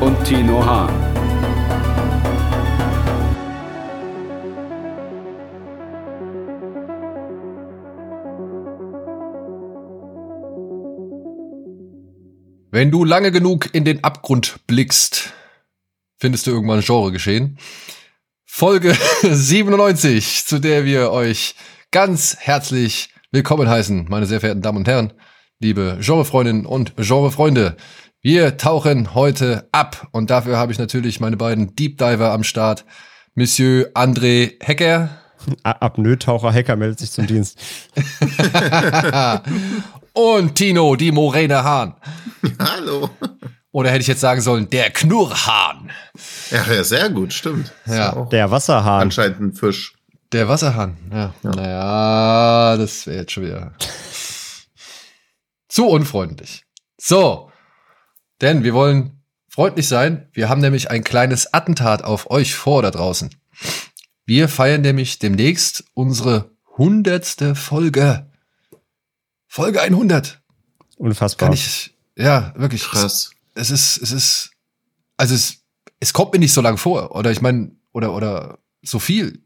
und Tino Hahn. Wenn du lange genug in den Abgrund blickst, findest du irgendwann Genre geschehen. Folge 97, zu der wir euch ganz herzlich willkommen heißen, meine sehr verehrten Damen und Herren, liebe Genrefreundinnen und Genrefreunde. Wir tauchen heute ab und dafür habe ich natürlich meine beiden Deep Diver am Start. Monsieur André Hecker. Apnoe-Taucher Hecker meldet sich zum Dienst. und Tino, die Morene Hahn. Hallo. Oder hätte ich jetzt sagen sollen, der Knurrhahn. Ja, ja sehr gut, stimmt. Ja. Der Wasserhahn. Anscheinend ein Fisch. Der Wasserhahn, ja. ja. Naja, das wäre jetzt schon wieder zu unfreundlich. So, denn wir wollen freundlich sein. Wir haben nämlich ein kleines Attentat auf euch vor da draußen. Wir feiern nämlich demnächst unsere hundertste Folge. Folge 100. Unfassbar. Kann ich, ja, wirklich. Krass es ist, es ist, also es, es kommt mir nicht so lang vor. Oder ich meine, oder, oder so viel.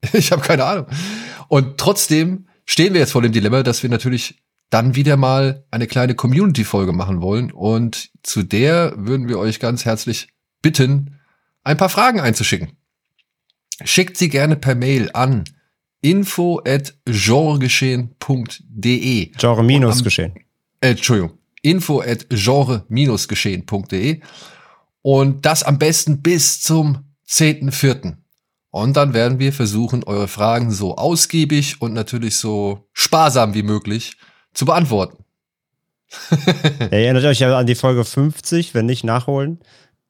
Ich habe keine Ahnung. Und trotzdem stehen wir jetzt vor dem Dilemma, dass wir natürlich dann wieder mal eine kleine Community-Folge machen wollen. Und zu der würden wir euch ganz herzlich bitten, ein paar Fragen einzuschicken. Schickt sie gerne per Mail an info at genregeschehen.de. Genre minus geschehen. Äh, Entschuldigung info at genre-geschehen.de und das am besten bis zum 10.4. Und dann werden wir versuchen, eure Fragen so ausgiebig und natürlich so sparsam wie möglich zu beantworten. Erinnert euch ja an die Folge 50, wenn nicht nachholen.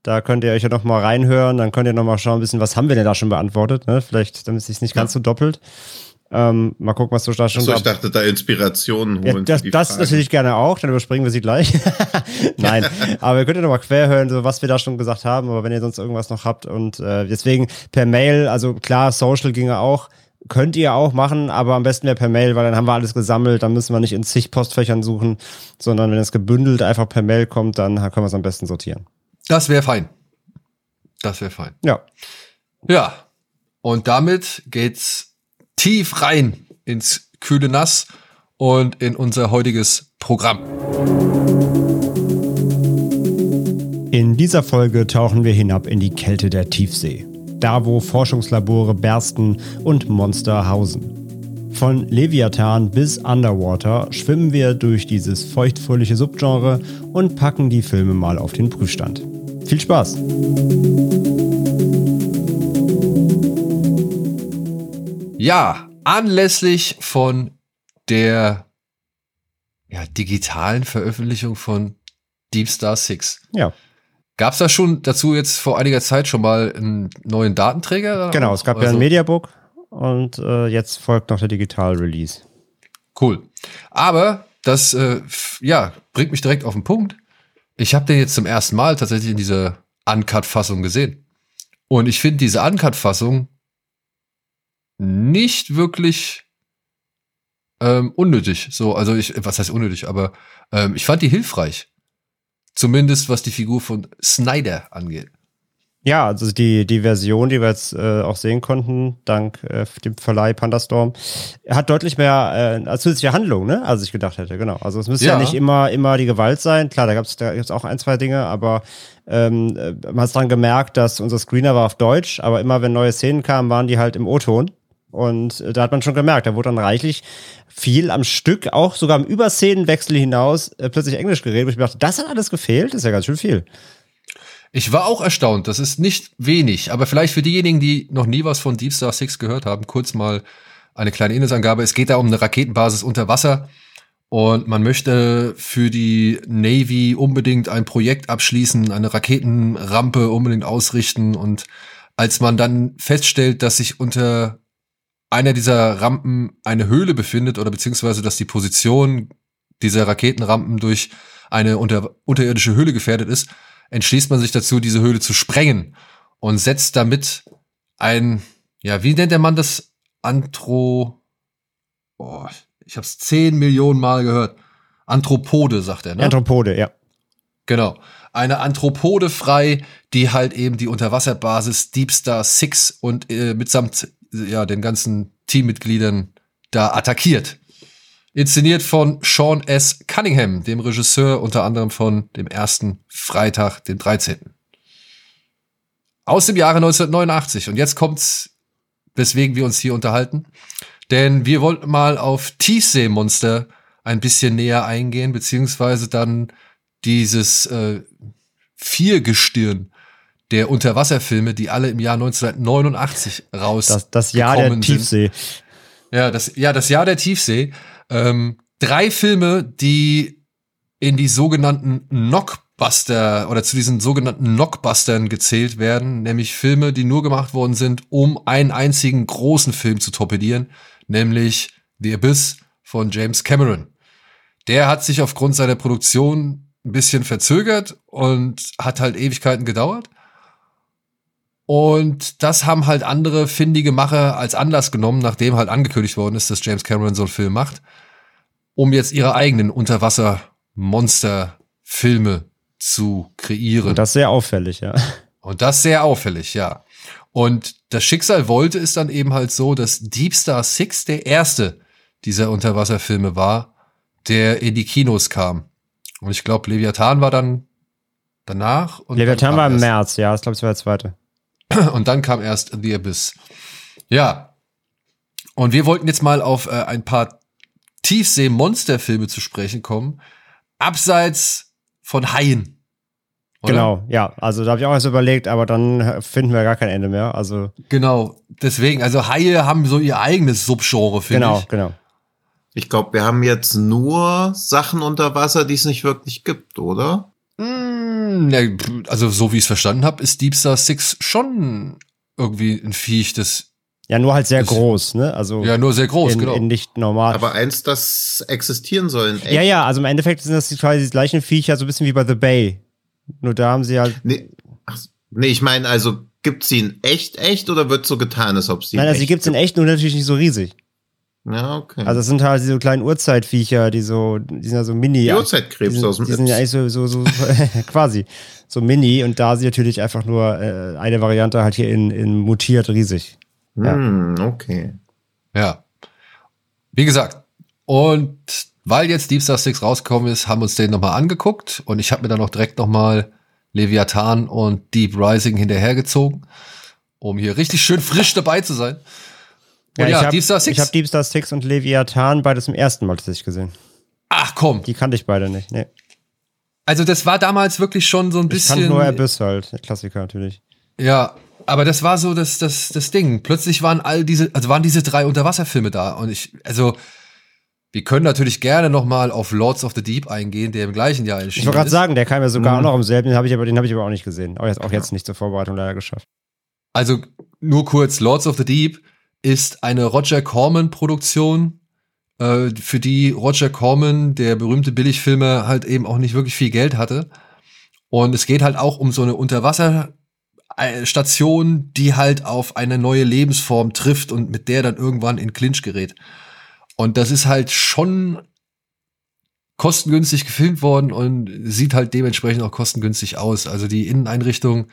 Da könnt ihr euch ja noch mal reinhören, dann könnt ihr noch mal schauen, ein bisschen, was haben wir denn da schon beantwortet, ne? Vielleicht, damit es sich nicht ganz so doppelt. Ähm, mal gucken, was du da schon Achso, ich dachte, da Inspirationen holen. Ja, das das natürlich gerne auch, dann überspringen wir sie gleich. Nein, aber ihr könnt ja nochmal quer hören, so was wir da schon gesagt haben, aber wenn ihr sonst irgendwas noch habt und äh, deswegen per Mail, also klar, Social ginge auch, könnt ihr auch machen, aber am besten wäre per Mail, weil dann haben wir alles gesammelt, dann müssen wir nicht in zig Postfächern suchen, sondern wenn es gebündelt einfach per Mail kommt, dann können wir es am besten sortieren. Das wäre fein. Das wäre fein. Ja. Ja. Und damit geht's tief rein ins kühle Nass und in unser heutiges Programm. In dieser Folge tauchen wir hinab in die Kälte der Tiefsee. Da, wo Forschungslabore bersten und Monster hausen. Von Leviathan bis Underwater schwimmen wir durch dieses feuchtfröhliche Subgenre und packen die Filme mal auf den Prüfstand. Viel Spaß! Ja, anlässlich von der ja, digitalen Veröffentlichung von Deep Star 6. Ja. Gab es da schon dazu jetzt vor einiger Zeit schon mal einen neuen Datenträger? Genau, es gab also, ja ein Mediabook und äh, jetzt folgt noch der Digital Release. Cool. Aber das äh, ja, bringt mich direkt auf den Punkt. Ich habe den jetzt zum ersten Mal tatsächlich in dieser Uncut-Fassung gesehen. Und ich finde diese Uncut-Fassung nicht wirklich ähm, unnötig. So, also ich, was heißt unnötig, aber ähm, ich fand die hilfreich. Zumindest was die Figur von Snyder angeht. Ja, also die, die Version, die wir jetzt äh, auch sehen konnten, dank äh, dem Verleih Pandastorm, hat deutlich mehr äh, zusätzliche Handlung, ne, als ich gedacht hätte, genau. Also es müsste ja, ja nicht immer, immer die Gewalt sein. Klar, da gab es da gibt's auch ein, zwei Dinge, aber ähm, äh, man hat dran gemerkt, dass unser Screener war auf Deutsch, aber immer wenn neue Szenen kamen, waren die halt im O-Ton. Und äh, da hat man schon gemerkt, da wurde dann reichlich viel am Stück, auch sogar im Überszenenwechsel hinaus, äh, plötzlich Englisch geredet. Und ich dachte, das hat alles gefehlt, das ist ja ganz schön viel. Ich war auch erstaunt, das ist nicht wenig, aber vielleicht für diejenigen, die noch nie was von Deep Star 6 gehört haben, kurz mal eine kleine Inhaltsangabe. Es geht da um eine Raketenbasis unter Wasser Und man möchte für die Navy unbedingt ein Projekt abschließen, eine Raketenrampe unbedingt ausrichten. Und als man dann feststellt, dass sich unter einer dieser Rampen eine Höhle befindet oder beziehungsweise dass die Position dieser Raketenrampen durch eine unter, unterirdische Höhle gefährdet ist, entschließt man sich dazu, diese Höhle zu sprengen und setzt damit ein, ja, wie nennt der Mann das? Anthro, oh, ich habe es zehn Millionen Mal gehört. Anthropode, sagt er, ne? Anthropode, ja. Genau. Eine Anthropode frei, die halt eben die Unterwasserbasis Deep Star Six und äh, mitsamt ja den ganzen Teammitgliedern da attackiert. Inszeniert von Sean S. Cunningham, dem Regisseur unter anderem von dem ersten Freitag, den 13. Aus dem Jahre 1989. Und jetzt kommt's, weswegen wir uns hier unterhalten. Denn wir wollten mal auf Tiefseemonster ein bisschen näher eingehen, beziehungsweise dann dieses äh, Viergestirn der Unterwasserfilme, die alle im Jahr 1989 raus. Das, das Jahr der Tiefsee. Sind. Ja, das, ja, das Jahr der Tiefsee. Ähm, drei Filme, die in die sogenannten Knockbuster oder zu diesen sogenannten Knockbustern gezählt werden, nämlich Filme, die nur gemacht worden sind, um einen einzigen großen Film zu torpedieren, nämlich The Abyss von James Cameron. Der hat sich aufgrund seiner Produktion ein bisschen verzögert und hat halt Ewigkeiten gedauert. Und das haben halt andere findige Macher als Anlass genommen, nachdem halt angekündigt worden ist, dass James Cameron so einen Film macht, um jetzt ihre eigenen Unterwasser-Monster-Filme zu kreieren. Und das sehr auffällig, ja. Und das sehr auffällig, ja. Und das Schicksal wollte es dann eben halt so, dass Deep Star Six der erste dieser Unterwasserfilme war, der in die Kinos kam. Und ich glaube, Leviathan war dann danach. Und Leviathan war im März, ja, ich glaube, es war der zweite. Und dann kam erst The Abyss. Ja. Und wir wollten jetzt mal auf äh, ein paar Tiefsee-Monsterfilme zu sprechen kommen. Abseits von Haien. Oder? Genau, ja. Also da habe ich auch erst überlegt, aber dann finden wir gar kein Ende mehr. Also genau, deswegen. Also Haie haben so ihr eigenes Subgenre, finde genau, ich. Genau, genau. Ich glaube, wir haben jetzt nur Sachen unter Wasser, die es nicht wirklich gibt, oder? Mm, also so wie ich es verstanden habe, ist Deep Star Six schon irgendwie ein Viech, das ja, nur halt sehr groß, ne? Also ja, nur sehr groß, in, genau. In nicht normal. Aber eins, das existieren soll. Echt. Ja, ja, also im Endeffekt sind das quasi die gleichen Viecher, so ein bisschen wie bei The Bay. Nur da haben sie halt. Nee, ach, nee ich meine, also gibt's sie in echt, echt oder wird so getan, als ob sie. Nein, also sie gibt's in echt, nur natürlich nicht so riesig. Ja, okay. Also es sind halt diese kleinen Urzeitviecher, die so, die sind ja so mini. Die Urzeitkrebs aus dem Die sind ja eigentlich so, so, so quasi so mini und da sie natürlich einfach nur äh, eine Variante halt hier in, in mutiert riesig. Ja. Hm, okay. Ja. Wie gesagt, und weil jetzt Deep Star 6 rausgekommen ist, haben wir uns den nochmal angeguckt und ich habe mir dann auch direkt nochmal Leviathan und Deep Rising hinterhergezogen, um hier richtig schön frisch dabei zu sein. Ja, ja hab, Deep Star 6. Ich habe Deep Star 6 und Leviathan beides zum ersten Mal tatsächlich gesehen. Ach komm. Die kannte ich beide nicht, nee. Also das war damals wirklich schon so ein bisschen. Ich kannte nur Abyss halt, Klassiker natürlich. Ja, aber das war so das, das, das Ding. Plötzlich waren all diese, also waren diese drei Unterwasserfilme da. Und ich, also, wir können natürlich gerne noch mal auf Lords of the Deep eingehen, der im gleichen Jahr ist. Ich wollte gerade sagen, der kam ja sogar mhm. auch noch im selben, den habe ich aber, den habe ich aber auch nicht gesehen. Auch jetzt, auch jetzt nicht zur Vorbereitung leider geschafft. Also, nur kurz, Lords of the Deep ist eine Roger Corman-Produktion, äh, für die Roger Corman, der berühmte Billigfilmer, halt eben auch nicht wirklich viel Geld hatte. Und es geht halt auch um so eine Unterwasserstation, die halt auf eine neue Lebensform trifft und mit der dann irgendwann in Clinch gerät. Und das ist halt schon kostengünstig gefilmt worden und sieht halt dementsprechend auch kostengünstig aus. Also die Inneneinrichtung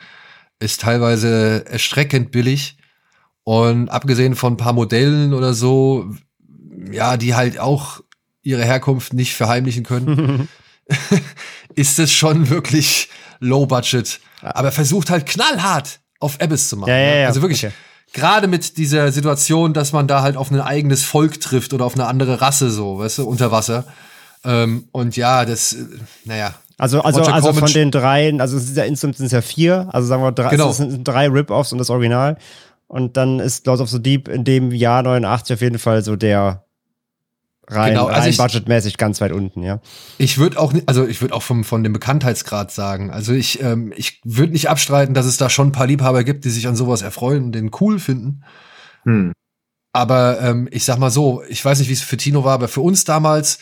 ist teilweise erschreckend billig. Und abgesehen von ein paar Modellen oder so, ja, die halt auch ihre Herkunft nicht verheimlichen können, ist es schon wirklich low budget. Aber versucht halt knallhart auf Abyss zu machen. Ja, ja, ne? ja. Also wirklich. Okay. Gerade mit dieser Situation, dass man da halt auf ein eigenes Volk trifft oder auf eine andere Rasse, so, weißt du, unter Wasser. Ähm, und ja, das, äh, naja, also, also, also von den dreien, also es ist ja insgesamt sind es ja vier, also sagen wir drei, genau. es sind drei Rip-Offs und das Original. Und dann ist Lords of the Deep in dem Jahr 89 auf jeden Fall so der rein, genau, also rein ich, budgetmäßig ganz weit unten, ja. Ich würde auch, also ich würde auch vom, von dem Bekanntheitsgrad sagen. Also ich, ähm, ich würde nicht abstreiten, dass es da schon ein paar Liebhaber gibt, die sich an sowas erfreuen und den cool finden. Hm. Aber ähm, ich sag mal so, ich weiß nicht, wie es für Tino war, aber für uns damals,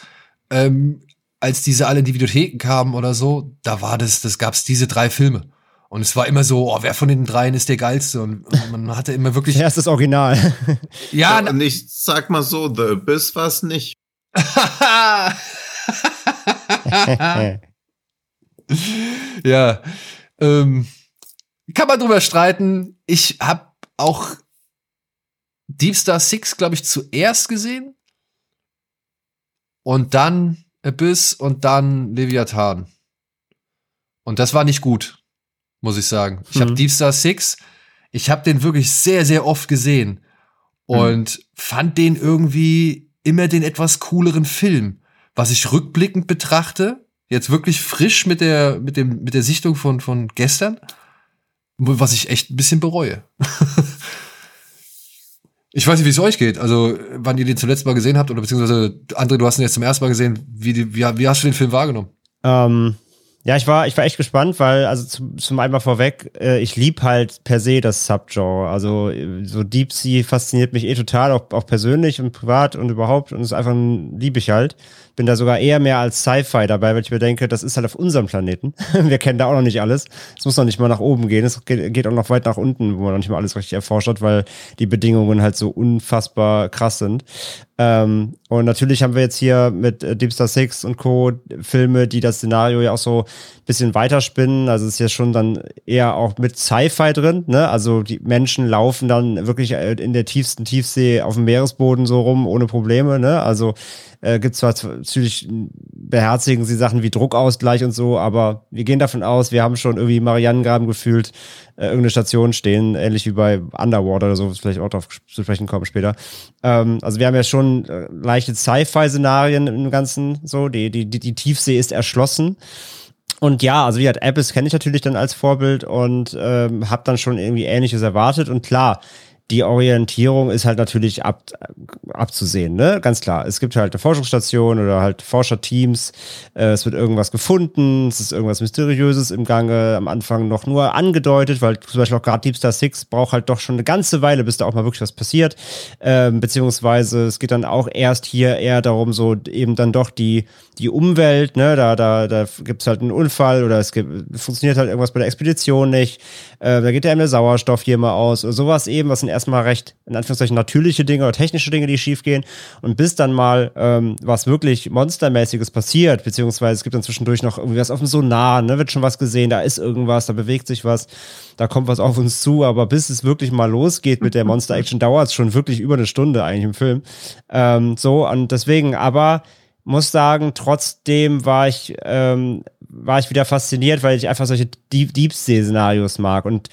ähm, als diese alle in die Videotheken kamen oder so, da war das, das gab's diese drei Filme. Und es war immer so, oh, wer von den dreien ist der geilste? Und man hatte immer wirklich. Er ist das Original. ja, ja und ich sag mal so, The Abyss war's nicht. ja. Ähm, kann man drüber streiten. Ich hab auch Deep Star Six, glaube ich, zuerst gesehen. Und dann Abyss und dann Leviathan. Und das war nicht gut muss ich sagen. Ich mhm. habe Deep Star Six, ich habe den wirklich sehr, sehr oft gesehen und mhm. fand den irgendwie immer den etwas cooleren Film. Was ich rückblickend betrachte, jetzt wirklich frisch mit der, mit dem, mit der Sichtung von, von gestern, was ich echt ein bisschen bereue. ich weiß nicht, wie es euch geht. Also, wann ihr den zuletzt mal gesehen habt, oder beziehungsweise, André, du hast ihn jetzt zum ersten Mal gesehen. Wie, wie, wie hast du den Film wahrgenommen? Ähm, ja, ich war, ich war echt gespannt, weil, also zum, zum einmal vorweg, äh, ich lieb halt per se das Subgenre. Also so Deep Sea fasziniert mich eh total, auch, auch persönlich und privat und überhaupt. Und ist einfach lieb ich halt bin da sogar eher mehr als Sci-Fi dabei, weil ich mir denke, das ist halt auf unserem Planeten. Wir kennen da auch noch nicht alles. Es muss noch nicht mal nach oben gehen. Es geht auch noch weit nach unten, wo man noch nicht mal alles richtig erforscht hat, weil die Bedingungen halt so unfassbar krass sind. Ähm, und natürlich haben wir jetzt hier mit äh, Deep Star Six und Co. Filme, die das Szenario ja auch so ein bisschen weiterspinnen. Also es ist ja schon dann eher auch mit Sci-Fi drin. Ne? Also die Menschen laufen dann wirklich äh, in der tiefsten Tiefsee auf dem Meeresboden so rum ohne Probleme. Ne? Also äh, gibt zwar natürlich beherzigen sie Sachen wie Druckausgleich und so, aber wir gehen davon aus, wir haben schon irgendwie Marianengraben gefühlt äh, irgendeine Station stehen, ähnlich wie bei Underwater oder so, vielleicht auch darauf zu sprechen kommen später. Ähm, also wir haben ja schon äh, leichte Sci-Fi-Szenarien im Ganzen, so, die, die, die, die Tiefsee ist erschlossen. Und ja, also wie hat Abyss kenne ich natürlich dann als Vorbild und ähm, habe dann schon irgendwie Ähnliches erwartet. Und klar, die Orientierung ist halt natürlich ab, abzusehen, ne? Ganz klar. Es gibt halt eine Forschungsstation oder halt Forscherteams. Äh, es wird irgendwas gefunden. Es ist irgendwas Mysteriöses im Gange. Am Anfang noch nur angedeutet, weil zum Beispiel auch gerade Deep Star Six braucht halt doch schon eine ganze Weile, bis da auch mal wirklich was passiert. Ähm, beziehungsweise es geht dann auch erst hier eher darum, so eben dann doch die, die Umwelt, ne? Da, da, da gibt's halt einen Unfall oder es gibt, funktioniert halt irgendwas bei der Expedition nicht. Äh, da geht ja der Sauerstoff hier mal aus. Sowas eben, was in erstmal recht, in Anführungszeichen, natürliche Dinge oder technische Dinge, die schief gehen. Und bis dann mal ähm, was wirklich Monstermäßiges passiert, beziehungsweise es gibt dann zwischendurch noch irgendwie was auf dem Sonar, ne, wird schon was gesehen, da ist irgendwas, da bewegt sich was, da kommt was auf uns zu, aber bis es wirklich mal losgeht mit der Monster-Action, dauert es schon wirklich über eine Stunde eigentlich im Film. Ähm, so, und deswegen, aber muss sagen, trotzdem war ich, ähm, war ich wieder fasziniert, weil ich einfach solche Deep, Deep Sea-Szenarios mag. Und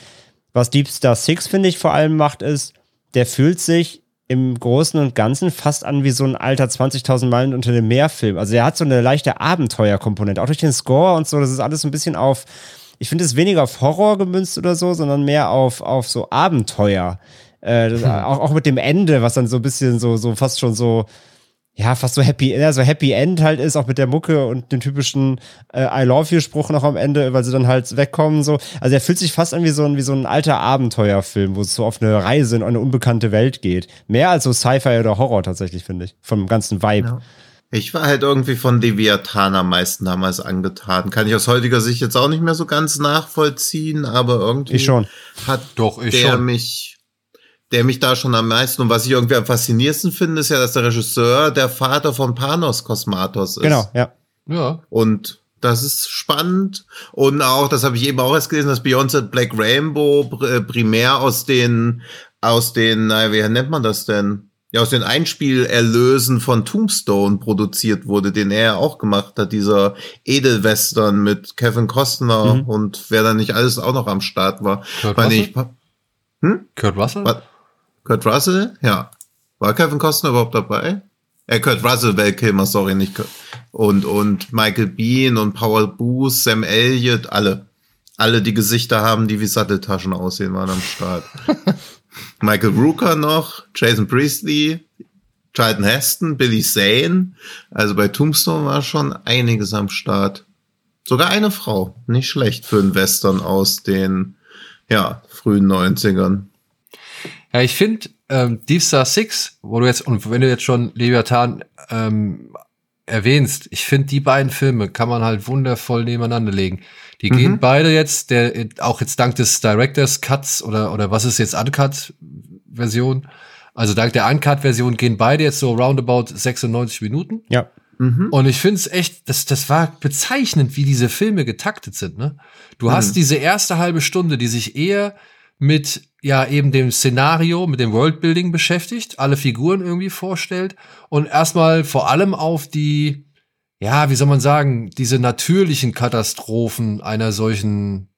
was Deep Star Six, finde ich, vor allem macht, ist, der fühlt sich im Großen und Ganzen fast an wie so ein alter 20.000 Meilen unter dem Meer-Film. Also er hat so eine leichte Abenteuerkomponente, auch durch den Score und so. Das ist alles so ein bisschen auf, ich finde es weniger auf Horror gemünzt oder so, sondern mehr auf, auf so Abenteuer. Äh, das, hm. auch, auch mit dem Ende, was dann so ein bisschen so, so fast schon so, ja, fast so Happy, ja, so Happy End halt ist, auch mit der Mucke und dem typischen äh, I love you Spruch noch am Ende, weil sie dann halt wegkommen, so. Also er fühlt sich fast an wie so ein, wie so ein alter Abenteuerfilm, wo es so auf eine Reise in eine unbekannte Welt geht. Mehr als so Sci-Fi oder Horror tatsächlich, finde ich. Vom ganzen Vibe. Ja. Ich war halt irgendwie von Deviathan am meisten damals angetan. Kann ich aus heutiger Sicht jetzt auch nicht mehr so ganz nachvollziehen, aber irgendwie ich schon. hat Doch, ich der schon. mich der mich da schon am meisten und was ich irgendwie am faszinierendsten finde, ist ja, dass der Regisseur der Vater von Panos Kosmatos ist. Genau, ja. Ja. Und das ist spannend. Und auch, das habe ich eben auch erst gelesen, dass Beyoncé Black Rainbow äh, primär aus den, aus den, naja, wie nennt man das denn? Ja, aus den Einspielerlösen von Tombstone produziert wurde, den er auch gemacht hat, dieser Edelwestern mit Kevin Costner mhm. und wer da nicht alles auch noch am Start war. Kurt Russell? Ich, hm? Kurt Russell? Was? Kurt Russell, ja. War Kevin Costner überhaupt dabei? Äh, Kurt Russell, Val Kilmer, sorry, nicht Kurt. Und, und Michael Bean und Paul Booth, Sam Elliott, alle. Alle, die Gesichter haben, die wie Satteltaschen aussehen, waren am Start. Michael Rooker noch, Jason Priestley, Charlton Heston, Billy Zane. Also bei Tombstone war schon einiges am Start. Sogar eine Frau. Nicht schlecht für einen Western aus den ja, frühen 90ern. Ja, ich finde ähm, Deep Star Six, wo du jetzt, und wenn du jetzt schon Leviathan ähm, erwähnst, ich finde, die beiden Filme kann man halt wundervoll nebeneinander legen. Die mhm. gehen beide jetzt, der, auch jetzt dank des Directors Cuts oder, oder was ist jetzt Uncut-Version, also dank der Uncut-Version gehen beide jetzt so roundabout 96 Minuten. Ja. Mhm. Und ich finde es echt, das, das war bezeichnend, wie diese Filme getaktet sind. Ne? Du mhm. hast diese erste halbe Stunde, die sich eher mit ja eben dem Szenario, mit dem Worldbuilding beschäftigt, alle Figuren irgendwie vorstellt und erstmal vor allem auf die, ja, wie soll man sagen, diese natürlichen Katastrophen einer solchen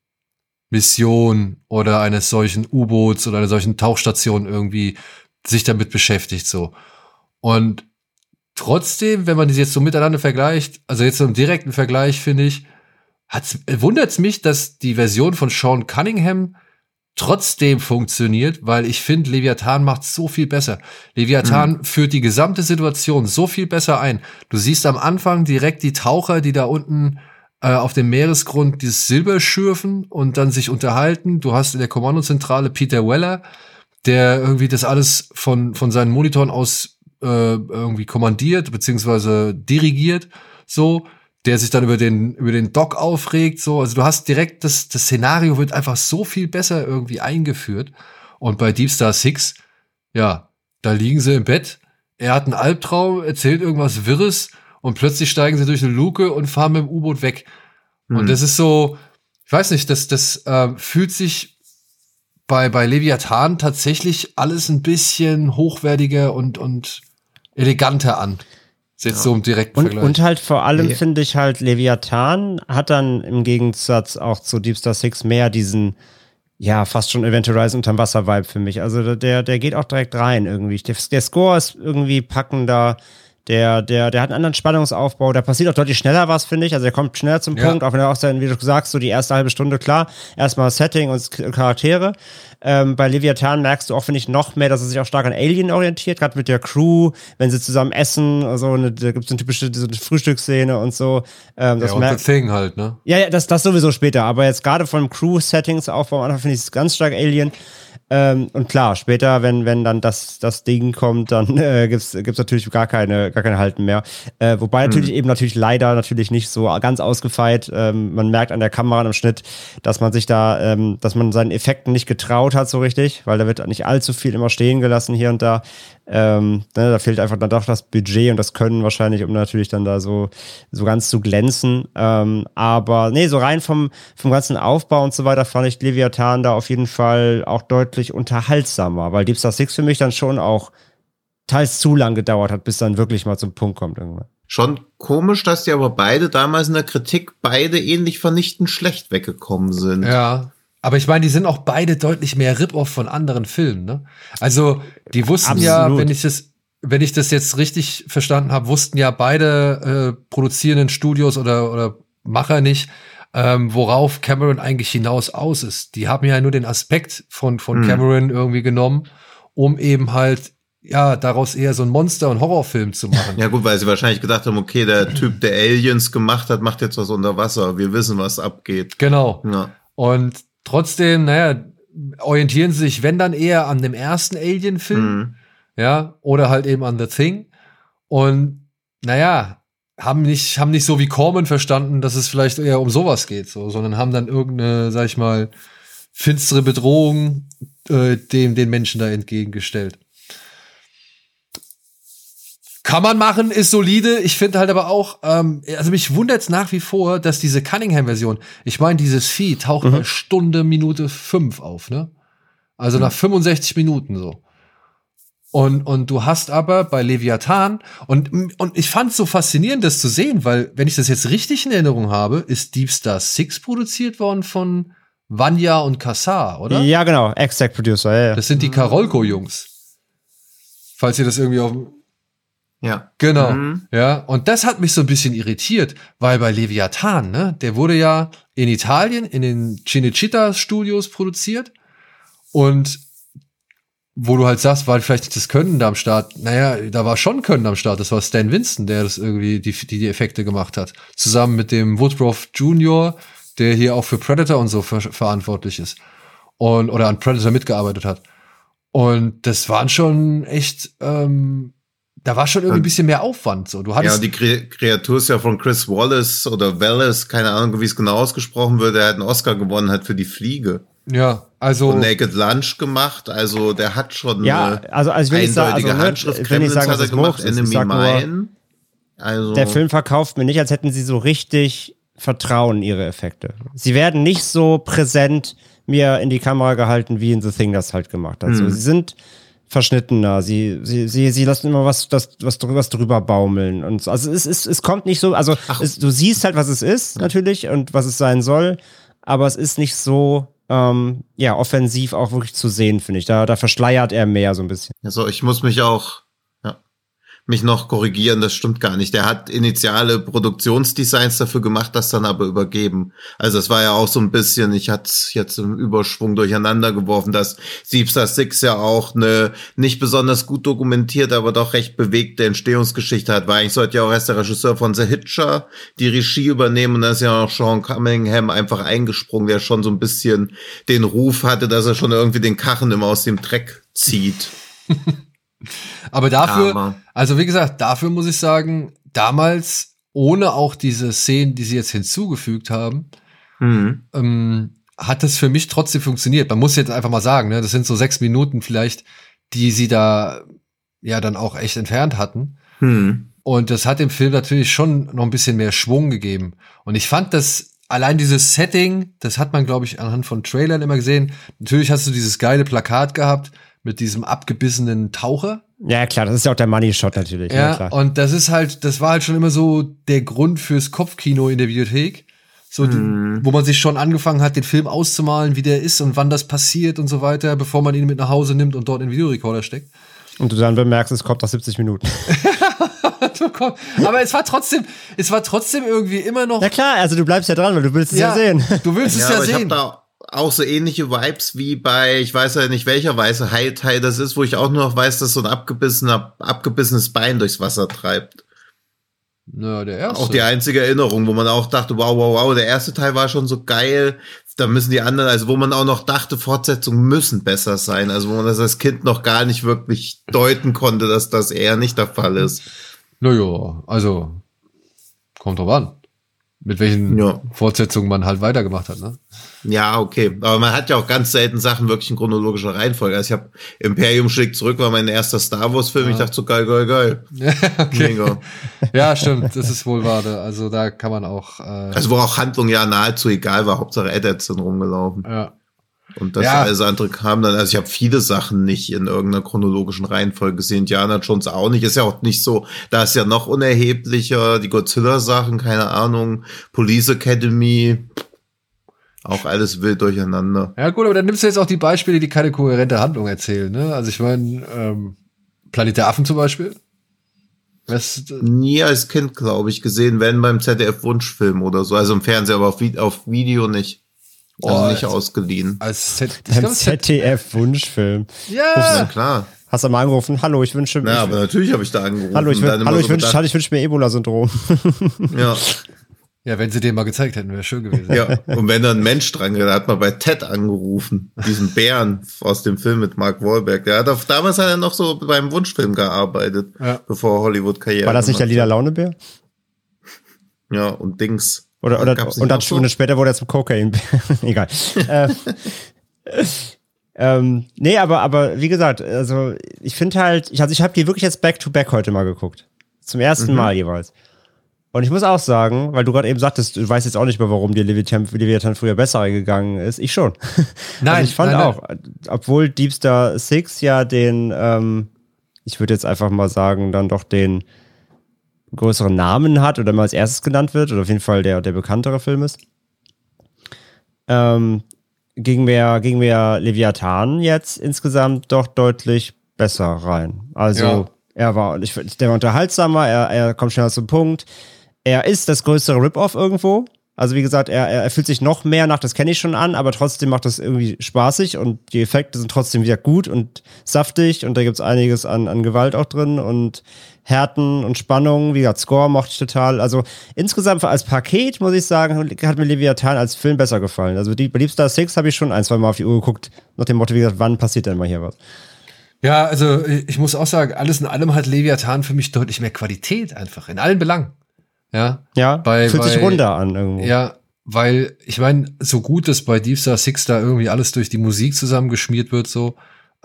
Mission oder eines solchen U-Boots oder einer solchen Tauchstation irgendwie sich damit beschäftigt so. Und trotzdem, wenn man die jetzt so miteinander vergleicht, also jetzt so im direkten Vergleich, finde ich, wundert es mich, dass die Version von Sean Cunningham trotzdem funktioniert, weil ich finde, Leviathan macht so viel besser. Leviathan mhm. führt die gesamte Situation so viel besser ein. Du siehst am Anfang direkt die Taucher, die da unten äh, auf dem Meeresgrund dieses Silber schürfen und dann sich unterhalten. Du hast in der Kommandozentrale Peter Weller, der irgendwie das alles von, von seinen Monitoren aus äh, irgendwie kommandiert beziehungsweise dirigiert, so, der sich dann über den, über den Doc aufregt, so. Also du hast direkt, das, das Szenario wird einfach so viel besser irgendwie eingeführt. Und bei Deep Star Six, ja, da liegen sie im Bett, er hat einen Albtraum, erzählt irgendwas Wirres und plötzlich steigen sie durch eine Luke und fahren mit dem U-Boot weg. Mhm. Und das ist so, ich weiß nicht, das, das äh, fühlt sich bei, bei Leviathan tatsächlich alles ein bisschen hochwertiger und, und eleganter an. Jetzt ja. so im direkten und, Vergleich. Und halt vor allem nee. finde ich halt, Leviathan hat dann im Gegensatz auch zu Deep Star Six mehr diesen, ja, fast schon Event Horizon unterm Wasser-Vibe für mich. Also der, der geht auch direkt rein irgendwie. Der, der Score ist irgendwie packender. Der, der, der hat einen anderen Spannungsaufbau. Da passiert auch deutlich schneller was, finde ich. Also der kommt schneller zum ja. Punkt, auch wenn er auch sein, wie du sagst, so die erste halbe Stunde, klar, erstmal Setting und Charaktere. Ähm, bei Leviathan merkst du auch, finde ich, noch mehr, dass er sich auch stark an Alien orientiert, gerade mit der Crew, wenn sie zusammen essen, also eine, da gibt es eine typische so eine Frühstücksszene und so. Ähm, das ja, und The Thing halt, ne? Ja, ja, das, das sowieso später, aber jetzt gerade von Crew-Settings aufbau am Anfang finde ich es ganz stark Alien. Ähm, und klar, später, wenn, wenn dann das, das Ding kommt, dann äh, gibt's gibt's natürlich gar keine, gar keine Halten mehr. Äh, wobei natürlich mhm. eben natürlich leider natürlich nicht so ganz ausgefeilt. Ähm, man merkt an der Kamera und im Schnitt, dass man sich da, ähm, dass man seinen Effekten nicht getraut hat so richtig, weil da wird nicht allzu viel immer stehen gelassen hier und da. Ähm, ne, da fehlt einfach dann doch das Budget und das Können wahrscheinlich, um natürlich dann da so, so ganz zu glänzen. Ähm, aber nee, so rein vom, vom ganzen Aufbau und so weiter fand ich Leviathan da auf jeden Fall auch deutlich unterhaltsamer, weil Deep Star Six für mich dann schon auch teils zu lang gedauert hat, bis dann wirklich mal zum Punkt kommt irgendwann. Schon komisch, dass die aber beide damals in der Kritik beide ähnlich vernichtend schlecht weggekommen sind. Ja, aber ich meine, die sind auch beide deutlich mehr Rip-Off von anderen Filmen, ne? Also, die wussten Absolut. ja, wenn ich das, wenn ich das jetzt richtig verstanden habe, wussten ja beide äh, produzierenden Studios oder, oder Macher nicht, ähm, worauf Cameron eigentlich hinaus aus ist. Die haben ja nur den Aspekt von, von hm. Cameron irgendwie genommen, um eben halt ja, daraus eher so ein Monster- und Horrorfilm zu machen. Ja gut, weil sie wahrscheinlich gedacht haben, okay, der Typ, der Aliens gemacht hat, macht jetzt was unter Wasser. Wir wissen, was abgeht. Genau. Ja. Und Trotzdem, naja, orientieren sie sich, wenn dann eher an dem ersten Alien-Film, mhm. ja, oder halt eben an The Thing. Und naja, haben nicht, haben nicht so wie Corman verstanden, dass es vielleicht eher um sowas geht, so, sondern haben dann irgendeine, sag ich mal, finstere Bedrohung äh, dem den Menschen da entgegengestellt. Kann man machen, ist solide. Ich finde halt aber auch, ähm, also mich wundert es nach wie vor, dass diese Cunningham-Version, ich meine, dieses Vieh taucht mhm. bei Stunde, Minute fünf auf, ne? Also mhm. nach 65 Minuten so. Und, und du hast aber bei Leviathan, und, und ich fand es so faszinierend, das zu sehen, weil, wenn ich das jetzt richtig in Erinnerung habe, ist Deep Star Six produziert worden von Vanya und Kassar, oder? Ja, genau, Exact Producer, ja, ja. Das sind die Karolko-Jungs. Falls ihr das irgendwie auf ja. Genau. Mhm. Ja. Und das hat mich so ein bisschen irritiert, weil bei Leviathan, ne, der wurde ja in Italien in den Cinecittà Studios produziert und wo du halt sagst, war vielleicht nicht das Können da am Start. Naja, da war schon Können am Start. Das war Stan Winston, der das irgendwie die, die, die Effekte gemacht hat. Zusammen mit dem Woodruff Jr., der hier auch für Predator und so ver verantwortlich ist. Und, oder an Predator mitgearbeitet hat. Und das waren schon echt, ähm, da war schon irgendwie ein bisschen mehr Aufwand. So, du hattest ja, die Kreatur ist ja von Chris Wallace oder Wallace, keine Ahnung, wie es genau ausgesprochen wird. Er hat einen Oscar gewonnen hat für die Fliege. Ja, also und Naked Lunch gemacht, also der hat schon ja, also also wenn ich sage, also, Handschrift wenn ich sage, hat er gemacht, ist, Enemy Mine. Also der Film verkauft mir nicht, als hätten sie so richtig Vertrauen in ihre Effekte. Sie werden nicht so präsent mir in die Kamera gehalten, wie in The Thing das halt gemacht hat. Hm. So, sie sind verschnittener. Sie, sie, sie, sie lassen immer was, das, was, was drüber baumeln. Und so. also es, es, es kommt nicht so, also es, du siehst halt, was es ist, natürlich, und was es sein soll, aber es ist nicht so ähm, ja, offensiv auch wirklich zu sehen, finde ich. Da, da verschleiert er mehr so ein bisschen. Also ich muss mich auch mich noch korrigieren, das stimmt gar nicht. Der hat initiale Produktionsdesigns dafür gemacht, das dann aber übergeben. Also es war ja auch so ein bisschen, ich hatte jetzt im Überschwung durcheinander geworfen, dass Siebster Six ja auch eine nicht besonders gut dokumentierte, aber doch recht bewegte Entstehungsgeschichte hat. Weil eigentlich sollte ja auch erst der Regisseur von The Hitcher die Regie übernehmen und da ist ja auch Sean Cunningham einfach eingesprungen, der schon so ein bisschen den Ruf hatte, dass er schon irgendwie den Kachen immer aus dem Dreck zieht. Aber dafür, Armer. also wie gesagt, dafür muss ich sagen, damals, ohne auch diese Szenen, die sie jetzt hinzugefügt haben, mhm. ähm, hat das für mich trotzdem funktioniert. Man muss jetzt einfach mal sagen, ne, das sind so sechs Minuten vielleicht, die sie da ja dann auch echt entfernt hatten. Mhm. Und das hat dem Film natürlich schon noch ein bisschen mehr Schwung gegeben. Und ich fand das allein dieses Setting, das hat man, glaube ich, anhand von Trailern immer gesehen. Natürlich hast du dieses geile Plakat gehabt mit diesem abgebissenen Taucher. Ja, klar, das ist ja auch der Money Shot natürlich. Ja, ja klar. und das ist halt, das war halt schon immer so der Grund fürs Kopfkino in der Bibliothek. So, hm. wo man sich schon angefangen hat, den Film auszumalen, wie der ist und wann das passiert und so weiter, bevor man ihn mit nach Hause nimmt und dort in den Videorekorder steckt. Und du dann bemerkst, es kommt nach 70 Minuten. Aber es war trotzdem, es war trotzdem irgendwie immer noch. Ja klar, also du bleibst ja dran, weil du willst es ja, ja sehen. Du willst es ja, ja sehen auch so ähnliche Vibes wie bei, ich weiß ja nicht welcher weiße Hai-Teil das ist, wo ich auch nur noch weiß, dass so ein abgebissener, abgebissenes Bein durchs Wasser treibt. Na, der erste. Auch die einzige Erinnerung, wo man auch dachte, wow, wow, wow, der erste Teil war schon so geil. Da müssen die anderen, also wo man auch noch dachte, Fortsetzungen müssen besser sein. Also wo man das als Kind noch gar nicht wirklich deuten konnte, dass das eher nicht der Fall ist. Naja, also kommt drauf an mit welchen ja. Fortsetzungen man halt weitergemacht hat, ne? Ja, okay. Aber man hat ja auch ganz selten Sachen wirklich in chronologischer Reihenfolge. Also ich habe Imperium schlägt zurück, war mein erster Star Wars-Film. Ja. Ich dachte so geil, geil, geil. okay. Ja, stimmt. Das ist wohl wahr. Also da kann man auch. Äh also wo auch Handlung ja nahezu egal war. Hauptsache Ed sind rumgelaufen. Ja. Und das ja. alles andere kam dann, also ich habe viele Sachen nicht in irgendeiner chronologischen Reihenfolge gesehen. Indiana Jones auch nicht. Ist ja auch nicht so, da ist ja noch unerheblicher, die Godzilla-Sachen, keine Ahnung, Police Academy, auch alles wild durcheinander. Ja, gut, aber dann nimmst du jetzt auch die Beispiele, die keine kohärente Handlung erzählen, ne? Also ich meine, ähm, Planet der Affen zum Beispiel. Was, Nie als Kind, glaube ich, gesehen, wenn beim ZDF-Wunschfilm oder so. Also im Fernseher, aber auf, auf Video nicht. Also oh, nicht ausgeliehen. Als Z ZDF-Wunschfilm. Ja. ja, klar. Hast du mal angerufen? Hallo, ich wünsche mir. Ja, aber natürlich habe ich da angerufen. Hallo, ich, hallo, ich wünsche ich wünsch mir Ebola-Syndrom. ja. Ja, wenn sie den mal gezeigt hätten, wäre schön gewesen. Ja, und wenn da ein Mensch dran geht, da hat man bei Ted angerufen, diesen Bären aus dem Film mit Mark Wahlberg. Der hat auf, damals hat er noch so beim Wunschfilm gearbeitet, ja. bevor Hollywood Karriere. War das nicht der Lila Launebär? Ja, und Dings. Oder, oder, und dann so? später wurde er zum Cocaine. Egal. äh, ähm, nee, aber, aber wie gesagt, also ich finde halt, ich, also ich habe die wirklich jetzt back-to-back -back heute mal geguckt. Zum ersten mhm. Mal jeweils. Und ich muss auch sagen, weil du gerade eben sagtest, du weißt jetzt auch nicht mehr, warum dir Leviathan, früher besser gegangen ist. Ich schon. Nein, also ich fand nein, auch, nein. obwohl Deep Star Six ja den, ähm, ich würde jetzt einfach mal sagen, dann doch den größeren Namen hat oder mal als erstes genannt wird oder auf jeden Fall der, der bekanntere Film ist. Ähm, ging mir, ging mir Leviathan jetzt insgesamt doch deutlich besser rein. Also, ja. er war, ich, der war unterhaltsamer, er, er kommt schneller zum Punkt. Er ist das größere Rip-Off irgendwo. Also wie gesagt, er, er fühlt sich noch mehr nach, das kenne ich schon an, aber trotzdem macht das irgendwie spaßig und die Effekte sind trotzdem wieder gut und saftig und da gibt's einiges an, an Gewalt auch drin und Härten und Spannungen. Wie gesagt, Score mochte ich total. Also insgesamt als Paket, muss ich sagen, hat mir Leviathan als Film besser gefallen. Also die Deep Star 6 habe ich schon ein, zwei Mal auf die Uhr geguckt, nach dem Motto, wie gesagt, wann passiert denn mal hier was? Ja, also ich muss auch sagen, alles in allem hat Leviathan für mich deutlich mehr Qualität einfach, in allen Belangen. Ja, ja bei, fühlt bei, sich runter an irgendwo. Ja, weil ich meine, so gut dass bei Deep Star Six da irgendwie alles durch die Musik zusammengeschmiert wird, so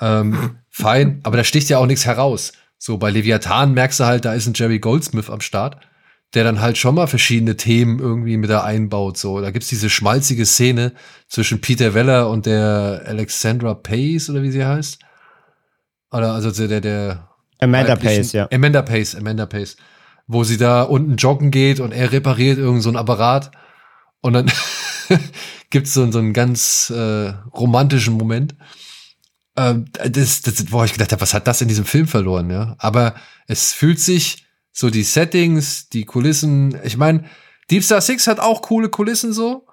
ähm, fein, aber da sticht ja auch nichts heraus. So bei Leviathan merkst du halt, da ist ein Jerry Goldsmith am Start, der dann halt schon mal verschiedene Themen irgendwie mit da einbaut. So, da gibt's diese schmalzige Szene zwischen Peter Weller und der Alexandra Pace oder wie sie heißt. Oder also der der Amanda Pace, ja. Amanda Pace, Amanda Pace wo sie da unten joggen geht und er repariert irgend so ein Apparat und dann gibt's so, so einen ganz äh, romantischen Moment. Ähm, das, das, wo ich gedacht habe, was hat das in diesem Film verloren, ja? Aber es fühlt sich so die Settings, die Kulissen, ich meine, Deep Star Six hat auch coole Kulissen so,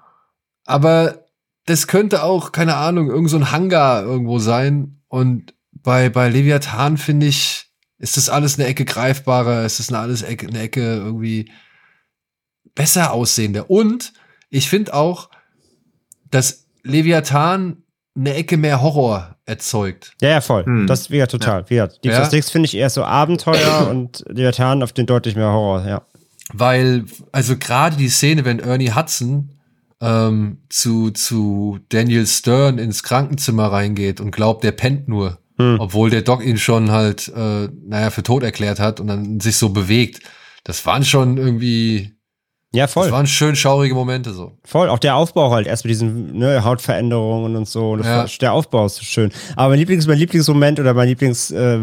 aber das könnte auch, keine Ahnung, irgend so ein Hangar irgendwo sein. Und bei, bei Leviathan finde ich, ist das alles eine Ecke greifbarer? Ist das eine alles Ecke, eine Ecke irgendwie besser aussehender? Und ich finde auch, dass Leviathan eine Ecke mehr Horror erzeugt. Ja, ja, voll. Hm. Das wäre total. Ja. Die ja. Six finde ich eher so Abenteuer und Leviathan auf den deutlich mehr Horror, ja. Weil, also gerade die Szene, wenn Ernie Hudson ähm, zu, zu Daniel Stern ins Krankenzimmer reingeht und glaubt, der pennt nur. Hm. Obwohl der Doc ihn schon halt, äh, naja, für tot erklärt hat und dann sich so bewegt. Das waren schon irgendwie. Ja, voll. Das waren schön schaurige Momente so. Voll, auch der Aufbau halt, erst mit diesen ne, Hautveränderungen und so. Ja. War, der Aufbau ist so schön. Aber mein Lieblings, mein Lieblingsmoment oder mein Lieblings, äh,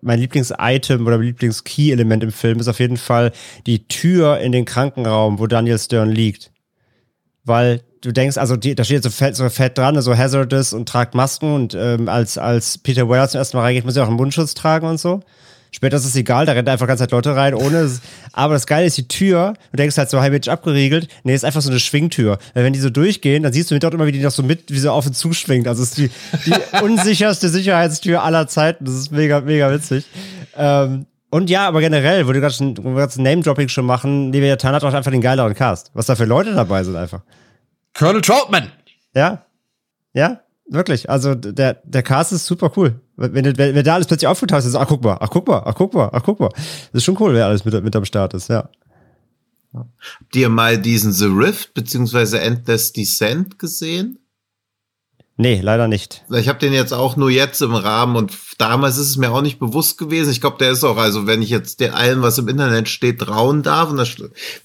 mein Lieblings-Item oder mein Lieblings-Key-Element im Film ist auf jeden Fall die Tür in den Krankenraum, wo Daniel Stern liegt. Weil du denkst, also die, da steht so fett, so fett dran, so hazardous und tragt Masken und ähm, als, als Peter Weller zum ersten Mal reingeht, muss er auch einen Mundschutz tragen und so. Später ist es egal, da rennt einfach ganz Zeit Leute rein, ohne. aber das Geile ist die Tür. Du denkst halt so, hey Mensch, abgeriegelt. Nee, ist einfach so eine Schwingtür. Weil wenn die so durchgehen, dann siehst du mit dort immer, wie die noch so mit, wie so auf und zu schwingt. Also es ist die, die unsicherste Sicherheitstür aller Zeiten. Das ist mega, mega witzig. Ähm, und ja, aber generell, wo du gerade Name-Dropping schon machen, Leviathan hat auch einfach den geileren Cast. Was da für Leute dabei sind einfach. Colonel Troutman. Ja. Ja, wirklich. Also der, der Cast ist super cool. Wenn, wenn, wenn da alles plötzlich aufgetaucht ist, ach guck mal, ach guck mal, ach guck mal, ach guck mal. Das ist schon cool, wer alles mit, mit am Start ist, ja. Habt ihr mal diesen The Rift beziehungsweise Endless Descent gesehen? Nee, leider nicht. Ich habe den jetzt auch nur jetzt im Rahmen und damals ist es mir auch nicht bewusst gewesen. Ich glaube, der ist auch, also wenn ich jetzt der allen, was im Internet steht, trauen darf, und das,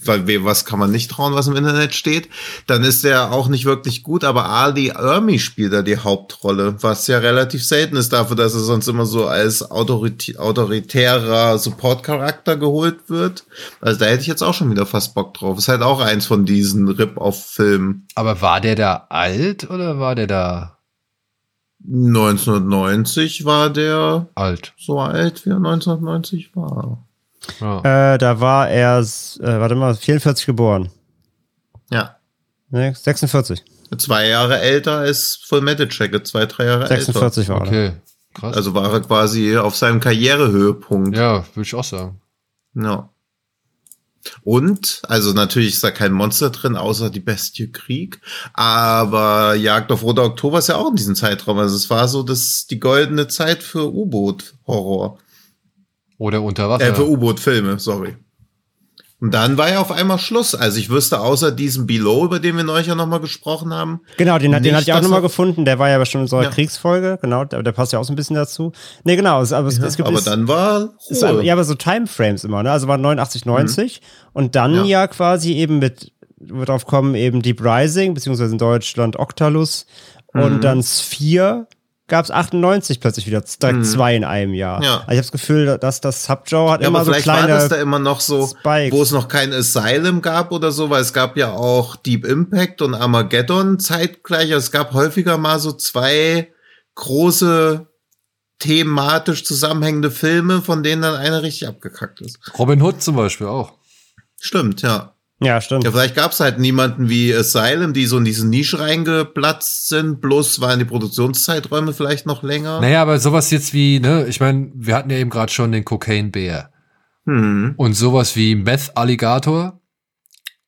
weil was kann man nicht trauen, was im Internet steht, dann ist der auch nicht wirklich gut, aber Ali Ermi spielt da die Hauptrolle, was ja relativ selten ist dafür, dass er sonst immer so als autorit autoritärer Support-Charakter geholt wird. Also da hätte ich jetzt auch schon wieder fast Bock drauf. Ist halt auch eins von diesen Rip-Off-Filmen. Aber war der da alt oder war der da 1990 war der alt. So alt, wie er 1990 war. Ja. Äh, da war er, äh, warte mal, 44 geboren. Ja. Ne, 46. Zwei Jahre älter als Full Metal Jacket, zwei, drei Jahre 46 älter. war er. Okay, krass. Also war er quasi auf seinem Karrierehöhepunkt. Ja, würde ich auch sagen. Ja. Und, also natürlich ist da kein Monster drin, außer die Bestie Krieg. Aber Jagd auf Roter Oktober ist ja auch in diesem Zeitraum. Also es war so das, die goldene Zeit für U-Boot-Horror. Oder Unterwasser. Äh, für U-Boot-Filme, sorry. Und dann war ja auf einmal Schluss. Also ich wüsste außer diesem Below, über den wir neulich ja nochmal gesprochen haben. Genau, den, den hatte ich auch nochmal gefunden. Der war ja schon in unserer ja. Kriegsfolge. Genau, der, der, passt ja auch so ein bisschen dazu. Nee, genau. Es, aber es, ja, es gibt aber es, dann war es, Ja, aber so Timeframes immer. Ne? Also war 89, 90. Mhm. Und dann ja. ja quasi eben mit, wird drauf kommen, eben Deep Rising, beziehungsweise in Deutschland Octalus. Mhm. Und dann Sphere gab es 98 plötzlich wieder mhm. zwei in einem Jahr. Ja. Also ich habe das Gefühl, dass das Subjoe hat ja, immer aber so vielleicht kleine war das da immer noch so, Spikes. wo es noch kein Asylum gab oder so, weil es gab ja auch Deep Impact und Armageddon zeitgleich. Also es gab häufiger mal so zwei große thematisch zusammenhängende Filme, von denen dann einer richtig abgekackt ist. Robin Hood zum Beispiel auch. Stimmt, ja. Ja, stimmt. Ja, vielleicht gab es halt niemanden wie Asylum, die so in diese Nische reingeplatzt sind, bloß waren die Produktionszeiträume vielleicht noch länger. Naja, aber sowas jetzt wie, ne, ich meine, wir hatten ja eben gerade schon den Cocaine Bär. Hm. Und sowas wie Meth Alligator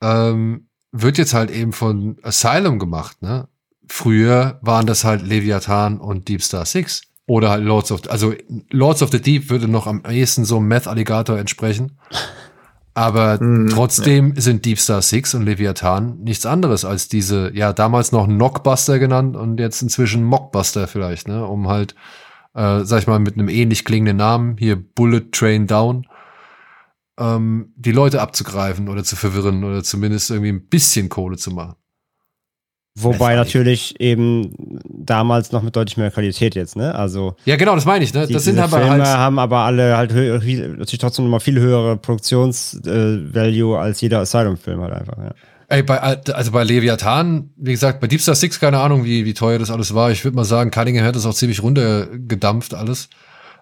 ähm, wird jetzt halt eben von Asylum gemacht, ne? Früher waren das halt Leviathan und Deep Star Six. Oder halt Lords of, also Lords of the Deep würde noch am ehesten so Meth Alligator entsprechen. Aber Hm, trotzdem sind Deep Star Six und Leviathan nichts anderes als diese, ja, damals noch Knockbuster genannt und jetzt inzwischen Mockbuster vielleicht, ne? Um halt, äh, sag ich mal, mit einem ähnlich klingenden Namen, hier Bullet Train Down, ähm, die Leute abzugreifen oder zu verwirren oder zumindest irgendwie ein bisschen Kohle zu machen. Wobei natürlich eben damals noch mit deutlich mehr Qualität jetzt, ne? Also Ja, genau, das meine ich, ne? die, Das sind diese aber Filme halt. haben aber alle halt natürlich trotzdem noch mal viel höhere Produktionsvalue als jeder Asylum-Film halt einfach, ja. Ey, bei, also bei Leviathan, wie gesagt, bei Deep Star Six, keine Ahnung, wie, wie teuer das alles war. Ich würde mal sagen, Cunningham hat das auch ziemlich runtergedampft, alles.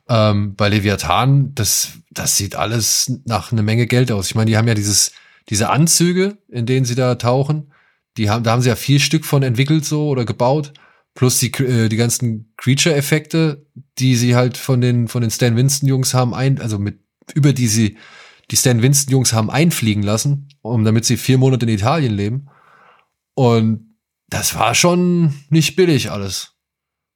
Ähm, bei Leviathan, das, das sieht alles nach eine Menge Geld aus. Ich meine, die haben ja dieses, diese Anzüge, in denen sie da tauchen. Die haben, da haben sie ja vier Stück von entwickelt so oder gebaut. Plus die, äh, die ganzen Creature-Effekte, die sie halt von den, von den Stan Winston-Jungs haben ein, also mit, über die sie, die Stan Winston-Jungs haben einfliegen lassen, um damit sie vier Monate in Italien leben. Und das war schon nicht billig alles.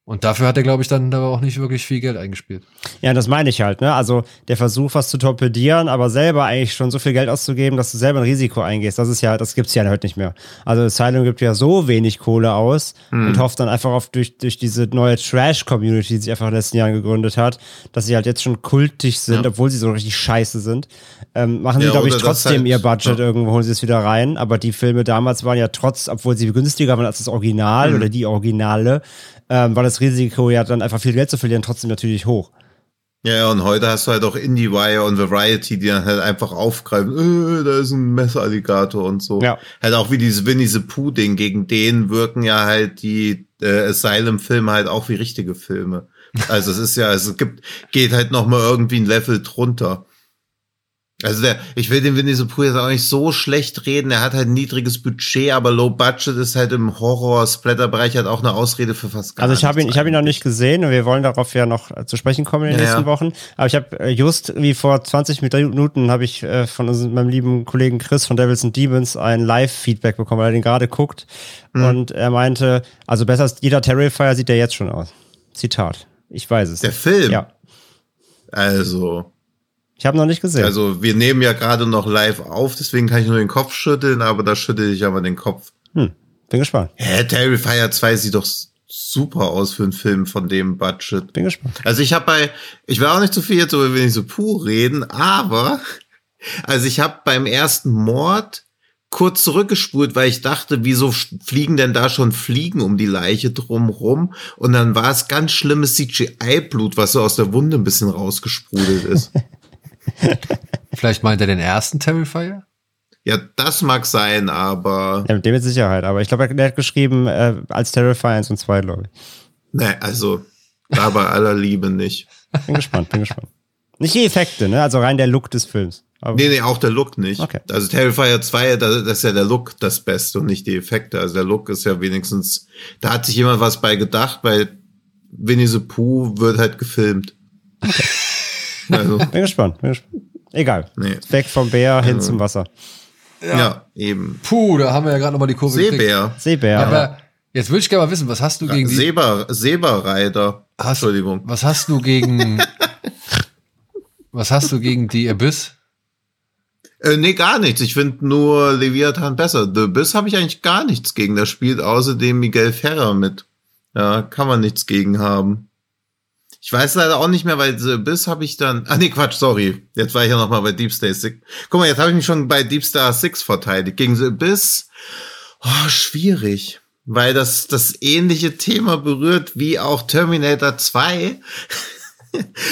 Und dafür hat er, glaube ich, dann aber auch nicht wirklich viel Geld eingespielt. Ja, das meine ich halt, ne? Also der Versuch, was zu torpedieren, aber selber eigentlich schon so viel Geld auszugeben, dass du selber ein Risiko eingehst, das ist ja, das gibt's ja heute nicht mehr. Also Asylum gibt ja so wenig Kohle aus und hofft dann einfach auf durch, durch diese neue Trash-Community, die sich einfach in den letzten Jahren gegründet hat, dass sie halt jetzt schon kultig sind, Ja. obwohl sie so richtig scheiße sind. Ähm, machen sie, Ja, glaube ich, trotzdem halt- ihr Budget ja. irgendwo, holen sie es wieder rein. Aber die Filme damals waren ja trotz, obwohl sie günstiger waren als das Original Mhm. oder die Originale, ähm, war das Risiko ja dann einfach viel Geld zu verlieren trotzdem natürlich hoch. Ja, und heute hast du halt auch IndieWire und Variety, die dann halt einfach aufgreifen, äh, da ist ein Messeralligator und so. Ja. Halt auch wie dieses Winnie the Pooh-Ding, gegen den wirken ja halt die äh, Asylum-Filme halt auch wie richtige Filme. Also es ist ja, es gibt, geht halt noch mal irgendwie ein Level drunter. Also der, ich will den the Pooh jetzt auch nicht so schlecht reden. Er hat halt ein niedriges Budget, aber Low Budget ist halt im Horror-Splatter-Bereich halt auch eine Ausrede für fast gar Also ich habe ihn, ich habe ihn noch nicht gesehen und wir wollen darauf ja noch äh, zu sprechen kommen in den Ja, nächsten ja. Wochen. Aber ich habe äh, just wie vor 20 Minuten habe ich äh, von unserem, meinem lieben Kollegen Chris von Devils and Demons ein Live-Feedback bekommen, weil er den gerade guckt Hm. und er meinte, also besser als jeder Terrifier sieht der jetzt schon aus. Zitat. Ich weiß es. Der Film? Ja. Also, Ich habe noch nicht gesehen. Also wir nehmen ja gerade noch live auf, deswegen kann ich nur den Kopf schütteln, aber da schüttel ich aber den Kopf. hm, bin gespannt. Hä, Terrifier 2 sieht doch super aus für einen Film von dem Budget. Bin gespannt. Also ich habe bei, ich will auch nicht zu viel jetzt über wenig so pur reden, aber also ich habe beim ersten Mord kurz zurückgespult, weil ich dachte, wieso fliegen denn da schon Fliegen um die Leiche drumrum? Und dann war es ganz schlimmes CGI-Blut, was so aus der Wunde ein bisschen rausgesprudelt ist. Vielleicht meint er den ersten Terrifier? ja, das mag sein, aber Ja, mit dem mit Sicherheit. Aber ich glaube, er hat geschrieben äh, als Terrifier 1 und 2, glaube ich. ne, also da bei aller Liebe nicht. Bin gespannt, bin gespannt. Nicht die Effekte, ne? Also rein der Look des Films. Aber Nee, nee, auch der Look nicht. Okay. Also Terrifier 2, da- das ist ja der Look das Beste und nicht die Effekte. Also der Look ist ja wenigstens, da hat sich jemand was bei gedacht, weil Winnie the Pooh wird halt gefilmt. Also, bin gespannt, bin gespannt. Egal. nee. Weg vom Bär hin zum Wasser. Ja, eben. Puh, da haben wir ja gerade nochmal die Kurve gekriegt. Seebär. Seebär. Aber jetzt würde ich gerne mal wissen, was hast du gegen die, Seber, Seberreiter. Hast- Entschuldigung. was hast du gegen, was hast du gegen die Abyss? Äh, nee, gar nichts. Ich finde nur Leviathan besser. The Abyss habe ich eigentlich gar nichts gegen. Da spielt außerdem Miguel Ferrer mit. Ja, kann man nichts gegen haben. Ich weiß leider auch nicht mehr, weil The Abyss habe ich dann. Ah nee, Quatsch, sorry. Jetzt war ich ja noch mal bei Deep Star Six. Guck mal, jetzt habe ich mich schon bei Deep Star Six verteidigt. Gegen The Abyss. Oh, schwierig. Weil das das ähnliche Thema berührt wie auch Terminator 2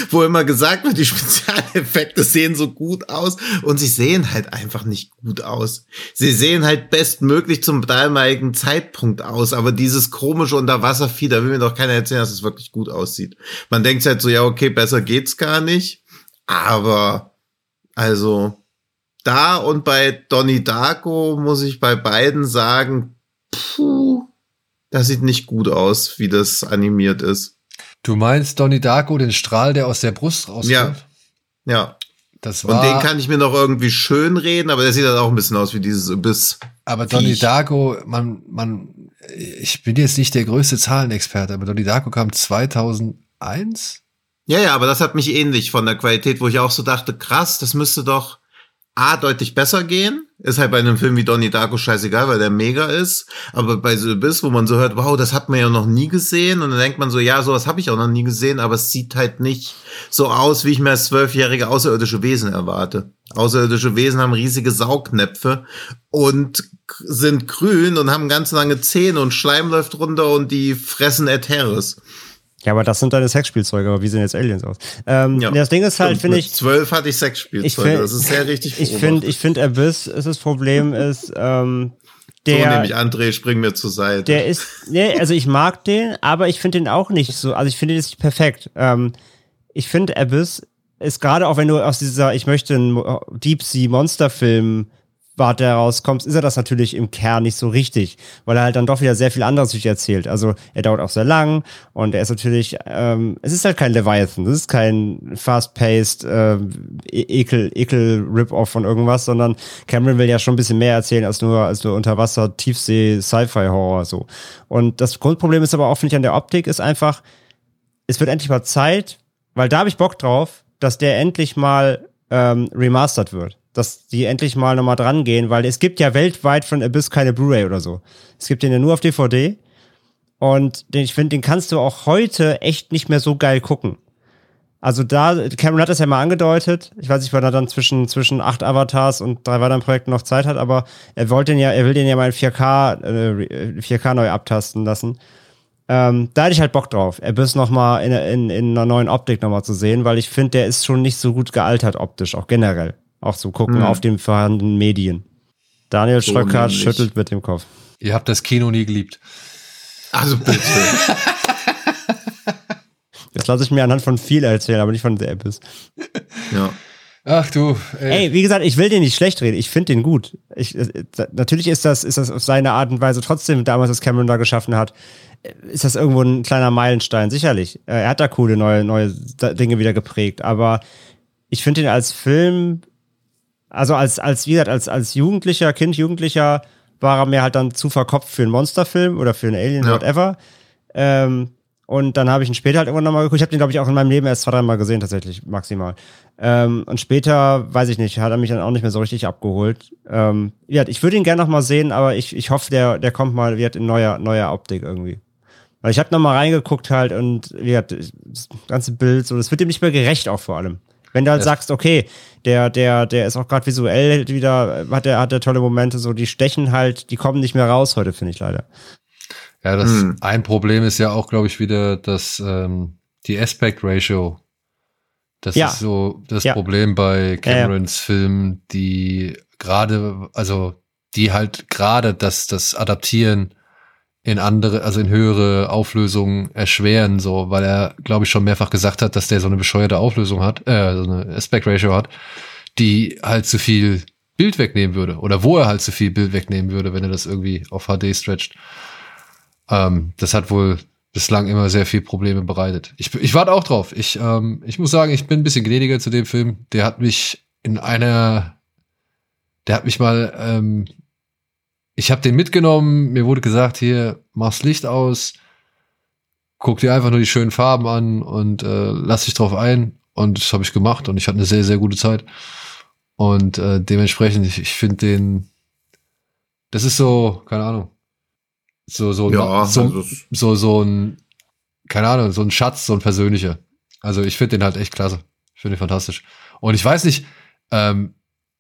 wo immer gesagt wird, die Spezialeffekte sehen so gut aus und sie sehen halt einfach nicht gut aus. Sie sehen halt bestmöglich zum damaligen Zeitpunkt aus, aber dieses komische Unterwasservieh, da will mir doch keiner erzählen, dass es wirklich gut aussieht. Man denkt halt so, ja, okay, besser geht's gar nicht, aber also da und bei Donnie Darko muss ich bei beiden sagen, puh, das sieht nicht gut aus, wie das animiert ist. Du meinst Donnie Darko, den Strahl, der aus der Brust rauskommt? Ja. Ja. Das war, und den kann ich mir noch irgendwie schön reden, aber der sieht halt auch ein bisschen aus wie dieses Ibiss. Aber Donnie Darko, man, man, ich bin jetzt nicht der größte Zahlenexperte, aber Donnie Darko kam 2001? Ja, ja, aber das hat mich ähnlich von der Qualität, wo ich auch so dachte, krass, das müsste doch A, deutlich besser gehen. Ist halt bei einem Film wie Donnie Darko scheißegal, weil der mega ist. Aber bei The Abyss, wo man so hört, wow, das hat man ja noch nie gesehen. Und dann denkt man so, ja, sowas habe ich auch noch nie gesehen, aber es sieht halt nicht so aus, wie ich mir als zwölfjährige außerirdische Wesen erwarte. Außerirdische Wesen haben riesige Saugnäpfe und sind grün und haben ganz lange Zähne und Schleim läuft runter und die fressen Ätheres. Ja, aber das sind deine Sexspielzeuge, aber wie sehen jetzt Aliens aus? Ähm, ja. Das Ding ist halt, finde ich. Zwölf hatte ich Sexspielzeuge, das ist sehr richtig. Ich finde, ich finde Abyss, ist das Problem ist, ähm, der. So nehme ich André, spring mir zur Seite. Der ist, nee, also ich mag den, aber ich finde den auch nicht so, also ich finde den nicht perfekt. Ähm, ich finde Abyss ist gerade auch, wenn du aus dieser, ich möchte einen Deep Sea Monster Film Warte herauskommst, ist er das natürlich im Kern nicht so richtig, weil er halt dann doch wieder sehr viel anderes sich erzählt. Also er dauert auch sehr lang und er ist natürlich, ähm, es ist halt kein Leviathan, das ist kein fast-paced äh, Ekel, Ekel Rip-Off von irgendwas, sondern Cameron will ja schon ein bisschen mehr erzählen als nur, als nur Unterwasser, Tiefsee, Sci-Fi-Horror so. Und das Grundproblem ist aber auch, finde ich, an der Optik ist einfach, es wird endlich mal Zeit, weil da habe ich Bock drauf, dass der endlich mal ähm, remastered wird dass die endlich mal nochmal dran gehen, weil es gibt ja weltweit von Abyss keine Blu-ray oder so. Es gibt den ja nur auf DVD. Und den, ich finde, den kannst du auch heute echt nicht mehr so geil gucken. Also da, Cameron hat das ja mal angedeutet. Ich weiß nicht, wann er dann zwischen, zwischen acht Avatars und drei weiteren Projekten noch Zeit hat, aber er wollte den ja, er will den ja mal in 4K, äh, 4K neu abtasten lassen. Ähm, da hätte ich halt Bock drauf, Abyss nochmal in, in, in einer neuen Optik nochmal zu sehen, weil ich finde, der ist schon nicht so gut gealtert optisch, auch generell. Auch zu gucken mhm. auf den vorhandenen Medien. Daniel so Schröckert schüttelt mit dem Kopf. Ihr habt das Kino nie geliebt. Also bitte. Das lasse ich mir anhand von viel erzählen, aber nicht von der Abyss. Ja. Ach du. Ey. ey. wie gesagt, ich will den nicht schlecht reden. Ich finde den gut. Ich, äh, natürlich ist das, ist das auf seine Art und Weise trotzdem damals, was Cameron da geschaffen hat, äh, ist das irgendwo ein kleiner Meilenstein. Sicherlich. Äh, er hat da coole neue, neue Dinge wieder geprägt. Aber ich finde ihn als Film also als, als, wie gesagt, als, als Jugendlicher, Kind, Jugendlicher war er mir halt dann zu verkopft für einen Monsterfilm oder für einen Alien, ja. whatever. Ähm, und dann habe ich ihn später halt irgendwann nochmal geguckt. Ich habe den, glaube ich, auch in meinem Leben erst zwei, dreimal gesehen, tatsächlich, maximal. Ähm, und später, weiß ich nicht, hat er mich dann auch nicht mehr so richtig abgeholt. Ähm, ja, ich würde ihn gerne nochmal sehen, aber ich, ich hoffe, der, der kommt mal wird in neuer, neuer Optik irgendwie. Weil ich habe nochmal reingeguckt halt und wie gesagt, das ganze Bild, so, das wird ihm nicht mehr gerecht auch vor allem. Wenn du halt ja. sagst, okay, der, der, der ist auch gerade visuell wieder, hat der, hat der tolle Momente, so die stechen halt, die kommen nicht mehr raus heute, finde ich leider. Ja, das hm. ein Problem ist ja auch, glaube ich, wieder, dass ähm, die Aspect Ratio. Das ja. ist so das ja. Problem bei Camerons ja, Filmen, die gerade, also die halt gerade das, das Adaptieren in andere, also in höhere Auflösungen erschweren, so, weil er, glaube ich, schon mehrfach gesagt hat, dass der so eine bescheuerte Auflösung hat, äh, so eine Aspect Ratio hat, die halt zu viel Bild wegnehmen würde oder wo er halt zu viel Bild wegnehmen würde, wenn er das irgendwie auf HD stretcht. Ähm, das hat wohl bislang immer sehr viel Probleme bereitet. Ich, ich warte auch drauf. Ich, ähm, ich muss sagen, ich bin ein bisschen gnädiger zu dem Film. Der hat mich in einer, der hat mich mal ähm, ich habe den mitgenommen, mir wurde gesagt, hier, mach's Licht aus, guck dir einfach nur die schönen Farben an und äh, lass dich drauf ein. Und das habe ich gemacht und ich hatte eine sehr, sehr gute Zeit. Und äh, dementsprechend, ich, ich finde den, das ist so, keine Ahnung, so, so, ja, so, also so, so ein, keine Ahnung, so ein Schatz, so ein persönlicher. Also ich finde den halt echt klasse. Ich finde ihn fantastisch. Und ich weiß nicht, ähm,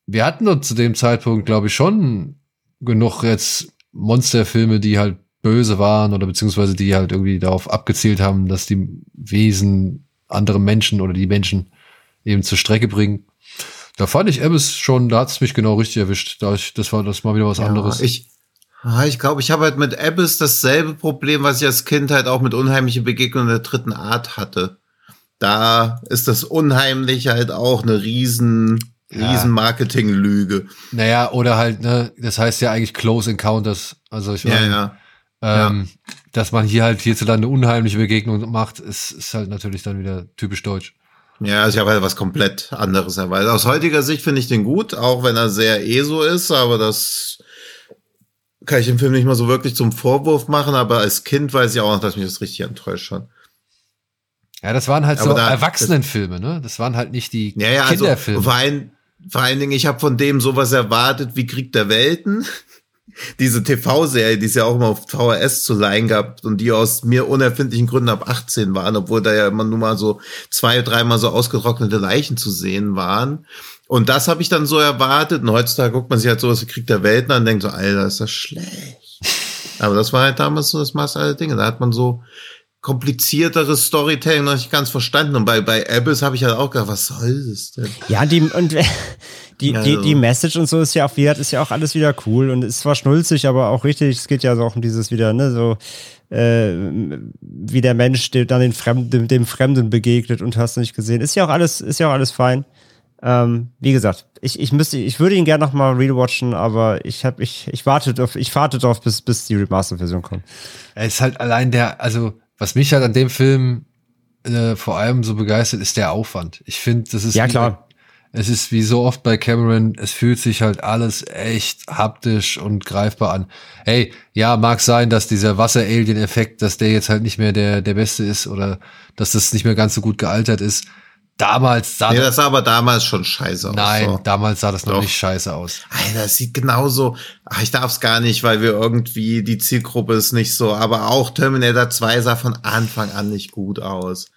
wir hatten uns zu dem Zeitpunkt, glaube ich, schon genug jetzt Monsterfilme, die halt böse waren oder beziehungsweise die halt irgendwie darauf abgezielt haben, dass die Wesen andere Menschen oder die Menschen eben zur Strecke bringen. Da fand ich Abyss schon, da hat es mich genau richtig erwischt. Da ich, das war das mal wieder was ja, anderes. Ich, ich glaube, ich habe halt mit Abyss dasselbe Problem, was ich als Kind halt auch mit unheimliche Begegnungen der dritten Art hatte. Da ist das Unheimliche halt auch eine riesen riesen Marketing-Lüge. Naja, oder halt, ne, das heißt ja eigentlich Close Encounters. Also ich meine, Ja, ja. ähm, dass man hier halt hierzulande unheimliche Begegnung macht, ist, ist halt natürlich dann wieder typisch deutsch. Ja, also ich habe halt was komplett anderes erwartet. Aus heutiger Sicht finde ich den gut, auch wenn er sehr ESO ist, aber das kann ich dem Film nicht mal so wirklich zum Vorwurf machen, aber als Kind weiß ich auch noch, dass mich das richtig enttäuscht hat. Ja, das waren halt Aber so da- Erwachsenenfilme, ne? Das waren halt nicht die Ja, ja, also Kinderfilme. vor, ein, vor allen Dingen, ich habe von dem sowas erwartet wie Krieg der Welten. Diese TV-Serie, die es ja auch immer auf VHS zu leihen gab und die aus mir unerfindlichen Gründen ab 18 waren, obwohl da ja immer nur mal so zwei, dreimal so ausgetrocknete Leichen zu sehen waren. Und das habe ich dann so erwartet. Und heutzutage guckt man sich halt sowas wie Krieg der Welten an und denkt so, Alter, ist das schlecht. Aber das war halt damals so das Maß aller Dinge. Da hat man so komplizierteres Storytelling noch nicht ganz verstanden. Und bei, bei Abyss habe ich halt auch gedacht, was soll das denn? Ja, die, und die, Also- die, die Message und so ist ja auch wieder, ist ja auch alles wieder cool und ist zwar schnulzig, aber auch richtig, es geht ja so auch um dieses wieder, ne, so, äh, wie der Mensch dem, dann den Fremden, dem, dem Fremden begegnet und hast du nicht gesehen. Ist ja auch alles, ist ja auch alles fein. Ähm, wie gesagt, ich, ich müsste, ich würde ihn gerne noch mal rewatchen, aber ich habe, ich, ich warte auf, ich warte drauf, bis, bis die Remaster-Version kommt. Er ist halt allein der, also was mich halt an dem Film äh, vor allem so begeistert, ist der Aufwand. Ich finde, das ist Ja, wie- klar. Es ist wie so oft bei Cameron, es fühlt sich halt alles echt haptisch und greifbar an. Hey, ja, mag sein, dass dieser Wasser-Alien-Effekt, dass der jetzt halt nicht mehr der, der beste ist oder dass das nicht mehr ganz so gut gealtert ist. Damals sah Nee, das, sah aber damals schon scheiße aus. nein, So. damals sah das noch Doch. nicht scheiße aus. Alter, das sieht genauso. Ach, ich darf es gar nicht, weil wir irgendwie die Zielgruppe ist nicht so. Aber auch Terminator 2 sah von Anfang an nicht gut aus.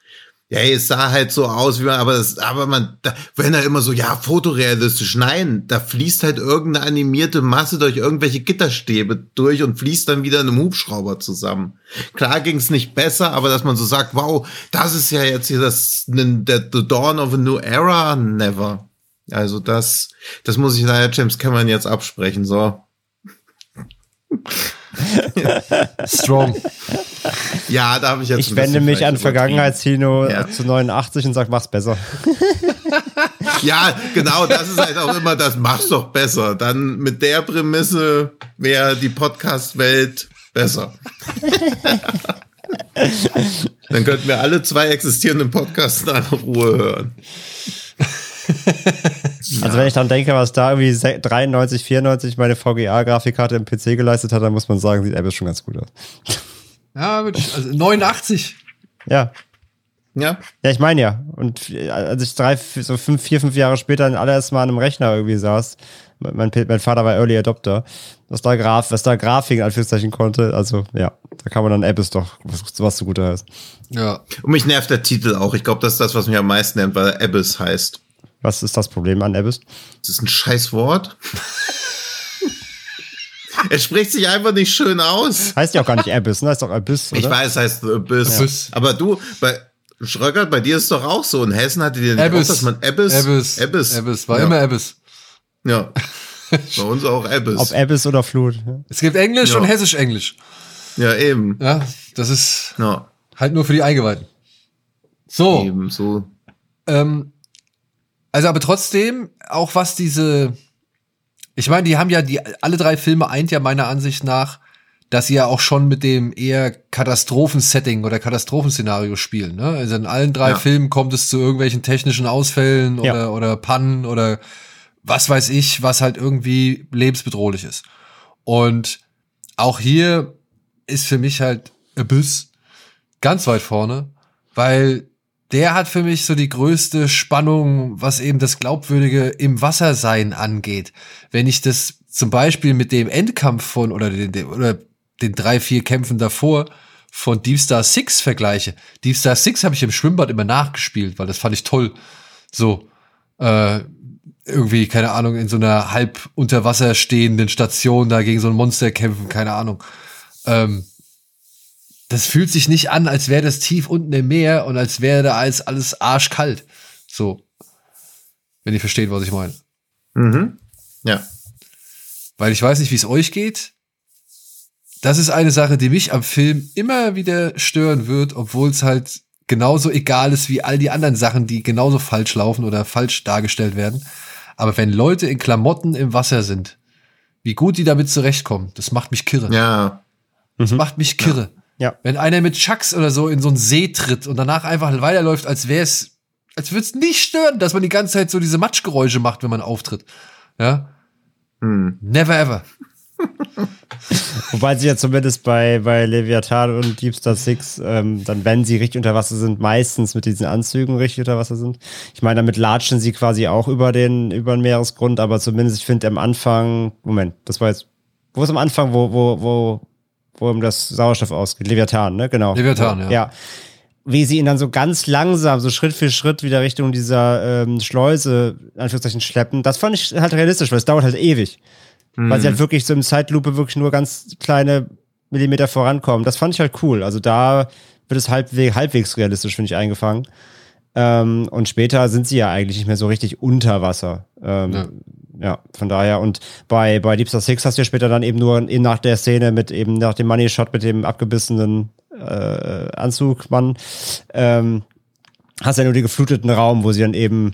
Ja, es sah halt so aus, wie man, aber das, aber man, da, wenn er immer so, ja, fotorealistisch, nein, da fließt halt irgendeine animierte Masse durch irgendwelche Gitterstäbe durch und fließt dann wieder in einem Hubschrauber zusammen. Klar ging es nicht besser, aber dass man so sagt, wow, das ist ja jetzt hier das, der, the dawn of a new era, never. Also das, das muss ich leider James Cameron jetzt absprechen, so. Strong. Ja, da habe ich jetzt Ich wende mich an Vergangenheitskino Ja. zu 89 und sag, mach's besser. Ja, genau, das ist halt auch immer das, mach's doch besser. Dann mit der Prämisse wäre die Podcast-Welt besser. Dann könnten wir alle zwei existierenden Podcasts in aller Ruhe hören. Also wenn ich dann denke, was da irgendwie se- 93, 94 meine VGA-Grafikkarte im PC geleistet hat, dann muss man sagen, sieht Abyss schon ganz gut aus. Ja, also 89. Ja. Ja, Ja, ich meine ja. Und als ich drei, so fünf, vier, fünf Jahre später ein allererstes Mal an einem Rechner irgendwie saß, mein, mein Vater war Early Adopter, was da Graf, was da Grafik in Anführungszeichen konnte, also ja, da kann man dann Abyss doch was, was zugute heißt. Ja. und mich nervt der Titel auch. Ich glaube, das ist das, was mich am meisten nervt, weil Abyss heißt. Was ist das Problem an Abyss? Das ist ein scheiß Wort. es spricht sich einfach nicht schön aus. Heißt ja auch gar nicht Abyss, ne? Heißt doch Abyss, oder? Ich weiß, es heißt Abyss. Abyss. Aber du, bei Schröckert, bei dir ist es doch auch so. In Hessen hatte die nicht Abyss. auch, dass man Abyss, Abyss. Abyss, Abyss. War ja. immer Abyss. Ja. Bei uns auch Abyss. Ob Abyss oder Flut. ja. Es gibt Englisch Ja. und Hessisch-Englisch. ja, eben. Ja, das ist Ja, halt nur für die Eingeweihten. So, eben so. ähm, also aber trotzdem, auch was diese, ich meine, die haben ja die, alle drei Filme eint ja meiner Ansicht nach, dass sie ja auch schon mit dem eher Katastrophensetting oder Katastrophenszenario spielen. Ne? Also in allen drei Ja. Filmen kommt es zu irgendwelchen technischen Ausfällen Ja. oder, oder Pannen oder was weiß ich, was halt irgendwie lebensbedrohlich ist. Und auch hier ist für mich halt Abyss ganz weit vorne, weil der hat für mich so die größte Spannung, was eben das Glaubwürdige im Wassersein angeht. Wenn ich das zum Beispiel mit dem Endkampf von oder den, oder den drei, vier Kämpfen davor von Deep Star Six vergleiche. Deep Star Six habe ich im Schwimmbad immer nachgespielt, weil das fand ich toll. So, äh, irgendwie, keine Ahnung, in so einer halb unter Wasser stehenden Station da gegen so ein Monster kämpfen, keine Ahnung. Ähm, das fühlt sich nicht an, als wäre das tief unten im Meer und als wäre da alles, alles arschkalt. So. Wenn ihr versteht, was ich meine. Mhm. Ja. Weil ich weiß nicht, wie es euch geht. Das ist eine Sache, die mich am Film immer wieder stören wird, obwohl es halt genauso egal ist wie all die anderen Sachen, die genauso falsch laufen oder falsch dargestellt werden. Aber wenn Leute in Klamotten im Wasser sind, wie gut die damit zurechtkommen, das macht mich kirre. Ja. Das macht mich kirre. Ja. Wenn einer mit Chucks oder so in so einen See tritt und danach einfach weiterläuft, als wäre es, als würde es nicht stören, dass man die ganze Zeit so diese Matschgeräusche macht, wenn man auftritt. Ja. Hm. Never ever. Wobei sie ja zumindest bei, bei Leviathan und Deep Star Six, ähm, dann, wenn sie richtig unter Wasser sind, meistens mit diesen Anzügen richtig unter Wasser sind. Ich meine, damit latschen sie quasi auch über den, über den Meeresgrund, aber zumindest, ich finde am Anfang, Moment, das war jetzt, wo ist am Anfang, wo, wo, wo, wo um das Sauerstoff ausgeht? Leviathan, ne? Genau. Leviathan, ja. Ja. Wie sie ihn dann so ganz langsam, so Schritt für Schritt wieder Richtung dieser ähm, Schleuse, in Anführungszeichen, schleppen, das fand ich halt realistisch, weil es dauert halt ewig. Weil sie halt wirklich so im Zeitlupe wirklich nur ganz kleine Millimeter vorankommen. Das fand ich halt cool. Also da wird es halbwegs, halbwegs realistisch, finde ich, eingefangen. Ähm, und später sind sie ja eigentlich nicht mehr so richtig unter Wasser. Ähm, ja. Ja. von daher. Und bei, bei Deep Star Six hast du ja später dann eben nur in, nach der Szene mit eben nach dem Money Shot mit dem abgebissenen äh, Anzugmann, ähm, hast ja nur den gefluteten Raum, wo sie dann eben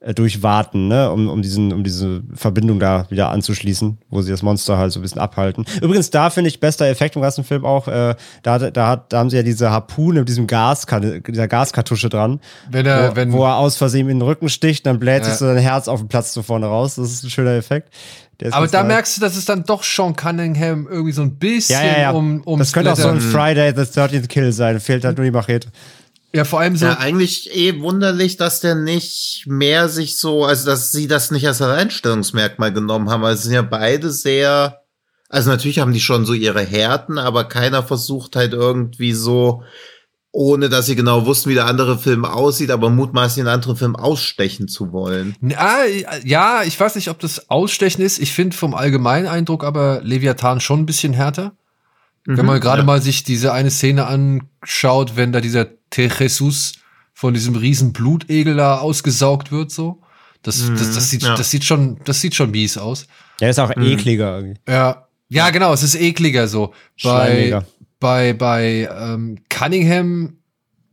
äh, durchwarten, ne, um, um, diesen, um diese Verbindung da wieder anzuschließen, wo sie das Monster halt so ein bisschen abhalten. Übrigens, da finde ich bester Effekt im ganzen Film auch, äh, da, da, hat, da haben sie ja diese Harpune mit diesem Gas, dieser Gaskartusche dran, wenn er, wo, wenn, wo er aus Versehen in den Rücken sticht, dann bläht Ja. sich so sein Herz auf den Platz so vorne raus. Das ist ein schöner Effekt. Aber da merkst du, dass es dann doch Sean Cunningham irgendwie so ein bisschen ja, ja, ja. um, um das könnte auch so ein Friday the 13th Kill sein. Fehlt halt nur die Machete. Ja, vor allem so. Ja, eigentlich eh wunderlich, dass der nicht mehr sich so, also dass sie das nicht als Alleinstellungsmerkmal genommen haben. Also es sind ja beide sehr, also natürlich haben die schon so ihre Härten, aber keiner versucht halt irgendwie so, ohne dass sie genau wussten, wie der andere Film aussieht, aber mutmaßlich einen anderen Film ausstechen zu wollen. Ah, ja, ich weiß nicht, ob das Ausstechen ist. Ich finde vom allgemeinen Eindruck aber Leviathan schon ein bisschen härter. Wenn man gerade ja. mal sich diese eine Szene anschaut, wenn da dieser Te Jesus von diesem riesen Blutegel da ausgesaugt wird, so. Das, das, das, sieht, ja. das sieht schon, das sieht schon mies aus. Der ist auch ekliger irgendwie. Ja, ja, genau, es ist ekliger so. Bei, Schleimiger. bei, bei ähm, Cunningham,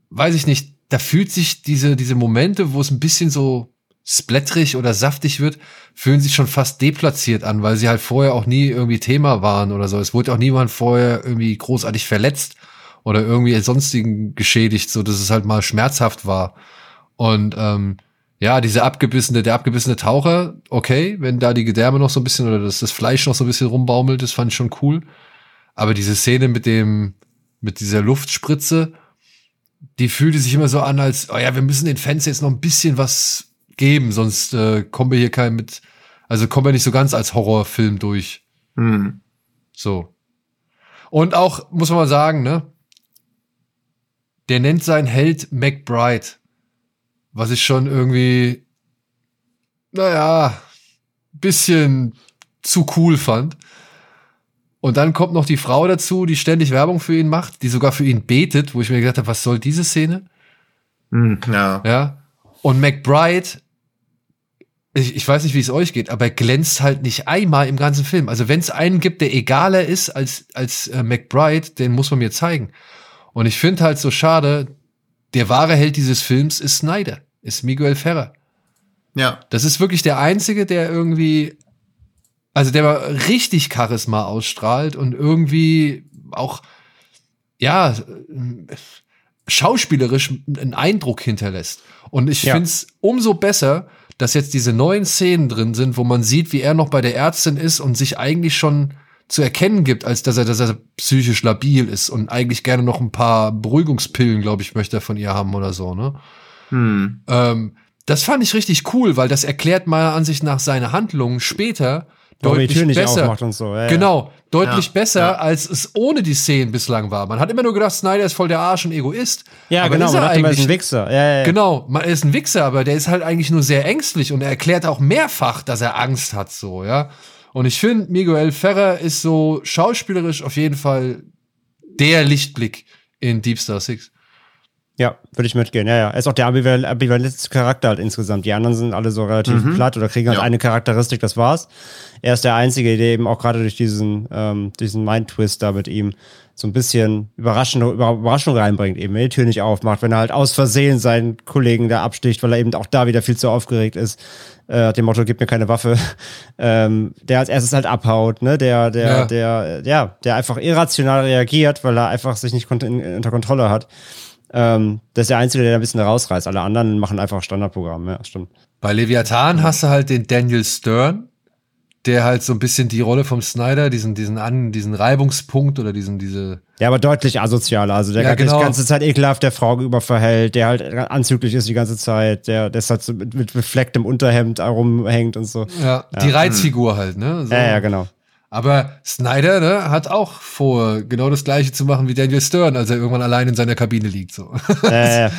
weiß ich nicht, da fühlt sich diese, diese Momente, wo es ein bisschen so splättrig oder saftig wird, fühlen sich schon fast deplatziert an, weil sie halt vorher auch nie irgendwie Thema waren oder so. Es wurde auch niemand vorher irgendwie großartig verletzt oder irgendwie sonstigen geschädigt, so dass es halt mal schmerzhaft war. Und ähm, ja, diese abgebissene, der abgebissene Taucher, okay, wenn da die Gedärme noch so ein bisschen oder das, das Fleisch noch so ein bisschen rumbaumelt, das fand ich schon cool. Aber diese Szene mit dem, mit dieser Luftspritze, die fühlte sich immer so an, als, oh ja, wir müssen den Fans jetzt noch ein bisschen was geben, sonst äh, kommen wir hier kein mit, also kommen wir nicht so ganz als Horrorfilm durch. Hm. So. Und auch, muss man mal sagen, ne? Der nennt seinen Held McBride. Was ich schon irgendwie, naja, bisschen zu cool fand. Und dann kommt noch die Frau dazu, die ständig Werbung für ihn macht, die sogar für ihn betet, wo ich mir gedacht habe, was soll diese Szene? Hm, ja. Ja. Und McBride, ich, ich weiß nicht, wie es euch geht, aber er glänzt halt nicht einmal im ganzen Film. Also wenn es einen gibt, der egaler ist als, als äh, McBride, den muss man mir zeigen. Und ich finde halt so schade, der wahre Held dieses Films ist Snyder, ist Miguel Ferrer. Ja. Das ist wirklich der einzige, der irgendwie, also der mal richtig Charisma ausstrahlt und irgendwie auch, ja, schauspielerisch einen Eindruck hinterlässt. Und ich Ja. finde es umso besser, dass jetzt diese neuen Szenen drin sind, wo man sieht, wie er noch bei der Ärztin ist und sich eigentlich schon zu erkennen gibt, als dass er, dass er psychisch labil ist und eigentlich gerne noch ein paar Beruhigungspillen, glaube ich, möchte er von ihr haben oder so, ne? Hm. Ähm, das fand ich richtig cool, weil das erklärt meiner Ansicht nach seine Handlungen später Warum die deutlich Tür nicht besser. aufmacht und so. Ja. Genau, deutlich Ja, besser, ja. als es ohne die Szenen bislang war. Man hat immer nur gedacht, Snyder ist voll der Arsch und Egoist. Ja, aber genau. ist Man er man ist ein eigentlich- Wichser. Ja, ja, ja. Genau, man ist ein Wichser, aber der ist halt eigentlich nur sehr ängstlich und er erklärt auch mehrfach, dass er Angst hat, so, ja. Und ich finde, Miguel Ferrer ist so schauspielerisch auf jeden Fall der Lichtblick in Deep Star Six. Ja, würde ich mitgehen. Ja, ja. Er ist auch der ambivalenteste Charakter halt insgesamt. Die anderen sind alle so relativ mhm. platt oder kriegen halt ja. eine Charakteristik, das war's. Er ist der Einzige, der eben auch gerade durch diesen, ähm, diesen Mind-Twist da mit ihm so ein bisschen Überraschung, Überraschung reinbringt, eben wenn die Tür nicht aufmacht, wenn er halt aus Versehen seinen Kollegen da absticht, weil er eben auch da wieder viel zu aufgeregt ist, äh, dem Motto, gib mir keine Waffe, ähm, der als erstes halt abhaut, ne, der, der, ja. der, ja, der einfach irrational reagiert, weil er einfach sich nicht unter Kontrolle hat. Ähm, das ist der Einzige, der ein bisschen rausreißt. Alle anderen machen einfach Standardprogramm, ja, stimmt. Bei Leviathan hast du halt den Daniel Stern, der halt so ein bisschen die Rolle vom Snyder, diesen, diesen, an, diesen Reibungspunkt oder diesen, diese. Ja, aber deutlich asozialer. Also der ja, genau. die ganze Zeit ekelhaft der Frau gegenüber verhält, der halt anzüglich ist die ganze Zeit, der, der halt so mit, mit beflecktem Unterhemd herumhängt und so. Ja, ja. die Reizfigur halt, ne? So. Ja, ja, genau. Aber Snyder ne, hat auch vor, genau das gleiche zu machen wie Daniel Stern, als er irgendwann allein in seiner Kabine liegt. So. Äh.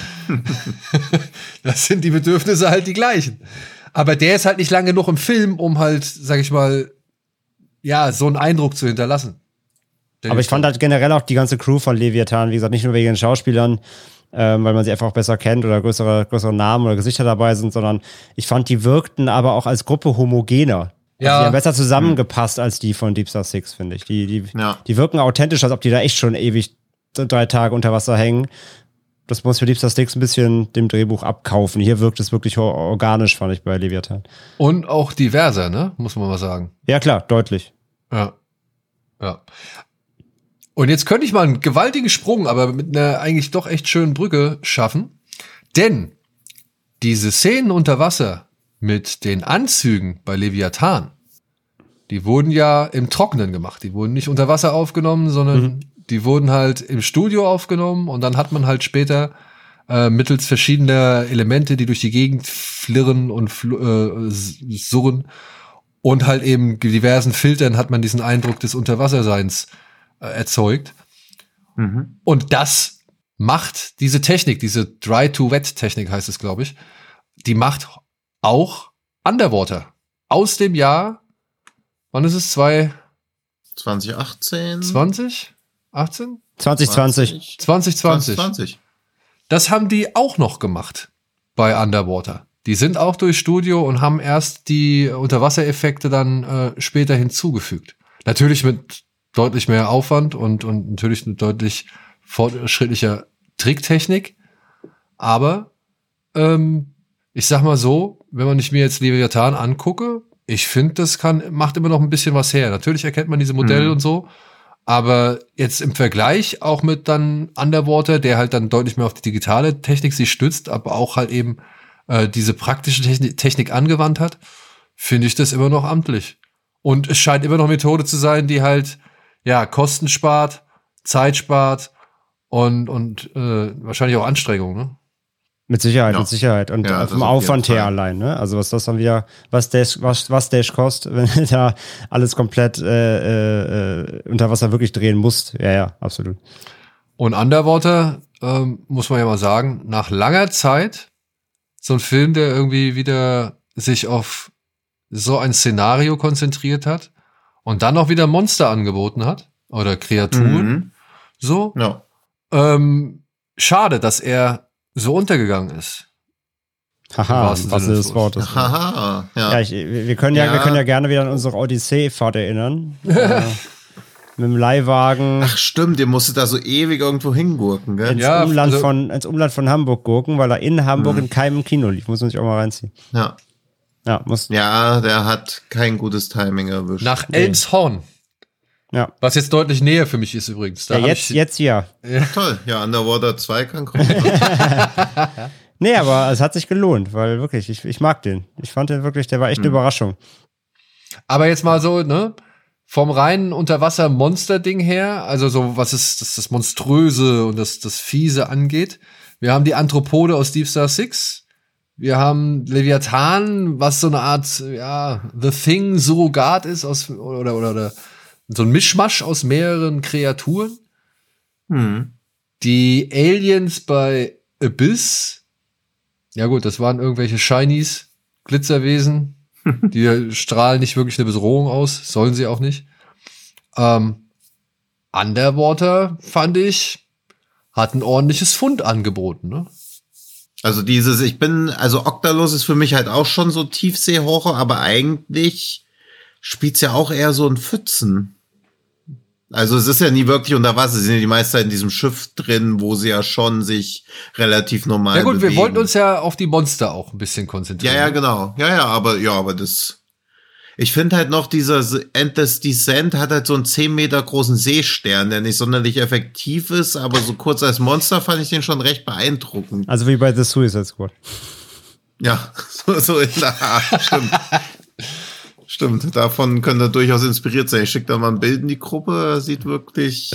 das sind die Bedürfnisse halt die gleichen. Aber der ist halt nicht lange genug im Film, um halt, sag ich mal, ja, so einen Eindruck zu hinterlassen. Aber ich fand halt generell auch die ganze Crew von Leviathan, wie gesagt, nicht nur wegen den Schauspielern, ähm, weil man sie einfach auch besser kennt oder größere, größere Namen oder Gesichter dabei sind, sondern ich fand, die wirkten aber auch als Gruppe homogener. Ja. Also die haben besser zusammengepasst als die von Deep Star Six, finde ich. Die, die, ja. die wirken authentisch, als ob die da echt schon ewig drei Tage unter Wasser hängen. Das muss für Deep Star Six ein bisschen dem Drehbuch abkaufen. Hier wirkt es wirklich organisch, fand ich bei Leviathan. Und auch diverser, ne? Muss man mal sagen. Ja, klar, deutlich. Ja. Ja. Und jetzt könnte ich mal einen gewaltigen Sprung, aber mit einer eigentlich doch echt schönen Brücke schaffen. Denn diese Szenen unter Wasser mit den Anzügen bei Leviathan, die wurden ja im Trockenen gemacht. Die wurden nicht unter Wasser aufgenommen, sondern mhm. die wurden halt im Studio aufgenommen und dann hat man halt später äh, mittels verschiedener Elemente, die durch die Gegend flirren und fl äh, surren und halt eben diversen Filtern hat man diesen Eindruck des Unterwasserseins äh, erzeugt. Mhm. Und das macht diese Technik, diese Dry-to-Wet-Technik heißt es, glaube ich, die macht auch Underwater aus dem Jahr, wann ist es? Zwei 2018? 20? 18? 2020. 2020. 2020. Das haben die auch noch gemacht bei Underwater. Die sind auch durch Studio und haben erst die Unterwassereffekte dann äh, später hinzugefügt. Natürlich mit deutlich mehr Aufwand und, und natürlich mit deutlich fortschrittlicher Tricktechnik. Aber ähm, ich sag mal so, wenn man nicht mir jetzt Leviathan angucke, ich finde, das kann, macht immer noch ein bisschen was her. Natürlich erkennt man diese Modelle mhm. und so. Aber jetzt im Vergleich auch mit dann Underwater, der halt dann deutlich mehr auf die digitale Technik sich stützt, aber auch halt eben äh, diese praktische Technik, Technik angewandt hat, finde ich das immer noch amtlich. Und es scheint immer noch Methode zu sein, die halt, ja, Kosten spart, Zeit spart und, und äh, wahrscheinlich auch Anstrengung, ne? Mit Sicherheit, ja. mit Sicherheit. Und ja, vom Aufwand her allein, ne? Also was das dann wieder, was Dash, was, was Dash kostet, wenn du da alles komplett äh, äh, unter Wasser wirklich drehen musst. Ja, ja, absolut. Und Underwater, ähm, muss man ja mal sagen, nach langer Zeit so ein Film, der irgendwie wieder sich auf so ein Szenario konzentriert hat und dann auch wieder Monster angeboten hat oder Kreaturen. Mhm. So. Ja. Ähm, schade, dass er so untergegangen ist. Haha, was ist das Wort? Haha, ja. ja ich, wir, können ja, ja, wir können ja gerne wieder an unsere Odyssee-Fahrt erinnern. äh, mit dem Leihwagen. Ach stimmt, ihr musstet da so ewig irgendwo hingurken, gell? Ins, ja, Umland, also, von, ins Umland von Hamburg gurken, weil er in Hamburg mhm. in keinem Kino lief. Muss man sich auch mal reinziehen. Ja. Ja, muss. Ja, der hat kein gutes Timing erwischt. Nach Elmshorn. Ja. Was jetzt deutlich näher für mich ist übrigens. Da ja, jetzt, jetzt ja. ja. Toll, ja, Underwater 2 kann kommen. nee, aber es hat sich gelohnt, weil wirklich, ich, ich mag den. Ich fand den wirklich, der war echt eine hm. Überraschung. Aber jetzt mal so, ne? Vom reinen Unterwasser-Monster-Ding her, also so, was ist das, das Monströse und das, das Fiese angeht. Wir haben die Anthropode aus Deep Star Six. Wir haben Leviathan, was so eine Art, ja, The Thing Surrogat ist aus, oder, oder, oder so ein Mischmasch aus mehreren Kreaturen. Hm. Die Aliens bei Abyss, ja gut, das waren irgendwelche Shinies, Glitzerwesen, die strahlen nicht wirklich eine Bedrohung aus, sollen sie auch nicht. Ähm, Underwater fand ich, hat ein ordentliches Fund angeboten, ne? Also dieses, ich bin, also Octalus ist für mich halt auch schon so Tiefseehorror, aber eigentlich spielt's ja auch eher so ein Pfützen. Also es ist ja nie wirklich unter Wasser, sie sind ja die meiste Zeit in diesem Schiff drin, wo sie ja schon sich relativ normal Ja gut, bewegen. wir wollten uns ja auf die Monster auch ein bisschen konzentrieren. Ja, ja, genau. Ja, ja, aber ja, aber das. Ich finde halt noch, dieser Endless Descent hat halt so einen 10 Meter großen Seestern, der nicht sonderlich effektiv ist, aber so kurz als Monster fand ich den schon recht beeindruckend. Also wie bei The Suicide Squad. Ja, so, so in der Art, stimmt. Stimmt, davon könnte er durchaus inspiriert sein. Ich schicke da mal ein Bild in die Gruppe, sieht wirklich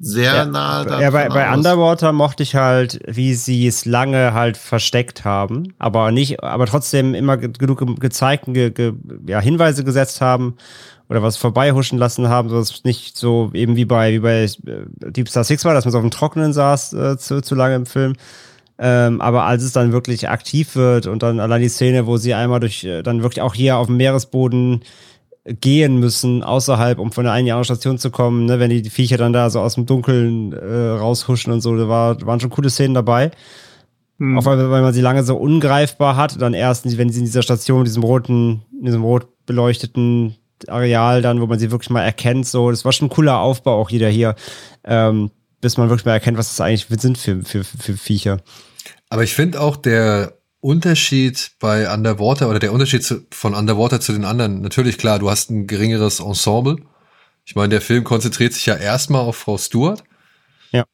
sehr Ja, nah da. Ja, bei, bei Underwater mochte ich halt, wie sie es lange halt versteckt haben, aber nicht, aber trotzdem immer ge- genug ge gezeigt, und ge, ge, ja, Hinweise gesetzt haben oder was vorbeihuschen lassen haben, sodass es nicht so eben wie bei, wie bei äh, Deep Star Six war, dass man so auf dem Trockenen saß äh, zu, zu lange im Film. Ähm, aber als es dann wirklich aktiv wird und dann allein die Szene, wo sie einmal durch, äh, dann wirklich auch hier auf dem Meeresboden gehen müssen, außerhalb, um von der einen anderen Station zu kommen, ne, wenn die Viecher dann da so aus dem Dunkeln äh, raushuschen und so, da war, waren schon coole Szenen dabei. Auch weil, weil man sie lange so ungreifbar hat, dann erst, wenn sie in dieser Station, in diesem roten, in diesem rot beleuchteten Areal dann, wo man sie wirklich mal erkennt, so, das war schon ein cooler Aufbau auch jeder hier, ähm, bis man wirklich mal erkennt, was das eigentlich sind für, für, für Viecher. Aber ich finde auch der Unterschied bei Underwater oder der Unterschied zu, von Underwater zu den anderen, natürlich klar, du hast ein geringeres Ensemble. Ich meine, der Film konzentriert sich ja erstmal auf Frau Stewart. Ja.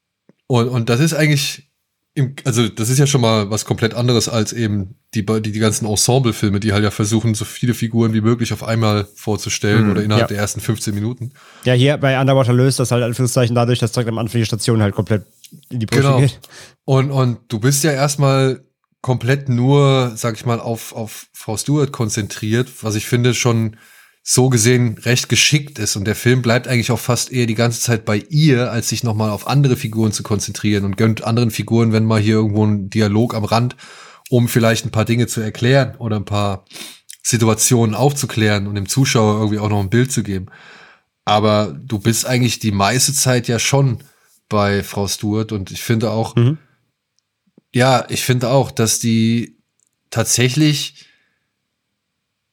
Und, und das ist eigentlich, im, also das ist ja schon mal was komplett anderes als eben die, die, die ganzen Ensemble-Filme, die halt ja versuchen, so viele Figuren wie möglich auf einmal vorzustellen Mhm, oder innerhalb ja. der ersten 15 Minuten. Ja, hier bei Underwater löst das halt Anführungszeichen dadurch, dass direkt am Anfang die Station halt komplett in die Brüche Genau. geht. Und, und du bist ja erstmal komplett nur, sag ich mal, auf, auf Frau Stewart konzentriert, was ich finde schon so gesehen recht geschickt ist. Und der Film bleibt eigentlich auch fast eher die ganze Zeit bei ihr, als sich nochmal auf andere Figuren zu konzentrieren und gönnt anderen Figuren, wenn mal hier irgendwo ein Dialog am Rand, um vielleicht ein paar Dinge zu erklären oder ein paar Situationen aufzuklären und dem Zuschauer irgendwie auch noch ein Bild zu geben. Aber du bist eigentlich die meiste Zeit ja schon bei Frau Stewart und ich finde auch, Mhm. ja, ich finde auch, dass die tatsächlich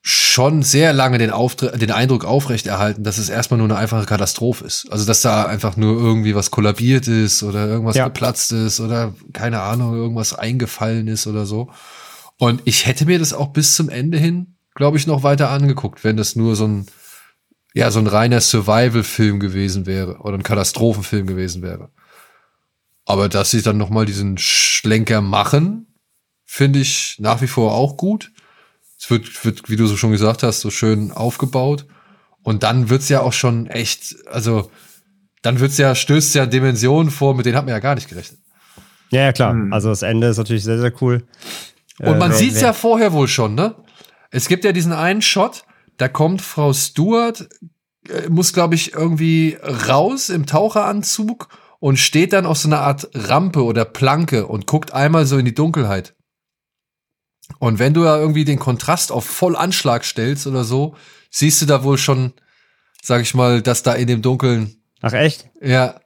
schon sehr lange den, Auftre den Eindruck aufrechterhalten, dass es erstmal nur eine einfache Katastrophe ist. Also, dass da einfach nur irgendwie was kollabiert ist oder irgendwas Ja. geplatzt ist oder keine Ahnung, irgendwas eingefallen ist oder so. Und ich hätte mir das auch bis zum Ende hin, glaube ich, noch weiter angeguckt, wenn das nur so ein, ja, so ein reiner Survival-Film gewesen wäre oder ein Katastrophenfilm gewesen wäre. Aber dass sie dann noch mal diesen Schlenker machen, finde ich nach wie vor auch gut. Es wird, wird, wie du so schon gesagt hast, so schön aufgebaut. Und dann wird's ja auch schon echt, also dann wird's ja, stößt ja Dimensionen vor, mit denen hat man ja gar nicht gerechnet. Ja, ja, klar. Mhm. Also das Ende ist natürlich sehr, sehr cool. Und man Äh, sieht's ja vorher wohl schon, ne? Es gibt ja diesen einen Shot, da kommt Frau Stewart, äh, muss, glaube ich, irgendwie raus im Taucheranzug und steht dann auf so einer Art Rampe oder Planke und guckt einmal so in die Dunkelheit. Und wenn du ja irgendwie den Kontrast auf Vollanschlag stellst oder so, siehst du da wohl schon, sag ich mal, dass da in dem Dunkeln, Ach echt? ja,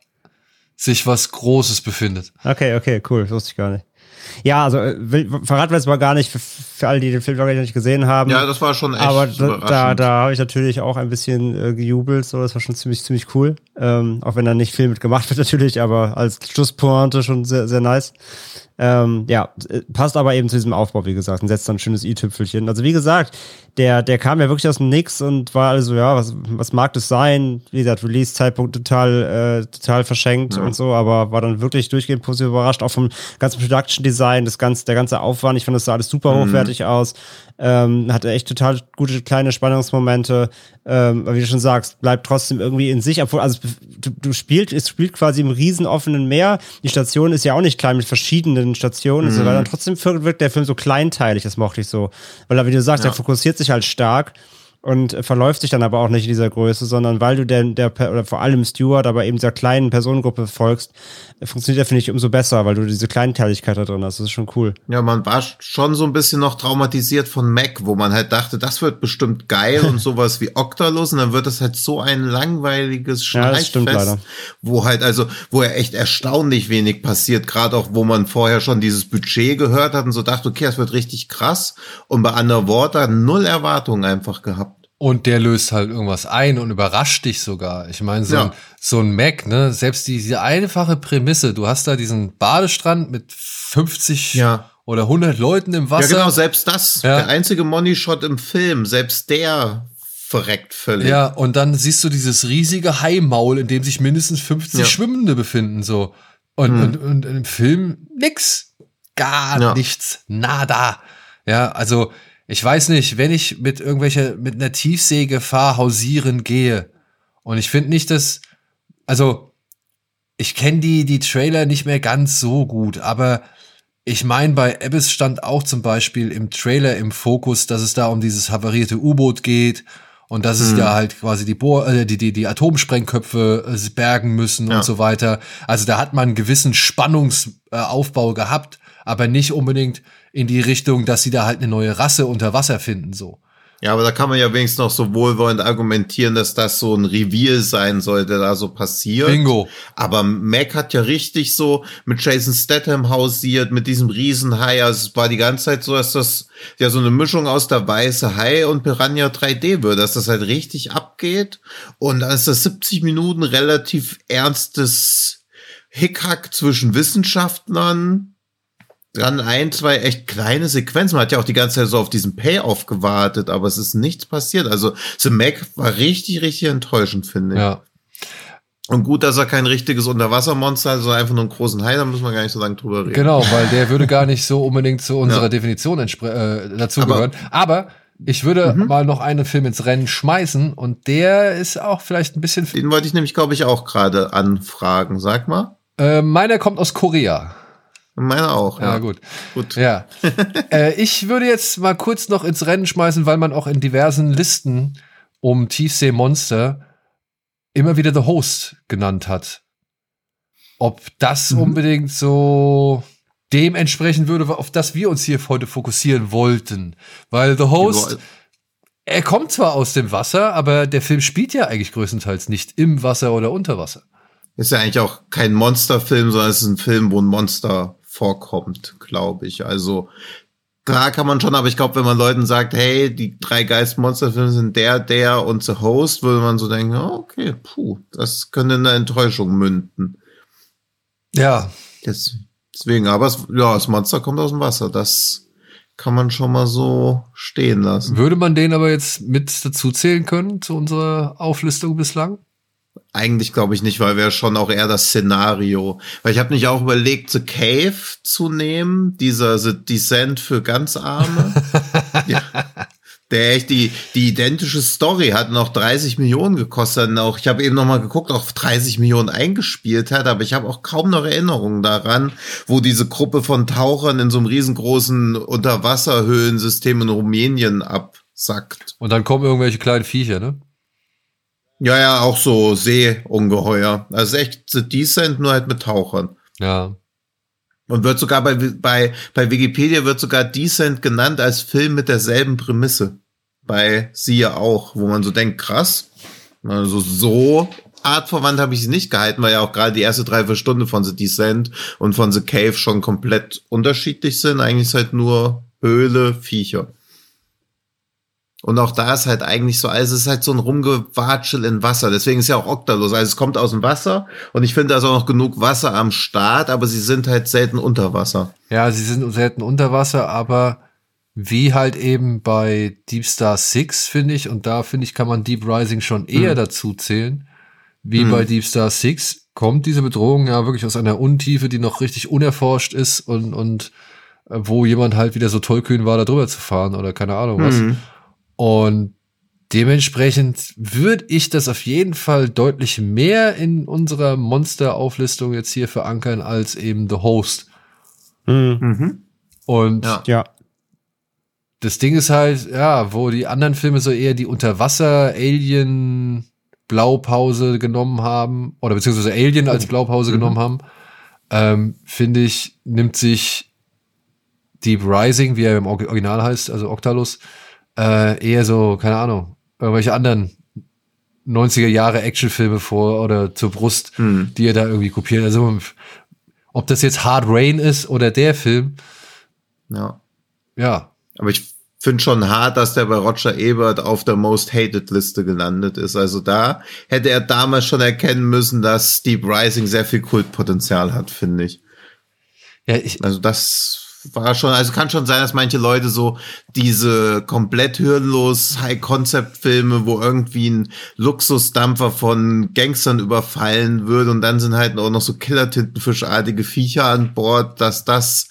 sich was Großes befindet. Okay, okay, cool. Das wusste ich gar nicht. Ja, also äh, will, verraten wir jetzt mal gar nicht für, für alle, die den Film noch nicht gesehen haben. Ja, das war schon echt aber da, da habe ich natürlich auch ein bisschen äh, gejubelt. So, das war schon ziemlich, ziemlich cool. Ähm, auch wenn da nicht viel mit gemacht wird natürlich, aber als Schlusspointe schon sehr, sehr nice. Ähm, ja, äh, passt aber eben zu diesem Aufbau, wie gesagt, und setzt dann ein schönes i-Tüpfelchen. Also wie gesagt, der, der kam ja wirklich aus dem Nix und war also, ja, was, was mag das sein? Wie gesagt, Release-Zeitpunkt total, äh, total verschenkt und so, aber war dann wirklich durchgehend positiv überrascht, auch vom ganzen Production-Design, das ganze, der ganze Aufwand. Ich fand, das sah alles super hochwertig aus. Ähm, hatte echt total gute kleine Spannungsmomente. Ähm, wie du schon sagst, bleibt trotzdem irgendwie in sich, obwohl, also du, du spielt, es spielt quasi im riesen offenen Meer. Die Station ist ja auch nicht klein mit verschiedenen Stationen, mhm. dann trotzdem wirkt der Film so kleinteilig, das mochte ich so. Weil er, wie du sagst, Ja. er fokussiert sich halt stark. Und verläuft sich dann aber auch nicht in dieser Größe, sondern weil du der, der oder vor allem Stewart, aber eben dieser kleinen Personengruppe folgst, funktioniert er, finde ich, umso besser, weil du diese Kleinteiligkeit da drin hast. Das ist schon cool. Ja, man war schon so ein bisschen noch traumatisiert von Mac, wo man halt dachte, das wird bestimmt geil und sowas wie Octalus und dann wird das halt so ein langweiliges Schneichfest, ja, wo halt also, wo er echt erstaunlich wenig passiert, gerade auch, wo man vorher schon dieses Budget gehört hat und so dachte, okay, das wird richtig krass und bei Underwater null Erwartungen einfach gehabt. Und der löst halt irgendwas ein und überrascht dich sogar. Ich meine, so, ja. ein, so ein Mac, ne, selbst diese einfache Prämisse, du hast da diesen Badestrand mit 50 ja. oder 100 Leuten im Wasser. Ja, genau, selbst das, ja. der einzige Money-Shot im Film, selbst der verreckt völlig. Ja, und dann siehst du dieses riesige Haimaul, in dem sich mindestens 50 ja. Schwimmende befinden, so. Und, hm. und, und, im Film nix. Gar nichts. Nada. Ja, also, ich weiß nicht, wenn ich mit irgendwelcher, mit einer Tiefseegefahr hausieren gehe und ich finde nicht, dass, also ich kenne die, die Trailer nicht mehr ganz so gut, aber ich meine, bei Abyss stand auch zum Beispiel im Trailer im Fokus, dass es da um dieses havarierte U-Boot geht und dass es hm. ja halt quasi die, Bohr, äh, die, die, die Atomsprengköpfe äh, bergen müssen ja. und so weiter. Also da hat man einen gewissen Spannungsaufbau äh, gehabt, aber nicht unbedingt in die Richtung, dass sie da halt eine neue Rasse unter Wasser finden, so. Ja, aber da kann man ja wenigstens noch so wohlwollend argumentieren, dass das so ein Reveal sein soll, der da so passiert. Bingo. Aber Mac hat ja richtig so mit Jason Statham hausiert, mit diesem Riesenhai. Also es war die ganze Zeit so, dass das ja so eine Mischung aus der weiße Hai und Piranha 3D wird, dass das halt richtig abgeht. Und dann ist das 70 Minuten relativ ernstes Hickhack zwischen Wissenschaftlern dann ein, zwei echt kleine Sequenzen. Man hat ja auch die ganze Zeit so auf diesen Payoff gewartet, aber es ist nichts passiert. Also The Mac war richtig, richtig enttäuschend, finde ich. Ja. Und gut, dass er kein richtiges Unterwassermonster hat, sondern einfach nur einen großen Hai, da müssen wir gar nicht so lange drüber reden. Genau, weil der würde gar nicht so unbedingt zu unserer ja. Definition äh, dazugehören. Aber, aber ich würde mhm. mal noch einen Film ins Rennen schmeißen und der ist auch vielleicht ein bisschen. Den wollte ich nämlich, glaube ich, auch gerade anfragen. Sag mal. Äh, meiner kommt aus Korea. Meine auch. Ja, ja gut. gut. Ja. äh, ich würde jetzt mal kurz noch ins Rennen schmeißen, weil man auch in diversen Listen um Tiefseemonster immer wieder The Host genannt hat. Ob das mhm. unbedingt so dem entsprechen würde, auf das wir uns hier heute fokussieren wollten. Weil The Host, er kommt zwar aus dem Wasser, aber der Film spielt ja eigentlich größtenteils nicht im Wasser oder unter Wasser. Ist ja eigentlich auch kein Monsterfilm, sondern es ist ein Film, wo ein Monster vorkommt, glaube ich. Also klar kann man schon, aber ich glaube, wenn man Leuten sagt, hey, die drei Geist-Monster-Filme sind der, der und The Host, würde man so denken, okay, puh, das könnte eine Enttäuschung münden. Ja. Deswegen, aber es, ja, das Monster kommt aus dem Wasser. Das kann man schon mal so stehen lassen. Würde man den aber jetzt mit dazu zählen können zu unserer Auflistung bislang? Eigentlich glaube ich nicht, weil wäre schon auch eher das Szenario. Weil ich habe nicht auch überlegt, The Cave zu nehmen, dieser The Descent für ganz Arme. ja. Der echt die, die identische Story hat noch 30 Millionen gekostet. Und auch, ich habe eben noch mal geguckt, auch 30 Millionen eingespielt hat, aber ich habe auch kaum noch Erinnerungen daran, wo diese Gruppe von Tauchern in so einem riesengroßen Unterwasserhöhlensystem in Rumänien absackt. Und dann kommen irgendwelche kleinen Viecher, ne? Ja, ja, auch so Seeungeheuer. Also echt The Descent, nur halt mit Tauchern. Ja. Und wird sogar bei, bei, bei Wikipedia wird sogar Descent genannt als Film mit derselben Prämisse. Bei Siehe auch, wo man so denkt, krass. Also so artverwandt habe ich sie nicht gehalten, weil ja auch gerade die erste drei, vier Stunden von The Descent und von The Cave schon komplett unterschiedlich sind. Eigentlich ist halt nur Höhle, Viecher. Und auch da ist halt eigentlich so, also es ist halt so ein Rumgewatschel in Wasser. Deswegen ist ja auch Oktalos. Also es kommt aus dem Wasser und ich finde, da ist auch noch genug Wasser am Start, aber sie sind halt selten unter Wasser. Ja, sie sind selten unter Wasser, aber wie halt eben bei Deep Star 6, finde ich, und da finde ich, kann man Deep Rising schon eher mhm. dazu zählen, wie mhm. bei Deep Star 6 kommt diese Bedrohung ja wirklich aus einer Untiefe, die noch richtig unerforscht ist und, und äh, wo jemand halt wieder so tollkühn war, da drüber zu fahren oder keine Ahnung was. Mhm. Und dementsprechend würde ich das auf jeden Fall deutlich mehr in unserer Monster-Auflistung jetzt hier verankern als eben The Host. Mhm. Und ja. das Ding ist halt, ja, wo die anderen Filme so eher die Unterwasser-Alien-Blaupause genommen haben, oder beziehungsweise Alien als Blaupause mhm. genommen haben, ähm, finde ich, nimmt sich Deep Rising, wie er im Original heißt, also Octalus, äh, eher so, keine Ahnung, irgendwelche anderen 90er Jahre Actionfilme vor oder zur Brust, mhm. die er da irgendwie kopiert. Also, ob das jetzt Hard Rain ist oder der Film. Ja. Ja. Aber ich finde schon hart, dass der bei Roger Ebert auf der Most Hated Liste gelandet ist. Also da hätte er damals schon erkennen müssen, dass Steve Rising sehr viel Kultpotenzial hat, finde ich. Ja, ich. Also das war schon, also kann schon sein, dass manche Leute so diese komplett hürdenlos High-Concept-Filme, wo irgendwie ein Luxusdampfer von Gangstern überfallen würde und dann sind halt auch noch so Killer-Tintenfischartige Viecher an Bord, dass das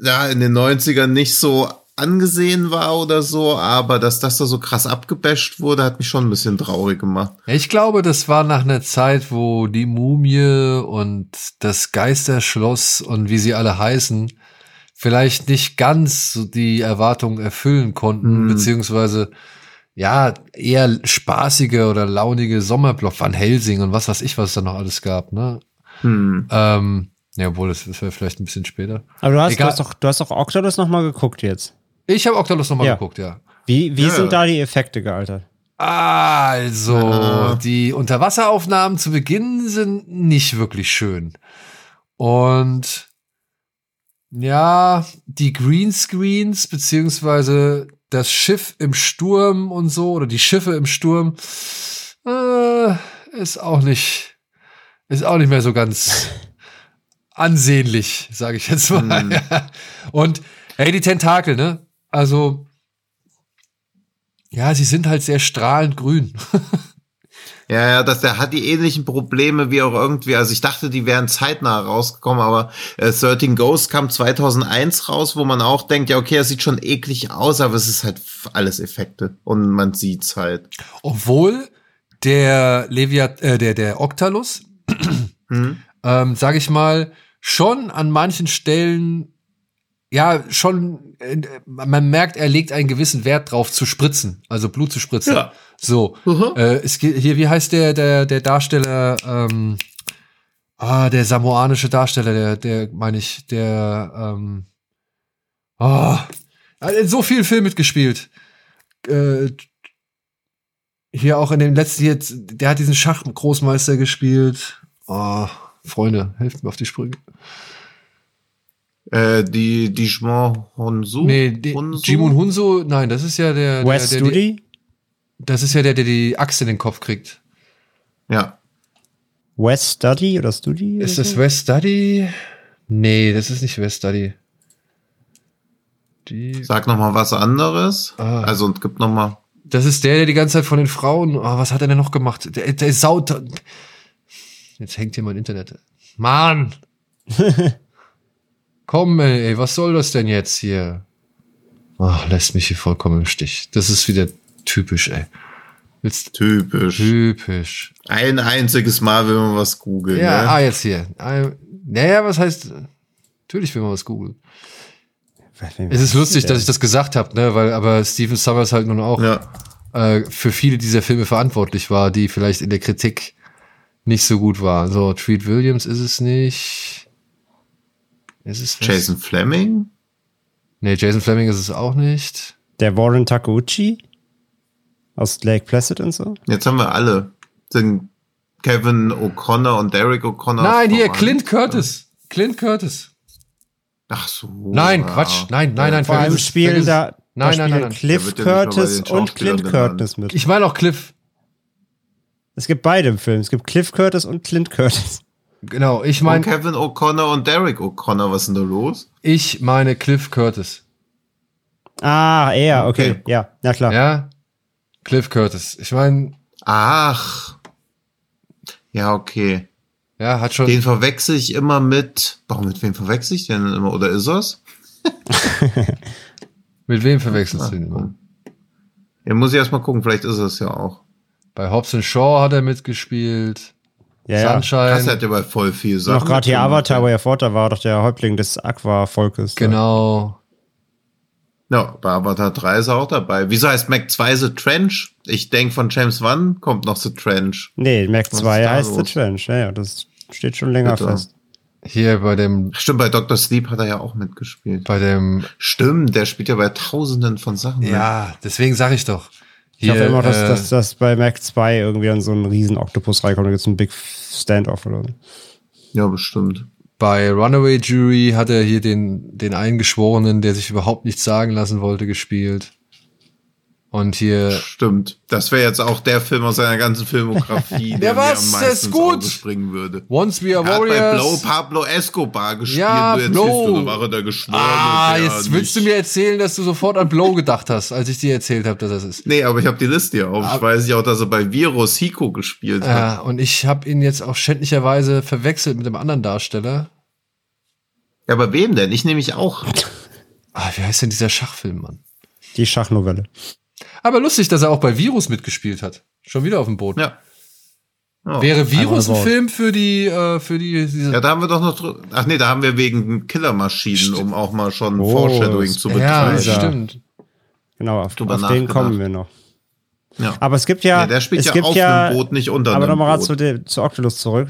ja in den 90ern nicht so angesehen war oder so, aber dass das da so krass abgebasht wurde, hat mich schon ein bisschen traurig gemacht. Ich glaube, das war nach einer Zeit, wo die Mumie und das Geisterschloss und wie sie alle heißen, vielleicht nicht ganz die Erwartungen erfüllen konnten, mhm. beziehungsweise ja, eher spaßige oder launige Sommerblock Van Helsing und was weiß ich, was es da noch alles gab, ne? Mhm. Ähm, ja, obwohl, das, das wäre vielleicht ein bisschen später. Aber du hast, du hast doch, du hast doch Octolus noch mal geguckt jetzt. Ich habe Octolus nochmal ja. geguckt, ja. Wie, wie ja. sind da die Effekte gealtert? Also, ah. die Unterwasseraufnahmen zu Beginn sind nicht wirklich schön. Und ja, die Greenscreens, beziehungsweise das Schiff im Sturm und so, oder die Schiffe im Sturm, äh, ist auch nicht, ist auch nicht mehr so ganz ansehnlich, sage ich jetzt mal. Mm. Und hey, die Tentakel, ne? Also, ja, sie sind halt sehr strahlend grün. Ja, ja, das, der hat die ähnlichen Probleme wie auch irgendwie. Also ich dachte, die wären zeitnah rausgekommen, aber äh, 13 Ghosts kam 2001 raus, wo man auch denkt, ja, okay, er sieht schon eklig aus, aber es ist halt alles Effekte und man sieht's halt. Obwohl der Leviat, äh, der der Octalus, hm? ähm, sage ich mal, schon an manchen Stellen ja, schon, äh, man merkt, er legt einen gewissen Wert drauf zu spritzen, also Blut zu spritzen. Ja. So. Mhm. Äh, es, hier, wie heißt der, der, der Darsteller, ähm, ah, der samoanische Darsteller, der, der, meine ich, der, ähm, ah, er hat in so viel Film mitgespielt. Äh, hier auch in dem letzten, jetzt, der hat diesen Schachgroßmeister gespielt. Oh, Freunde, helft mir auf die Sprünge. Äh, die Dijimon Honsu? Nee, die, Hunsu? Jimon Hunsu, nein, das ist ja der. West der, der, der, Das ist ja der, der die Axt in den Kopf kriegt. Ja. West Study oder Study? Ist das West Study? Nee, das ist nicht West Study. Die Sag noch mal was anderes. Ah. Also und gibt noch mal. Das ist der, der die ganze Zeit von den Frauen. Oh, was hat er denn noch gemacht? Der, der ist saut. Jetzt hängt hier mein Internet. Mann! Komm, ey, was soll das denn jetzt hier? Ach, lässt mich hier vollkommen im Stich. Das ist wieder typisch, ey. Willst typisch. Typisch. Ein einziges Mal will man was googeln. Ja, ne? ah, jetzt hier. Naja, was heißt, natürlich will man was googeln. Es ist lustig, dass ich das gesagt habe, ne, weil aber Steven Summers halt nun auch ja. äh, für viele dieser Filme verantwortlich war, die vielleicht in der Kritik nicht so gut waren. So, Treat Williams ist es nicht. Ist es Jason Fleming? Nee, Jason Fleming ist es auch nicht. Der Warren Takeuchi? Aus Lake Placid und so? Jetzt haben wir alle. Sind Kevin O'Connor und Derek O'Connor. Nein, hier, Clint Curtis. Clint Curtis. Ach so. Nein, ja. Quatsch. Nein, nein, nein. Vor allem spielen da, nein, da nein, nein, Cliff Curtis und Clint Curtis mit. Ich meine auch Cliff. Es gibt beide im Film. Es gibt Cliff Curtis und Clint Curtis. Genau, ich meine. Kevin O'Connor und Derek O'Connor, was ist denn da los? Ich meine Cliff Curtis. Ah, er, okay. okay. Ja, ja klar. Ja, Cliff Curtis. Ich meine. Ach. Ja, okay. Ja, hat schon. Den verwechsel ich immer mit. Warum mit wem verwechsel ich denn immer? Oder ist er's? mit wem verwechselst Ach, du ihn immer? Ja, muss ich erstmal gucken, vielleicht ist es ja auch. Bei Hobson Shaw hat er mitgespielt. Ja, Sunshine. Das hat ja bei voll viel Sachen. Noch gerade hier Avatar, wo er Vorteil war, doch der Häuptling des Aqua-Volkes. Genau. Ja, bei Avatar 3 ist er auch dabei. Wieso heißt Mac 2 The Trench? Ich denke, von James Wan kommt noch The Trench. Nee, Mac 2 heißt? The Trench. Ja, ja, das steht schon länger Bitte. fest. Hier bei dem. Stimmt, bei Dr. Sleep hat er ja auch mitgespielt. Bei dem. Stimmt, der spielt ja bei tausenden von Sachen. Ja, mit. deswegen sage ich doch. Hier, ich hoffe immer, dass, äh, dass, dass bei Mac 2 irgendwie an so einen riesen Oktopus reinkommt. Da gibt es einen Big Standoff oder so. Ja, bestimmt. Bei Runaway Jury hat er hier den, den Eingeschworenen, der sich überhaupt nichts sagen lassen wollte, gespielt. Und hier. Stimmt. Das wäre jetzt auch der Film aus seiner ganzen Filmografie, der, der was, mir am meisten gut. springen würde. Once We Are er Warriors. Hat bei Blow Pablo Escobar gespielt. Ja, du Blow. Du, war der geschworen. Ah, jetzt willst du mir erzählen, dass du sofort an Blow gedacht hast, als ich dir erzählt habe, dass das ist. Nee, aber ich habe die Liste ja auf. Ich weiß ja auch, dass er bei Virus Hiko gespielt hat. Ja, und ich habe ihn jetzt auch schändlicherweise verwechselt mit einem anderen Darsteller. Ja, aber wem denn? Ich nehme mich auch. Ah, wie heißt denn dieser Schachfilm, Mann? Die Schachnovelle. Aber lustig, dass er auch bei Virus mitgespielt hat. Schon wieder auf dem Boot. Ja. Oh. Wäre Virus ein Film für die, äh, für die, diese Ja, da haben wir doch noch, ach nee, da haben wir wegen Killermaschinen, um auch mal schon oh, Foreshadowing zu betreiben. Ja, stimmt. Genau, auf, auf den kommen wir noch. Ja. Aber es gibt ja, ja der spielt es ja gibt auf ja, einem Boot, nicht unter aber nochmal zu, zu Oculus zurück.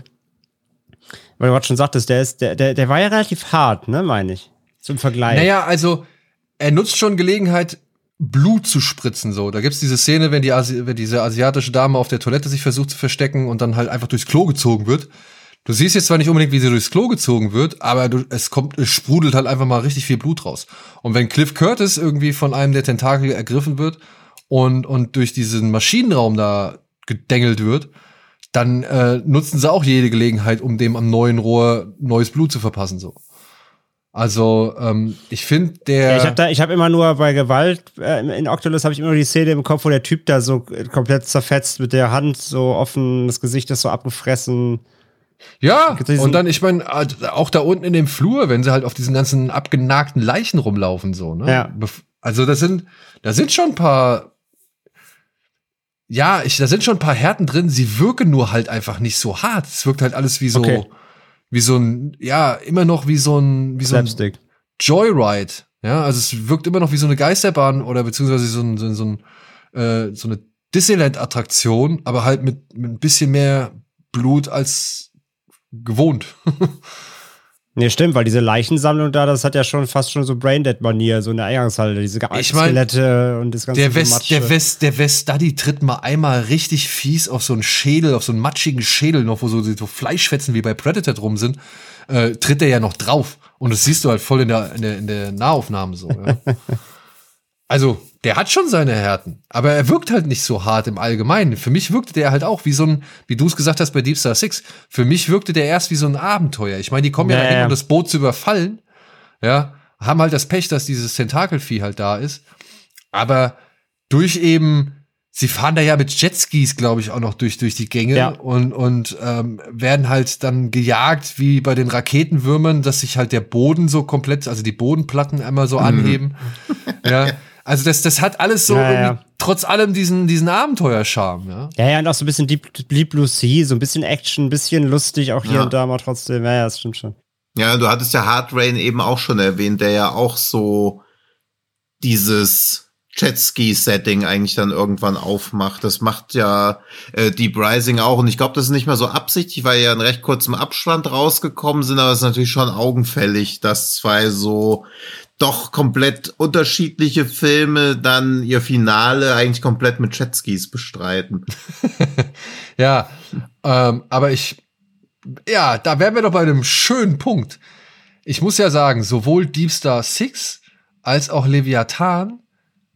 Weil du gerade schon sagtest, der ist, der, der, der war ja relativ hart, ne, meine ich. Zum Vergleich. Naja, also, er nutzt schon Gelegenheit, Blut zu spritzen, so. Da gibt's diese Szene, wenn, die Asi wenn diese asiatische Dame auf der Toilette sich versucht zu verstecken und dann halt einfach durchs Klo gezogen wird. Du siehst jetzt zwar nicht unbedingt, wie sie durchs Klo gezogen wird, aber du, es kommt, es sprudelt halt einfach mal richtig viel Blut raus. Und wenn Cliff Curtis irgendwie von einem der Tentakel ergriffen wird und, und durch diesen Maschinenraum da gedengelt wird, dann äh, nutzen sie auch jede Gelegenheit, um dem am neuen Rohr neues Blut zu verpassen, so. Also ähm, ich finde der. Ja, ich habe da, ich habe immer nur bei Gewalt äh, in Octolus habe ich immer nur die Szene im Kopf, wo der Typ da so komplett zerfetzt mit der Hand so offen, das Gesicht ist so abgefressen. Ja, und dann, ich meine, auch da unten in dem Flur, wenn sie halt auf diesen ganzen abgenagten Leichen rumlaufen, so, ne? Ja. Also das sind, da sind schon ein paar, ja, ich, da sind schon ein paar Härten drin, sie wirken nur halt einfach nicht so hart. Es wirkt halt alles wie so, Okay. Wie so ein, ja, immer noch wie so ein, wie so ein Slapstick. Joyride. Ja, also es wirkt immer noch wie so eine Geisterbahn oder beziehungsweise so ein, so ein, so, ein, äh, so eine Disneyland-Attraktion, aber halt mit, mit ein bisschen mehr Blut als gewohnt. Nee, stimmt, weil diese Leichensammlung da, das hat ja schon fast schon so Braindead-Manier, so eine Eingangshalle, diese Ich mein, Skelette und das ganze Der West, der West, der West Study tritt mal einmal richtig fies auf so einen Schädel, auf so einen matschigen Schädel noch, wo so, so Fleischfetzen wie bei Predator drum sind, äh, tritt der ja noch drauf. Und das siehst du halt voll in der, in der, in der Nahaufnahme so. Ja. also, der hat schon seine Härten, aber er wirkt halt nicht so hart im Allgemeinen. Für mich wirkte der halt auch wie so ein, wie du es gesagt hast bei Deep Star Six, für mich wirkte der erst wie so ein Abenteuer. Ich meine, die kommen ja, Ja, dahin, um das Boot zu überfallen. Ja, haben halt das Pech, dass dieses Tentakelvieh halt da ist. Aber durch eben, sie fahren da ja mit Jetskis, glaube ich, auch noch durch, durch die Gänge Ja. und, und ähm, werden halt dann gejagt wie bei den Raketenwürmern, dass sich halt der Boden so komplett, also die Bodenplatten einmal so anheben. ja. Also das, das hat alles so Ja, ja. trotz allem diesen, diesen Abenteuerscharme, ja. Ja, ja, und auch so ein bisschen Deep, Deep Blue Sea, so ein bisschen Action, ein bisschen lustig, auch hier Ja. und da mal trotzdem. Ja, ja, das stimmt schon. Ja, du hattest ja Hard Rain eben auch schon erwähnt, der ja auch so dieses Jetski-Setting eigentlich dann irgendwann aufmacht. Das macht ja äh, Deep Rising auch. Und ich glaube, das ist nicht mehr so absichtlich, weil ja in recht kurzem Abstand rausgekommen sind, aber es ist natürlich schon augenfällig, dass zwei so doch komplett unterschiedliche Filme dann ihr Finale eigentlich komplett mit Jetskis bestreiten. Ja, ähm, aber ich, ja, da wären wir doch bei einem schönen Punkt. Ich muss ja sagen, sowohl Deep Star Six als auch Leviathan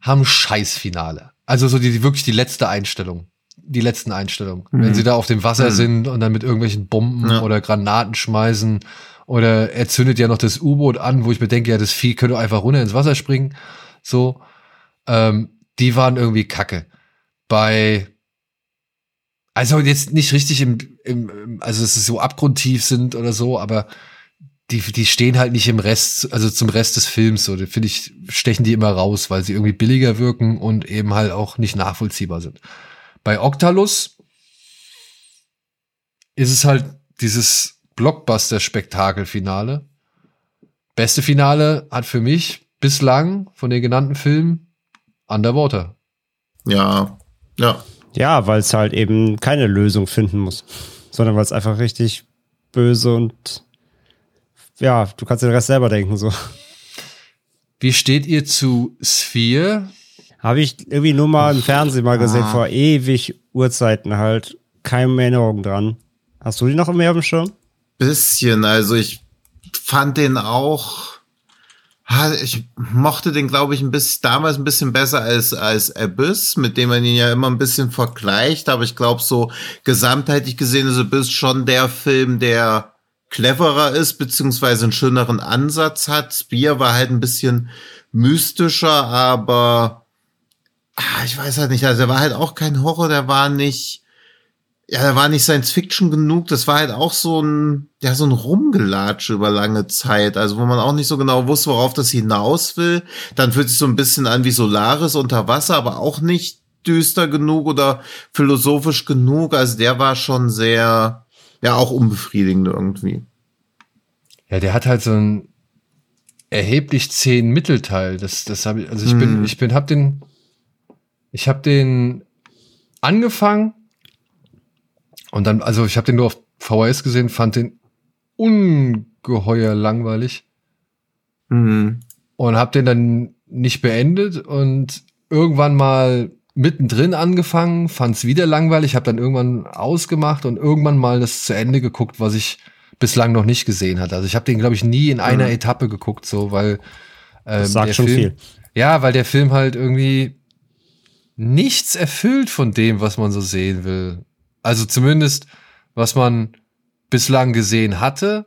haben Scheißfinale. Also so die, die wirklich die letzte Einstellung. Die letzten Einstellungen. Wenn sie da auf dem Wasser Mhm. sind und dann mit irgendwelchen Bomben Ja. oder Granaten schmeißen oder er zündet ja noch das U-Boot an, wo ich mir denke, ja, das Vieh könnte einfach runter ins Wasser springen. So, ähm, die waren irgendwie kacke. Bei also jetzt nicht richtig im, im, also dass es so abgrundtief sind oder so, aber die, die stehen halt nicht im Rest, also zum Rest des Films, so, finde ich, stechen die immer raus, weil sie irgendwie billiger wirken und eben halt auch nicht nachvollziehbar sind. Bei Octalus ist es halt dieses Blockbuster-Spektakel-Finale. Beste Finale hat für mich bislang von den genannten Filmen Underwater. Ja, ja. Ja, weil es halt eben keine Lösung finden muss, sondern weil es einfach richtig böse und ja, du kannst den Rest selber denken so. Wie steht ihr zu Sphere? Habe ich irgendwie nur mal im Fernsehen mal gesehen, ah. vor ewig Uhrzeiten halt. Keine Erinnerung dran. Hast du die noch mehr auf dem Schirm? Bisschen, also ich fand den auch, ich mochte den, glaube ich, ein bisschen, damals ein bisschen besser als, als Abyss, mit dem man ihn ja immer ein bisschen vergleicht, aber ich glaube, so gesamtheitlich gesehen ist Abyss schon der Film, der cleverer ist, beziehungsweise einen schöneren Ansatz hat. Spear war halt ein bisschen mystischer, aber ah, ich weiß halt nicht, also er war halt auch kein Horror, der war nicht, ja, der war nicht Science Fiction genug, das war halt auch so ein, ja, so ein Rumgelatsch über lange Zeit, also wo man auch nicht so genau wusste, worauf das hinaus will. Dann fühlt sich so ein bisschen an wie Solaris unter Wasser, aber auch nicht düster genug oder philosophisch genug, also der war schon sehr, ja, auch unbefriedigend irgendwie. Ja, der hat halt so ein erheblich zehn Mittelteil. Das, das habe ich, also ich hm. bin, ich bin, hab den, ich habe den angefangen und dann, also ich habe den nur auf VHS gesehen, fand den ungeheuer langweilig mhm. und habe den dann nicht beendet und irgendwann mal mittendrin angefangen, fand es wieder langweilig, habe dann irgendwann ausgemacht und irgendwann mal das zu Ende geguckt, was ich bislang noch nicht gesehen hatte. Also ich habe den, glaube ich, nie in einer mhm. Etappe geguckt, so weil ähm, das sagt schon Film, viel. Ja, weil der Film halt irgendwie nichts erfüllt von dem, was man so sehen will. Also zumindest, was man bislang gesehen hatte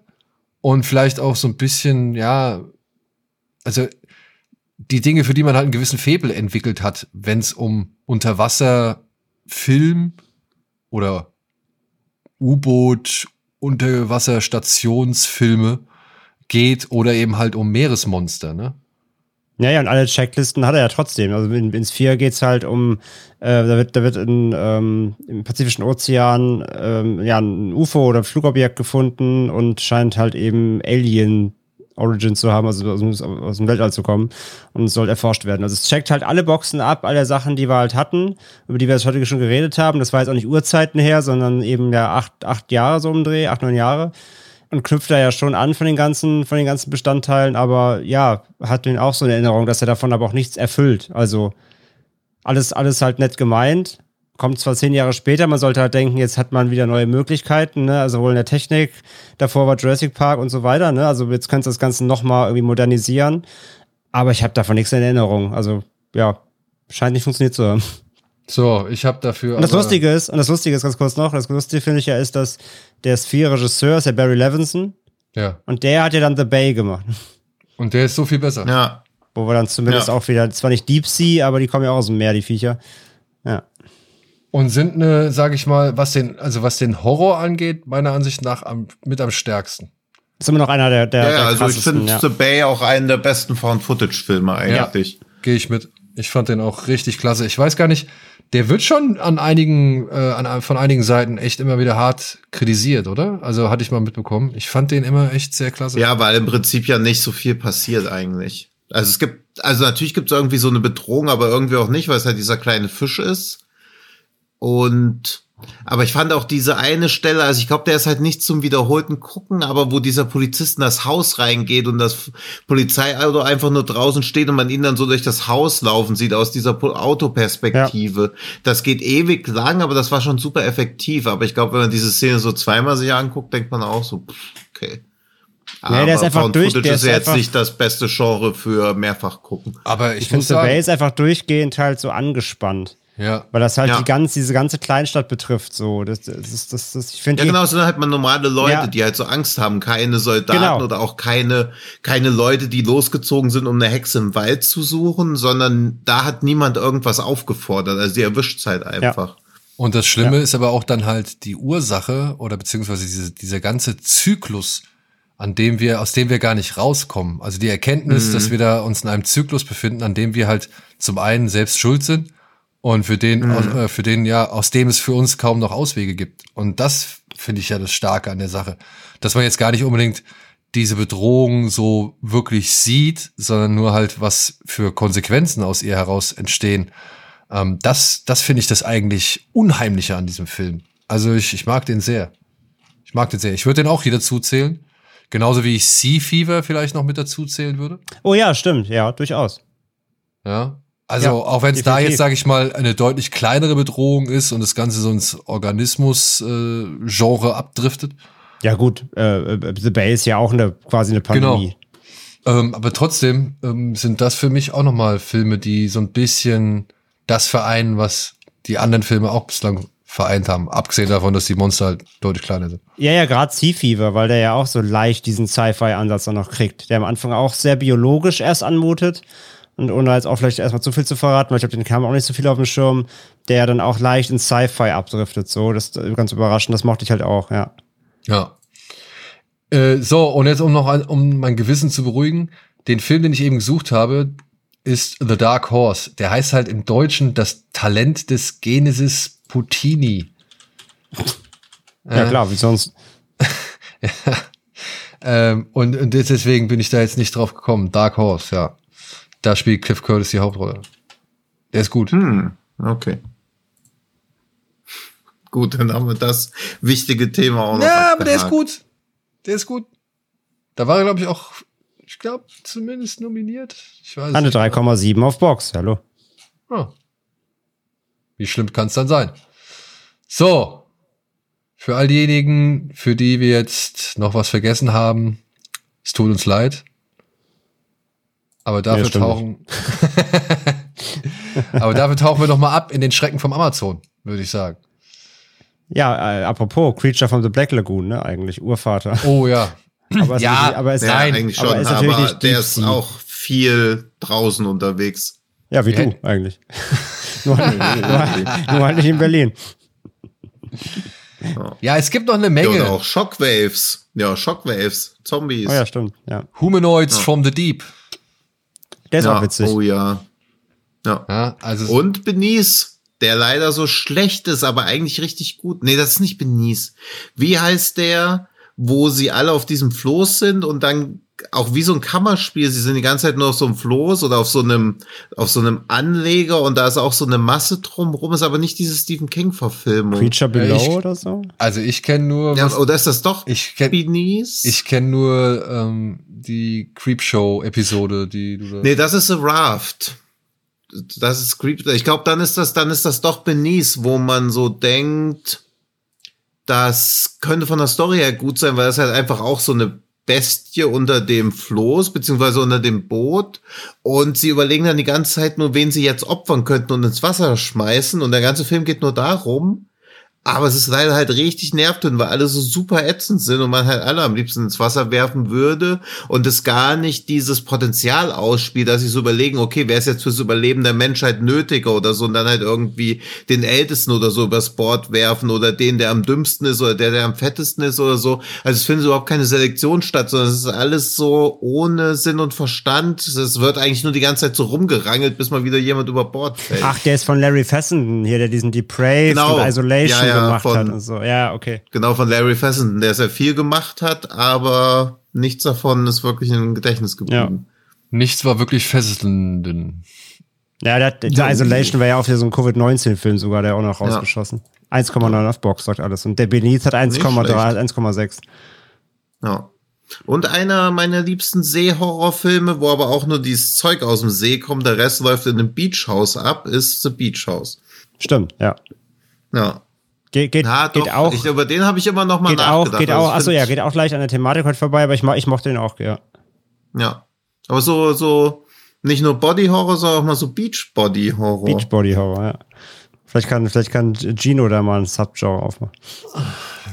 und vielleicht auch so ein bisschen, ja, also die Dinge, für die man halt einen gewissen Febel entwickelt hat, wenn es um Unterwasserfilm oder U-Boot, Unterwasserstationsfilme geht oder eben halt um Meeresmonster, ne? Ja, ja, und alle Checklisten hat er ja trotzdem. Also in, in Sphere geht's halt um, äh, da wird, da wird in, ähm, im Pazifischen Ozean ähm, ja, ein UFO oder ein Flugobjekt gefunden und scheint halt eben Alien Origin zu haben, also aus, aus dem Weltall zu kommen und soll erforscht werden. Also es checkt halt alle Boxen ab, alle Sachen, die wir halt hatten, über die wir jetzt heute schon geredet haben. Das war jetzt auch nicht Urzeiten her, sondern eben ja acht, acht Jahre so im Dreh, acht, neun Jahre und knüpft da ja schon an von den ganzen, von den ganzen Bestandteilen, aber ja, hat den auch so eine Erinnerung, dass er davon aber auch nichts erfüllt. Also alles, alles halt nett gemeint. Kommt zwar zehn Jahre später, man sollte halt denken, jetzt hat man wieder neue Möglichkeiten, ne? also wohl in der Technik, davor war Jurassic Park und so weiter, ne? also jetzt kannst du das Ganze nochmal irgendwie modernisieren, aber ich habe davon nichts in Erinnerung, also ja, scheint nicht funktioniert zu haben. So, ich habe dafür. Und das Lustige ist, und das Lustige ist ganz kurz noch, das Lustige finde ich ja ist, dass der Sphere-Regisseur ist der Barry Levinson. Ja. Und der hat ja dann The Bay gemacht. Und der ist so viel besser. Ja. Wo wir dann zumindest ja. auch wieder, zwar nicht Deep Sea, aber die kommen ja auch aus dem Meer, die Viecher. Ja. Und sind eine, sag ich mal, was den, also was den Horror angeht, meiner Ansicht nach am, mit am stärksten. Ist immer noch einer der, der, ja, der also ich finde ja. The Bay auch einen der besten Found-Footage-Filme eigentlich. Ja, Gehe ich mit. Ich fand den auch richtig klasse. Ich weiß gar nicht, der wird schon an einigen, äh, an, von einigen Seiten echt immer wieder hart kritisiert, oder? Also hatte ich mal mitbekommen. Ich fand den immer echt sehr klasse. Ja, weil im Prinzip ja nicht so viel passiert eigentlich. Also es gibt, also natürlich gibt es irgendwie so eine Bedrohung, aber irgendwie auch nicht, weil es halt dieser kleine Fisch ist. Und aber ich fand auch diese eine Stelle, also ich glaube, der ist halt nicht zum wiederholten Gucken, aber wo dieser Polizist in das Haus reingeht und das Polizeiauto einfach nur draußen steht und man ihn dann so durch das Haus laufen sieht aus dieser Autoperspektive. Ja. Das geht ewig lang, aber das war schon super effektiv. Aber ich glaube, wenn man diese Szene so zweimal sich anguckt, denkt man auch so, okay. Aber ja, der ist einfach durch. Der ist ja jetzt nicht das beste Genre für mehrfach gucken. Aber ich, ich finde, The ist einfach durchgehend halt so angespannt. Ja. Weil das halt ja. die ganz, diese ganze Kleinstadt betrifft. So, das, das, das, das ich finde. Ja, genau, sind halt mal normale Leute, ja. die halt so Angst haben, keine Soldaten genau. oder auch keine, keine Leute, die losgezogen sind, um eine Hexe im Wald zu suchen, sondern da hat niemand irgendwas aufgefordert. Also die erwischt halt einfach. Ja. Und das Schlimme ist aber auch dann halt die Ursache oder beziehungsweise diese, dieser ganze Zyklus, an dem wir, aus dem wir gar nicht rauskommen. Also die Erkenntnis, mhm. dass wir da uns in einem Zyklus befinden, an dem wir halt zum einen selbst schuld sind und für den, mhm. aus, äh, für den ja, aus dem es für uns kaum noch Auswege gibt. Und das finde ich ja das Starke an der Sache. Dass man jetzt gar nicht unbedingt diese Bedrohung so wirklich sieht, sondern nur halt, was für Konsequenzen aus ihr heraus entstehen. Ähm, das das finde ich das eigentlich Unheimliche an diesem Film. Also ich, ich mag den sehr. Ich mag den sehr. Ich würde den auch hier dazu zählen. Genauso wie ich Sea Fever vielleicht noch mit dazu zählen würde. Oh ja, stimmt. Ja, durchaus. Ja. Also Ja, auch wenn es da jetzt, sage ich mal, eine deutlich kleinere Bedrohung ist und das Ganze so ins Organismus-Genre abdriftet. Ja, gut. Äh, äh, The Bay ist ja auch eine quasi eine Pandemie. Ähm, aber trotzdem ähm, sind das für mich auch nochmal Filme, die so ein bisschen das vereinen, was die anderen Filme auch bislang vereint haben. Abgesehen davon, dass die Monster halt deutlich kleiner sind. Ja, ja, gerade Sea Fever, weil der ja auch so leicht diesen Sci-Fi-Ansatz dann noch kriegt, der am Anfang auch sehr biologisch erst anmutet. Und ohne jetzt auch vielleicht erstmal zu viel zu verraten, weil ich glaube, den kam auch nicht so viel auf dem Schirm, der dann auch leicht in Sci-Fi abdriftet. So, das ist äh, ganz überraschend, das mochte ich halt auch, ja. Ja. Äh, so, und jetzt um noch ein, um mein Gewissen zu beruhigen, den Film, den ich eben gesucht habe, ist The Dark Horse. Der heißt halt im Deutschen das Talent des Genesis Puccini. Ja, klar, wie sonst. Ähm, und, und deswegen bin ich da jetzt nicht drauf gekommen. Dark Horse, ja. Da spielt Cliff Curtis die Hauptrolle. Der ist gut. Hm, okay. Gut, dann haben wir das wichtige Thema auch noch. Ja, aber der ist abgehakt. gut. Der ist gut. Da war er, glaube ich, auch, ich glaube, zumindest nominiert. Ich weiß Eine nicht. 3,7 auf Box, hallo. Ah. Wie schlimm kann es dann sein? So. Für all diejenigen, für die wir jetzt noch was vergessen haben, es tut uns leid. Aber dafür stimmt tauchen. Aber dafür tauchen wir noch mal ab in den Schrecken vom Amazon, würde ich sagen. Ja, äh, apropos, Creature from the Black Lagoon, ne, eigentlich, Urvater. Oh ja. Aber ist Ja, natürlich- aber ist, Ja, Nein, eigentlich aber schon, ist aber, natürlich nicht der ist auch viel draußen unterwegs. ja, wie Wir du, eigentlich. nur, nur, nur halt nicht in Berlin. Ja, es gibt noch eine Ja, Menge. und auch Shockwaves. Ja, Shockwaves. Zombies. Oh ja, stimmt, ja. Humanoids from the Deep. Der ist Ja, auch witzig. Oh ja. Ja. Ja, also Und Benice, der leider so schlecht ist, aber eigentlich richtig gut. Nee, das ist nicht Benice. Wie heißt der, wo sie alle auf diesem Floß sind und dann auch wie so ein Kammerspiel, sie sind die ganze Zeit nur auf so einem Floß oder auf so einem, auf so einem Anleger und da ist auch so eine Masse drumrum, ist aber nicht diese Stephen King-Verfilmung. Creature Ja, Below ich- oder so? also ich kenne nur Ja, was, oder ist das doch ich kenne Benice? ich kenn nur ähm, die Creepshow Episode, die du da Nee, das ist The Raft. Das ist Creep. Ich glaube, dann ist das, dann ist das doch Benice, wo man so denkt, das könnte von der Story her gut sein, weil das halt einfach auch so eine Bestie unter dem Floß, beziehungsweise unter dem Boot. Und sie überlegen dann die ganze Zeit nur, wen sie jetzt opfern könnten und ins Wasser schmeißen. Und der ganze Film geht nur darum. Aber es ist leider halt richtig nervtötend, weil alle so super ätzend sind und man halt alle am liebsten ins Wasser werfen würde und es gar nicht dieses Potenzial ausspielt, dass sie so überlegen, okay, wer ist jetzt fürs Überleben der Menschheit nötiger oder so und dann halt irgendwie den Ältesten oder so übers Board werfen oder den, der am dümmsten ist oder der, der am fettesten ist oder so. Also es findet überhaupt keine Selektion statt, sondern es ist alles so ohne Sinn und Verstand. Es wird eigentlich nur die ganze Zeit so rumgerangelt, bis mal wieder jemand über Bord fällt. Ach, der ist von Larry Fessenden hier, der diesen Depraved Genau. und Isolation Ja, ja, gemacht von- hat und so. Ja, okay. Genau, von Larry Fessenden, der sehr viel gemacht hat, aber nichts davon ist wirklich im Gedächtnis geblieben. nichts war wirklich fesselnden. Ja, der, der Isolation war ja auch wieder so ein Covid-19-Film sogar, der auch noch Ja. rausgeschossen. 1,9 auf Box, sagt alles. Und der Beneath hat 1,3, schlecht. 1,6. Ja. Und einer meiner liebsten Seehorrorfilme, wo aber auch nur dieses Zeug aus dem See kommt, der Rest läuft in einem Beachhaus ab, ist The Beach House. Stimmt, ja. Ja. Ge geht, Na, doch, geht auch. ich, über den habe ich immer noch mal geht nachgedacht. auch, geht Also auch, achso, ja, geht auch leicht an der Thematik heute vorbei, aber ich, ich mochte den auch, ja. Ja. Aber so, so, nicht nur Body Horror, sondern auch mal so Beach Body Horror. Beachbody Horror, ja. Vielleicht kann, vielleicht kann Gino da mal ein Subgenre aufmachen.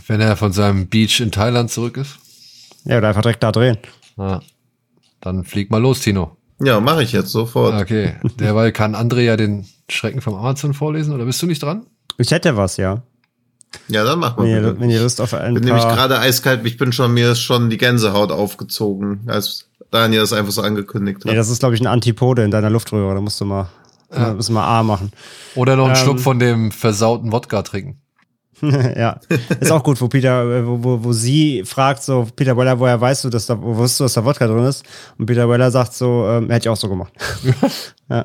Wenn er von seinem Beach in Thailand zurück ist. Ja, oder einfach direkt da drehen. Ja. Dann flieg mal los, Tino. Ja, mache ich jetzt sofort. Okay. Derweil kann André ja den Schrecken vom Amazon vorlesen, oder bist du nicht dran? Ich hätte was, ja. Ja, dann machen Wenn wir ihr, bitte. wenn ihr Lust auf ein bin nämlich gerade eiskalt, ich bin schon, mir ist schon die Gänsehaut aufgezogen, als Daniel das einfach so angekündigt hat. Nee, das ist, glaube ich, ein Antipode in deiner Luftröhre. Da musst du mal, da musst du mal A machen. Oder noch einen Ähm. Schluck von dem versauten Wodka trinken. ja, ist auch gut, wo Peter, wo, wo, wo sie fragt so, Peter Weller, woher weißt du, dass da, wo wusstest du, dass da Wodka drin ist? Und Peter Weller sagt so, ähm, hätte ich auch so gemacht. ja.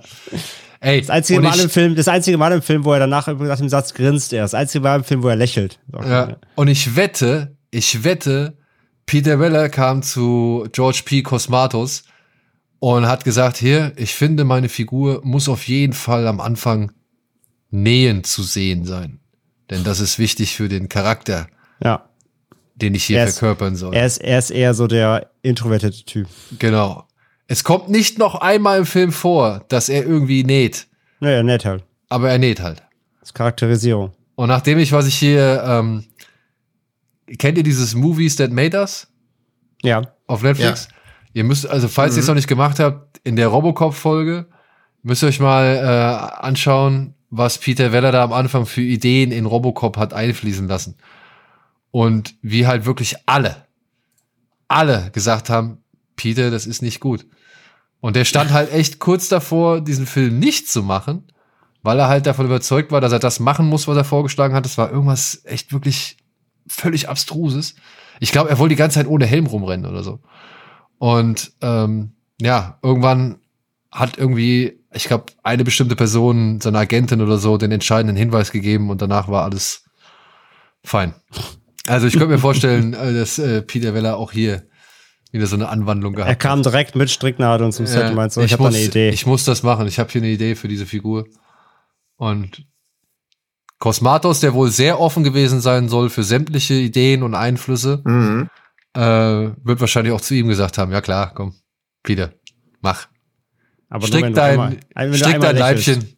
Ey, das einzige Mal im Film, das einzige Mal im Film, wo er danach nach dem Satz grinst, er. Das einzige Mal im Film, wo er lächelt. Ja. Und ich wette, ich wette, Peter Weller kam zu George P. Cosmatos und hat gesagt, hier, ich finde, meine Figur muss auf jeden Fall am Anfang nähen zu sehen sein. Denn das ist wichtig für den Charakter. Ja. Den ich hier ist, verkörpern soll. Er ist, er ist eher so der introvertierte Typ. Genau. Es kommt nicht noch einmal im Film vor, dass er irgendwie näht. Naja, er näht halt. Aber er näht halt. Das ist Charakterisierung. Und nachdem ich, was ich hier, ähm, kennt ihr dieses Movies That Made Us? Ja. Auf Netflix? Ja. Ihr müsst, also falls mhm. ihr es noch nicht gemacht habt, in der Robocop-Folge müsst ihr euch mal äh, anschauen, was Peter Weller da am Anfang für Ideen in Robocop hat einfließen lassen. Und wie halt wirklich alle, alle gesagt haben, Peter, das ist nicht gut. Und der stand halt echt kurz davor, diesen Film nicht zu machen, weil er halt davon überzeugt war, dass er das machen muss, was er vorgeschlagen hat. Das war irgendwas echt wirklich völlig abstruses. Ich glaube, er wollte die ganze Zeit ohne Helm rumrennen oder so. Und ähm, ja, irgendwann hat irgendwie, ich glaube, eine bestimmte Person, seine Agentin oder so, den entscheidenden Hinweis gegeben und danach war alles fein. Also ich könnte mir vorstellen, äh, dass äh, Peter Weller auch hier wieder so eine Anwandlung gehabt Er kam direkt mit Stricknadeln zum Set und meinte so, ich, ich habe eine Idee. Ich muss das machen, ich habe hier eine Idee für diese Figur. Und Cosmatos, der wohl sehr offen gewesen sein soll für sämtliche Ideen und Einflüsse, mhm. äh, wird wahrscheinlich auch zu ihm gesagt haben, ja klar, komm, Peter, mach. Aber strick dein, einmal, strick dein Leibchen.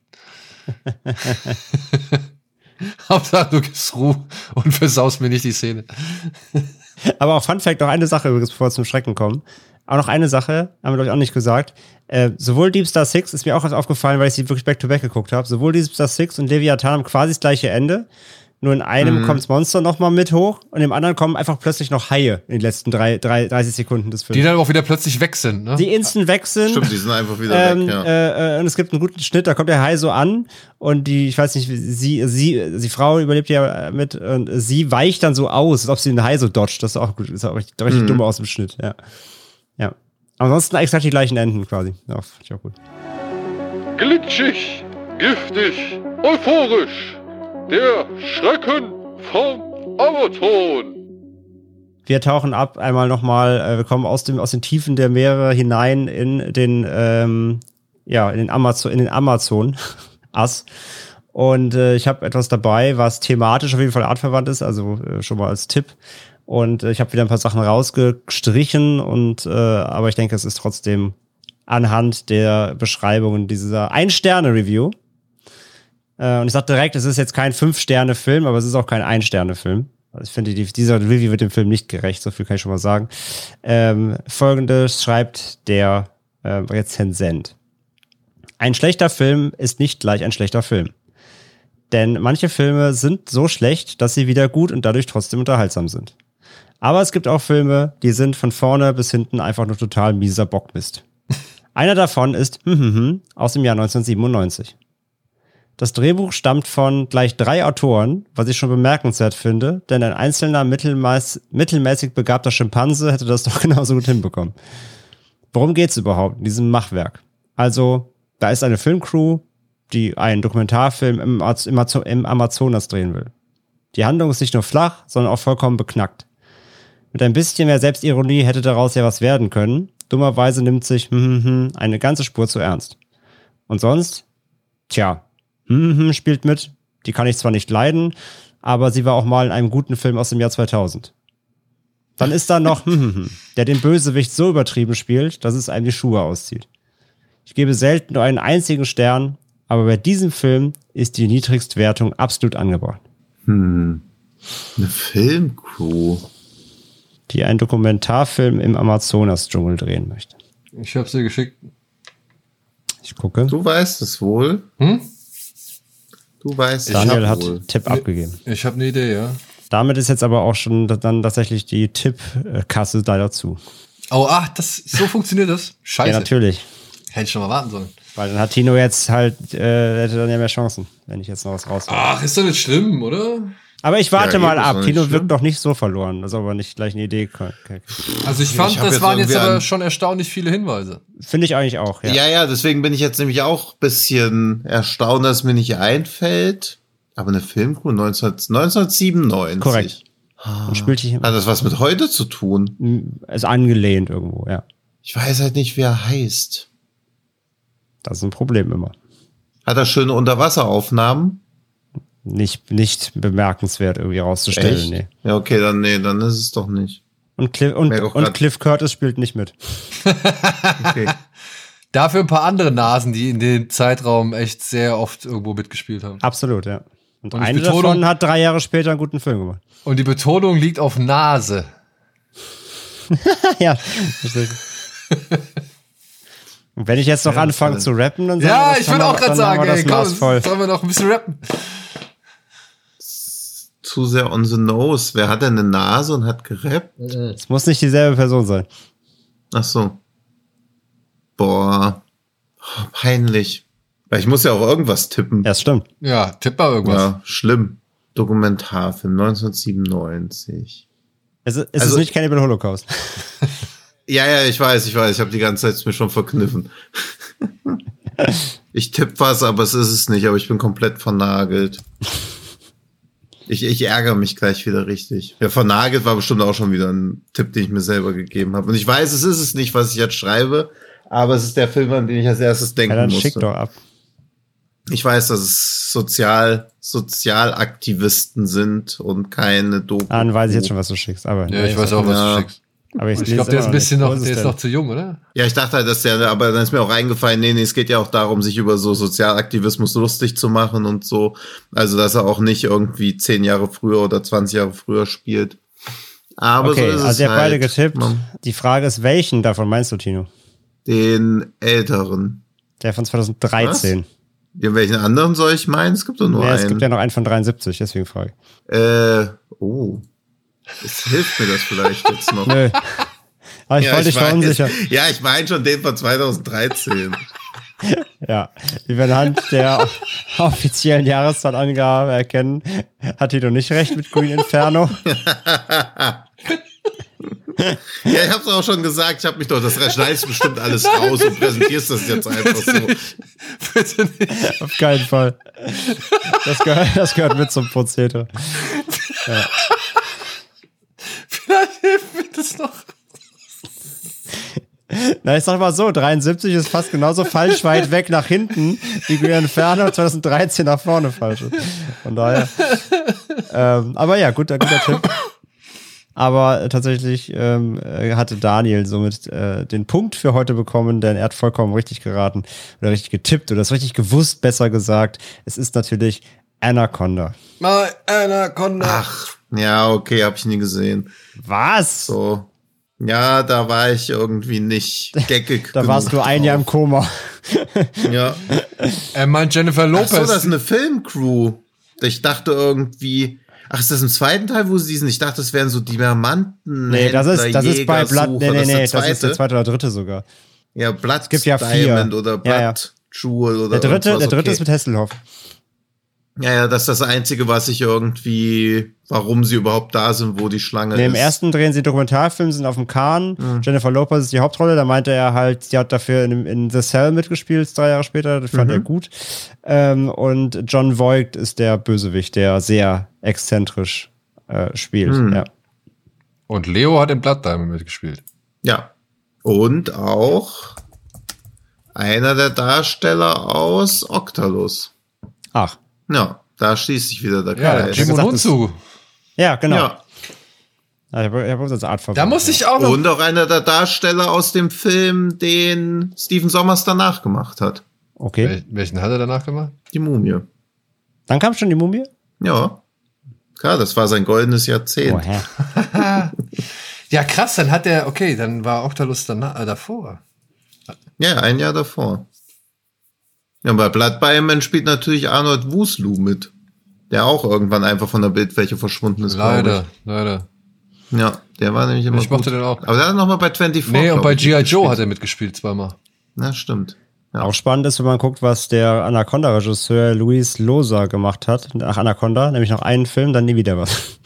Hauptsache du gibst Ruhe und versaust mir nicht die Szene. Aber auch Fun Fact, noch eine Sache übrigens, bevor wir zum Schrecken kommen. Auch noch eine Sache, haben wir glaube ich auch nicht gesagt. Äh, sowohl Deep Star 6 ist mir auch aufgefallen, weil ich sie wirklich back-to-back -back geguckt habe. Sowohl Deep Star 6 und Leviathan haben quasi das gleiche Ende. Nur in einem mhm. kommt das Monster nochmal mit hoch und im anderen kommen einfach plötzlich noch Haie in den letzten drei, drei, 30 Sekunden des Films. Die dann auch wieder plötzlich weg sind, ne? Die instant weg sind. Stimmt, die sind einfach wieder ähm, weg, ja. Äh, äh, und es gibt einen guten Schnitt, da kommt der Hai so an und die, ich weiß nicht, sie, sie, die Frau überlebt ja mit und sie weicht dann so aus, als ob sie den Hai so dodgt. Das ist auch gut, das ist auch richtig, richtig mhm. dumm aus dem Schnitt, ja. Ja. Ansonsten exakt die gleichen Enden quasi. Ja, finde ich auch gut. Glitschig, giftig, euphorisch. Der Schrecken vom Amazon. Wir tauchen ab einmal nochmal, äh, wir kommen aus, dem, aus den Tiefen der Meere hinein in den, ähm, ja, in den Amazon, in den Amazon, Ass. Und äh, ich habe etwas dabei, was thematisch auf jeden Fall artverwandt ist, also äh, schon mal als Tipp. Und äh, ich habe wieder ein paar Sachen rausgestrichen und äh, aber ich denke, es ist trotzdem anhand der Beschreibungen dieser Ein-Sterne-Review äh, und ich sag direkt, es ist jetzt kein Fünf-Sterne-Film, aber es ist auch kein Ein-Sterne-Film. Also ich finde, die, dieser Review wird dem Film nicht gerecht, so viel kann ich schon mal sagen. Ähm, Folgendes schreibt der äh, Rezensent. Ein schlechter Film ist nicht gleich ein schlechter Film. Denn manche Filme sind so schlecht, dass sie wieder gut und dadurch trotzdem unterhaltsam sind. Aber es gibt auch Filme, die sind von vorne bis hinten einfach nur total mieser Bockmist. Einer davon ist hm, hm, hm, aus dem Jahr 1997. Das Drehbuch stammt von gleich drei Autoren, was ich schon bemerkenswert finde, denn ein einzelner mittelmäß mittelmäßig begabter Schimpanse hätte das doch genauso gut hinbekommen. Worum geht's überhaupt in diesem Machwerk? Also, da ist eine Filmcrew, die einen Dokumentarfilm im, im, im Amazonas drehen will. Die Handlung ist nicht nur flach, sondern auch vollkommen beknackt. Mit ein bisschen mehr Selbstironie hätte daraus ja was werden können. Dummerweise nimmt sich hm, hm, hm, eine ganze Spur zu ernst. Und sonst? Tja, mhm, spielt mit. Die kann ich zwar nicht leiden, aber sie war auch mal in einem guten Film aus dem Jahr 2000. Dann ist da noch, hm, der den Bösewicht so übertrieben spielt, dass es einem die Schuhe auszieht. Ich gebe selten nur einen einzigen Stern, aber bei diesem Film ist die Niedrigstwertung absolut angebracht. Hm. Eine Filmcrew. Die einen Dokumentarfilm im Amazonas-Dschungel drehen möchte. Ich habe sie geschickt. Ich gucke. Du weißt es wohl. Hm? Du weißt, Daniel hat wohl. Tipp ne, abgegeben. Ich habe eine Idee, ja. Damit ist jetzt aber auch schon dann tatsächlich die Tippkasse da dazu. Oh, ach, das, so funktioniert das? Scheiße. Ja, natürlich. Hätte ich schon mal warten sollen. Weil dann hat Tino jetzt halt, äh, hätte dann ja mehr Chancen, wenn ich jetzt noch was raus. Ach, ist doch nicht schlimm, oder? Aber ich warte Ja, mal ab. Tino schlimm. wirkt doch nicht so verloren. Das ist aber nicht gleich eine Idee. Also ich fand, Ich das jetzt waren jetzt aber schon erstaunlich viele Hinweise. Finde ich eigentlich auch, ja. Ja. ja, deswegen bin ich jetzt nämlich auch ein bisschen erstaunt, dass mir nicht einfällt. Aber eine Filmcrew 19, 1997. Korrekt. Und spielt sich Hat das was mit heute zu tun? ist angelehnt irgendwo, ja. Ich weiß halt nicht, wer er heißt. Das ist ein Problem immer. Hat er schöne Unterwasseraufnahmen? Nicht, nicht bemerkenswert irgendwie rauszustellen, nee. Ja, okay, dann nee, dann ist es doch nicht. Und Cliff, und, und Cliff Curtis spielt nicht mit. Okay. Dafür ein paar andere Nasen, die in dem Zeitraum echt sehr oft irgendwo mitgespielt haben. Absolut, ja. Und, Und die eine Betonung- davon hat drei Jahre später einen guten Film gemacht. Und die Betonung liegt auf Nase. ja. Und wenn ich jetzt noch Ja, anfange zu rappen, dann sagen wir, Ja, das ich wir- auch gerade sagen, ey, das komm, sollen wir noch ein bisschen rappen? Zu sehr on the nose. Wer hat denn eine Nase und hat gerappt? Es muss nicht dieselbe Person sein. Ach so. Boah. Oh, peinlich. Weil ich muss ja auch irgendwas tippen. Ja, stimmt. Ja, tipp mal irgendwas. Ja, schlimm. Dokumentarfilm 1997. Es, ist- es Also- ist nicht Cannibal Holocaust. Ja, ja, ich weiß, ich weiß. Ich habe die ganze Zeit mir schon verkniffen. ich tippe was, aber es ist es nicht. Aber ich bin komplett vernagelt. Ich, ich ärgere mich gleich wieder richtig. Ja, vernagelt war bestimmt auch schon wieder ein Tipp, den ich mir selber gegeben habe. Und ich weiß, es ist es nicht, was ich jetzt schreibe. Aber es ist der Film, an den ich als erstes denken Ja, dann musste. schick doch ab. Ich weiß, dass es Sozial, Sozialaktivisten sind und keine Doku. Ah, dann weiß ich jetzt schon, was du schickst. Aber, Ja, ich weiß auch, was Ja. du schickst. Aber ich, Ich glaube, der ist ein bisschen noch, der ist noch zu jung, oder? Ja, ich dachte halt, dass der, aber dann ist mir auch eingefallen, nee, nee, es geht ja auch darum, sich über so Sozialaktivismus lustig zu machen und so. Also, dass er auch nicht irgendwie zehn Jahre früher oder 20 Jahre früher spielt. Aber Okay, so ist es also ihr habt halt. beide getippt. Man- Die Frage ist, welchen davon meinst du, Tino? Den älteren. Der von 2013. Ja, welchen anderen soll ich meinen? Es gibt doch nur Ja, es einen. gibt ja noch einen von 73, deswegen frage ich. äh, oh. Es hilft mir das vielleicht jetzt noch. Nö. Aber ich Ja, wollte dich weiß. verunsichern. Ja, ich meine schon den von 2013. Ja, wie wir anhand der offiziellen Jahreszahlangabe erkennen, hat Tito nicht recht mit Green Inferno. Ja, ich hab's auch schon gesagt, ich hab mich doch, das schneidest bestimmt alles raus und präsentierst das jetzt einfach so. Bitte nicht. Auf keinen Fall. Das gehört, das gehört mit zum Prozedere. Mir das noch. Na, ich sag mal so, 73 ist fast genauso falsch weit weg nach hinten, wie Green Inferno 2013 nach vorne falsch ist. Von daher. Ähm, aber ja, guter, guter Tipp. Aber tatsächlich ähm, äh, hatte Daniel somit äh, den Punkt für heute bekommen, denn er hat vollkommen richtig geraten oder richtig getippt oder es richtig gewusst, besser gesagt. Es ist natürlich Anaconda. Mal Anaconda. Ach, ja, okay, hab ich nie gesehen. Was? So. Ja, da war ich irgendwie nicht geckig. da warst du ein Jahr im. Koma. Ja. Er meint Jennifer Ach Lopez. so, das ist eine Filmcrew. Ich dachte irgendwie. Ach, ist das im zweiten Teil, wo sie diesen? Ich dachte, das wären so Diamanten. Nee, das ist, das ist bei. Blood. Nee, nee, nee, ist das der ist der zweite. oder dritte sogar. Ja, Blood gibt ja vier. Diamond oder Blood Ja, ja. Jewel oder Der dritte, der dritte okay. ist mit Hasselhoff. Ja, ja, das ist das Einzige, was ich irgendwie, warum sie überhaupt da sind, wo die Schlange Nee, ist. Im ersten drehen sie Dokumentarfilm, sind auf dem Kahn. Mhm. Jennifer Lopez ist die Hauptrolle. Da meinte er halt, sie hat dafür in, in The Cell mitgespielt, drei Jahre später. Das Mhm. fand er gut. Ähm, und John Voight ist der Bösewicht, der sehr exzentrisch äh, spielt. Mhm. Ja. Und Leo hat in Blood Diamond mitgespielt. Ja. Und auch einer der Darsteller aus Octalus. Ach, Ja, da schließt sich wieder der Ja, Kreis. Jim gesagt, Hunzu. ja, genau. Ja. Ja. Art Da muss ich auch noch. Und auch einer der Darsteller aus dem Film, den Steven Sommers danach gemacht hat. Okay. Wel welchen hat er danach gemacht? Die Mumie. Dann kam schon die Mumie? Ja. Klar, das war sein goldenes Jahrzehnt. Oh? Ja, krass, dann hat er, okay, dann war Octalus danach, äh, davor. Ja, ein Jahr davor. Ja, bei Blood Diamond spielt natürlich Arnold Wuslu mit. Der auch irgendwann einfach von der Bildfläche verschwunden ist. Leider, leider. Ja, der war nämlich immer Ich mochte gut. den auch. Aber der hat noch mal bei 24. Nee, und bei G.I. Joe hat er mitgespielt zweimal. Na, stimmt. Ja. Auch spannend ist, wenn man guckt, was der Anaconda-Regisseur Luis Loza gemacht hat nach Anaconda, nämlich noch einen Film, dann nie wieder was.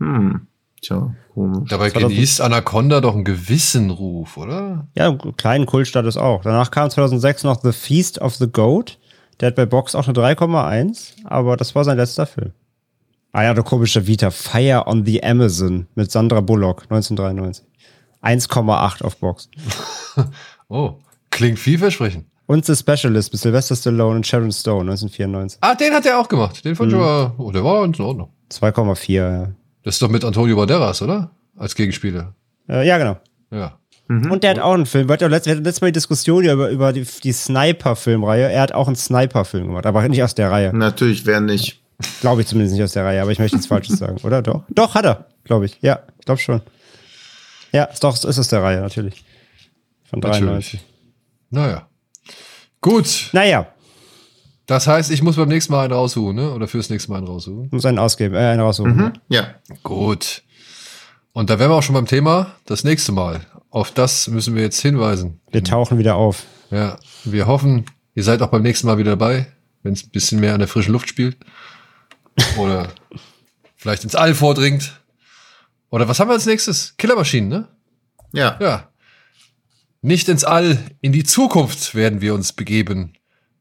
Hm. Tja, komisch. Dabei genießt Anaconda doch einen gewissen Ruf, oder? Ja, einen kleinen Kultstatus auch. Danach kam 2006 noch The Feast of the Goat. Der hat bei Box auch eine 3,1, aber das war sein letzter Film. Ah ja, der komische Vita. Fire on the Amazon mit Sandra Bullock, 1993. 1,8 auf Box. Oh, klingt vielversprechend. Und The Specialist mit Sylvester Stallone und Sharon Stone, 1994. Ah, den hat er auch gemacht. Den fand ich aber, oh, der war in Ordnung. 2,4, ja. Das ist doch mit Antonio Banderas, oder? Als Gegenspieler. Äh, ja, genau. Ja. Und der hat auch einen Film. Wir hatten letztes, wir hatten letztes Mal die Diskussion hier über, über die, die Sniper-Filmreihe. Er hat auch einen Sniper-Film gemacht, aber nicht aus der Reihe. Natürlich, wer nicht. Glaube ich zumindest nicht aus der Reihe, aber ich möchte nichts Falsches sagen, oder? Doch? Doch, hat er, glaube ich. Ja, ich glaube schon. Ja, ist doch, ist aus der Reihe, natürlich. Von 93. Natürlich. Naja. Gut. Naja, Das heißt, ich muss beim nächsten Mal einen raussuchen, ne? Oder fürs nächste Mal einen raussuchen. muss einen ausgeben, äh, einen raussuchen. Ja. Gut. Und da wären wir auch schon beim Thema. Das nächste Mal. Auf das müssen wir jetzt hinweisen. Wir tauchen wieder auf. Ja. Wir hoffen, ihr seid auch beim nächsten Mal wieder dabei, wenn es ein bisschen mehr an der frischen Luft spielt. Oder vielleicht ins All vordringt. Oder was haben wir als nächstes? Killermaschinen, ne? Ja. Ja. Nicht ins All, in die Zukunft werden wir uns begeben,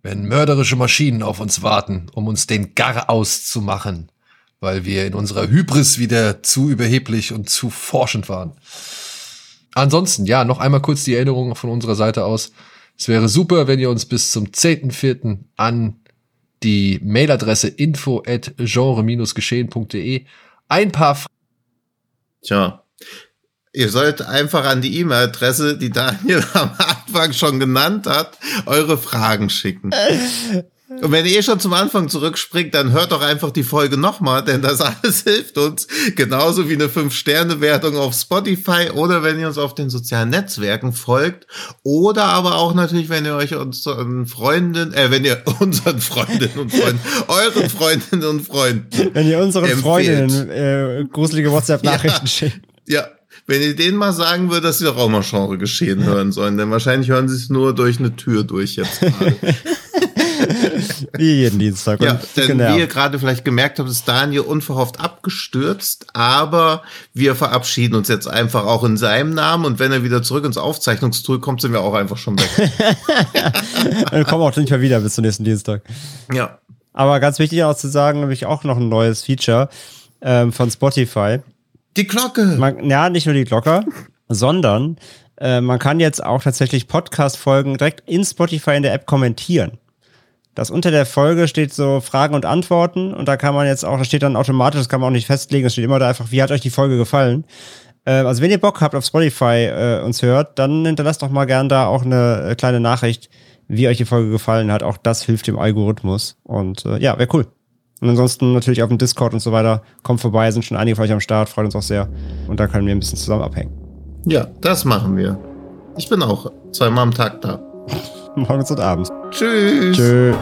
wenn mörderische Maschinen auf uns warten, um uns den Gar auszumachen, weil wir in unserer Hybris wieder zu überheblich und zu forschend waren. Ansonsten, ja, noch einmal kurz die Erinnerung von unserer Seite aus. Es wäre super, wenn ihr uns bis zum 10.4. an die Mailadresse info at genre-geschehen.de ein paar Fragen Tja. Ihr sollt einfach an die E-Mail-Adresse, die Daniel am Anfang schon genannt hat, eure Fragen schicken. Und wenn ihr schon zum Anfang zurückspringt, dann hört doch einfach die Folge nochmal, denn das alles hilft uns. Genauso wie eine 5-Sterne-Wertung auf Spotify oder wenn ihr uns auf den sozialen Netzwerken folgt. Oder aber auch natürlich, wenn ihr euch unseren Freunden, äh, wenn ihr unseren Freundinnen und Freunden, euren Freundinnen und Freunden Wenn ihr unseren Empfehlt. Freundinnen äh, gruselige WhatsApp-Nachrichten schickt. Ja, wenn ihr denen mal sagen würdet, dass sie doch auch mal Genre geschehen hören sollen, denn wahrscheinlich hören sie es nur durch eine Tür durch jetzt gerade. Wie jeden Dienstag. ja, denn genervt. wie ihr gerade vielleicht gemerkt habt, ist Daniel unverhofft abgestürzt, aber wir verabschieden uns jetzt einfach auch in seinem Namen und wenn er wieder zurück ins Aufzeichnungstool kommt, sind wir auch einfach schon weg. Dann kommen auch nicht mehr wieder bis zum nächsten Dienstag. ja. Aber ganz wichtig auch zu sagen, nämlich auch noch ein neues Feature ähm, von Spotify. Die Glocke! Man, ja, nicht nur die Glocke, sondern äh, man kann jetzt auch tatsächlich Podcast-Folgen direkt in Spotify in der App kommentieren. Das unter der Folge steht so Fragen und Antworten und da kann man jetzt auch, das steht dann automatisch, das kann man auch nicht festlegen, es steht immer da einfach, wie hat euch die Folge gefallen? Äh, also wenn ihr Bock habt auf Spotify äh, uns hört, dann hinterlasst doch mal gern da auch eine äh, kleine Nachricht, wie euch die Folge gefallen hat. Auch das hilft dem Algorithmus und äh, ja, wäre cool. Und ansonsten natürlich auf dem Discord und so weiter. Kommt vorbei, sind schon einige von euch am Start, freut uns auch sehr. Und da können wir ein bisschen zusammen abhängen. Ja, das machen wir. Ich bin auch zweimal am Tag da. Morgens und abends. Tschüss! Tschö.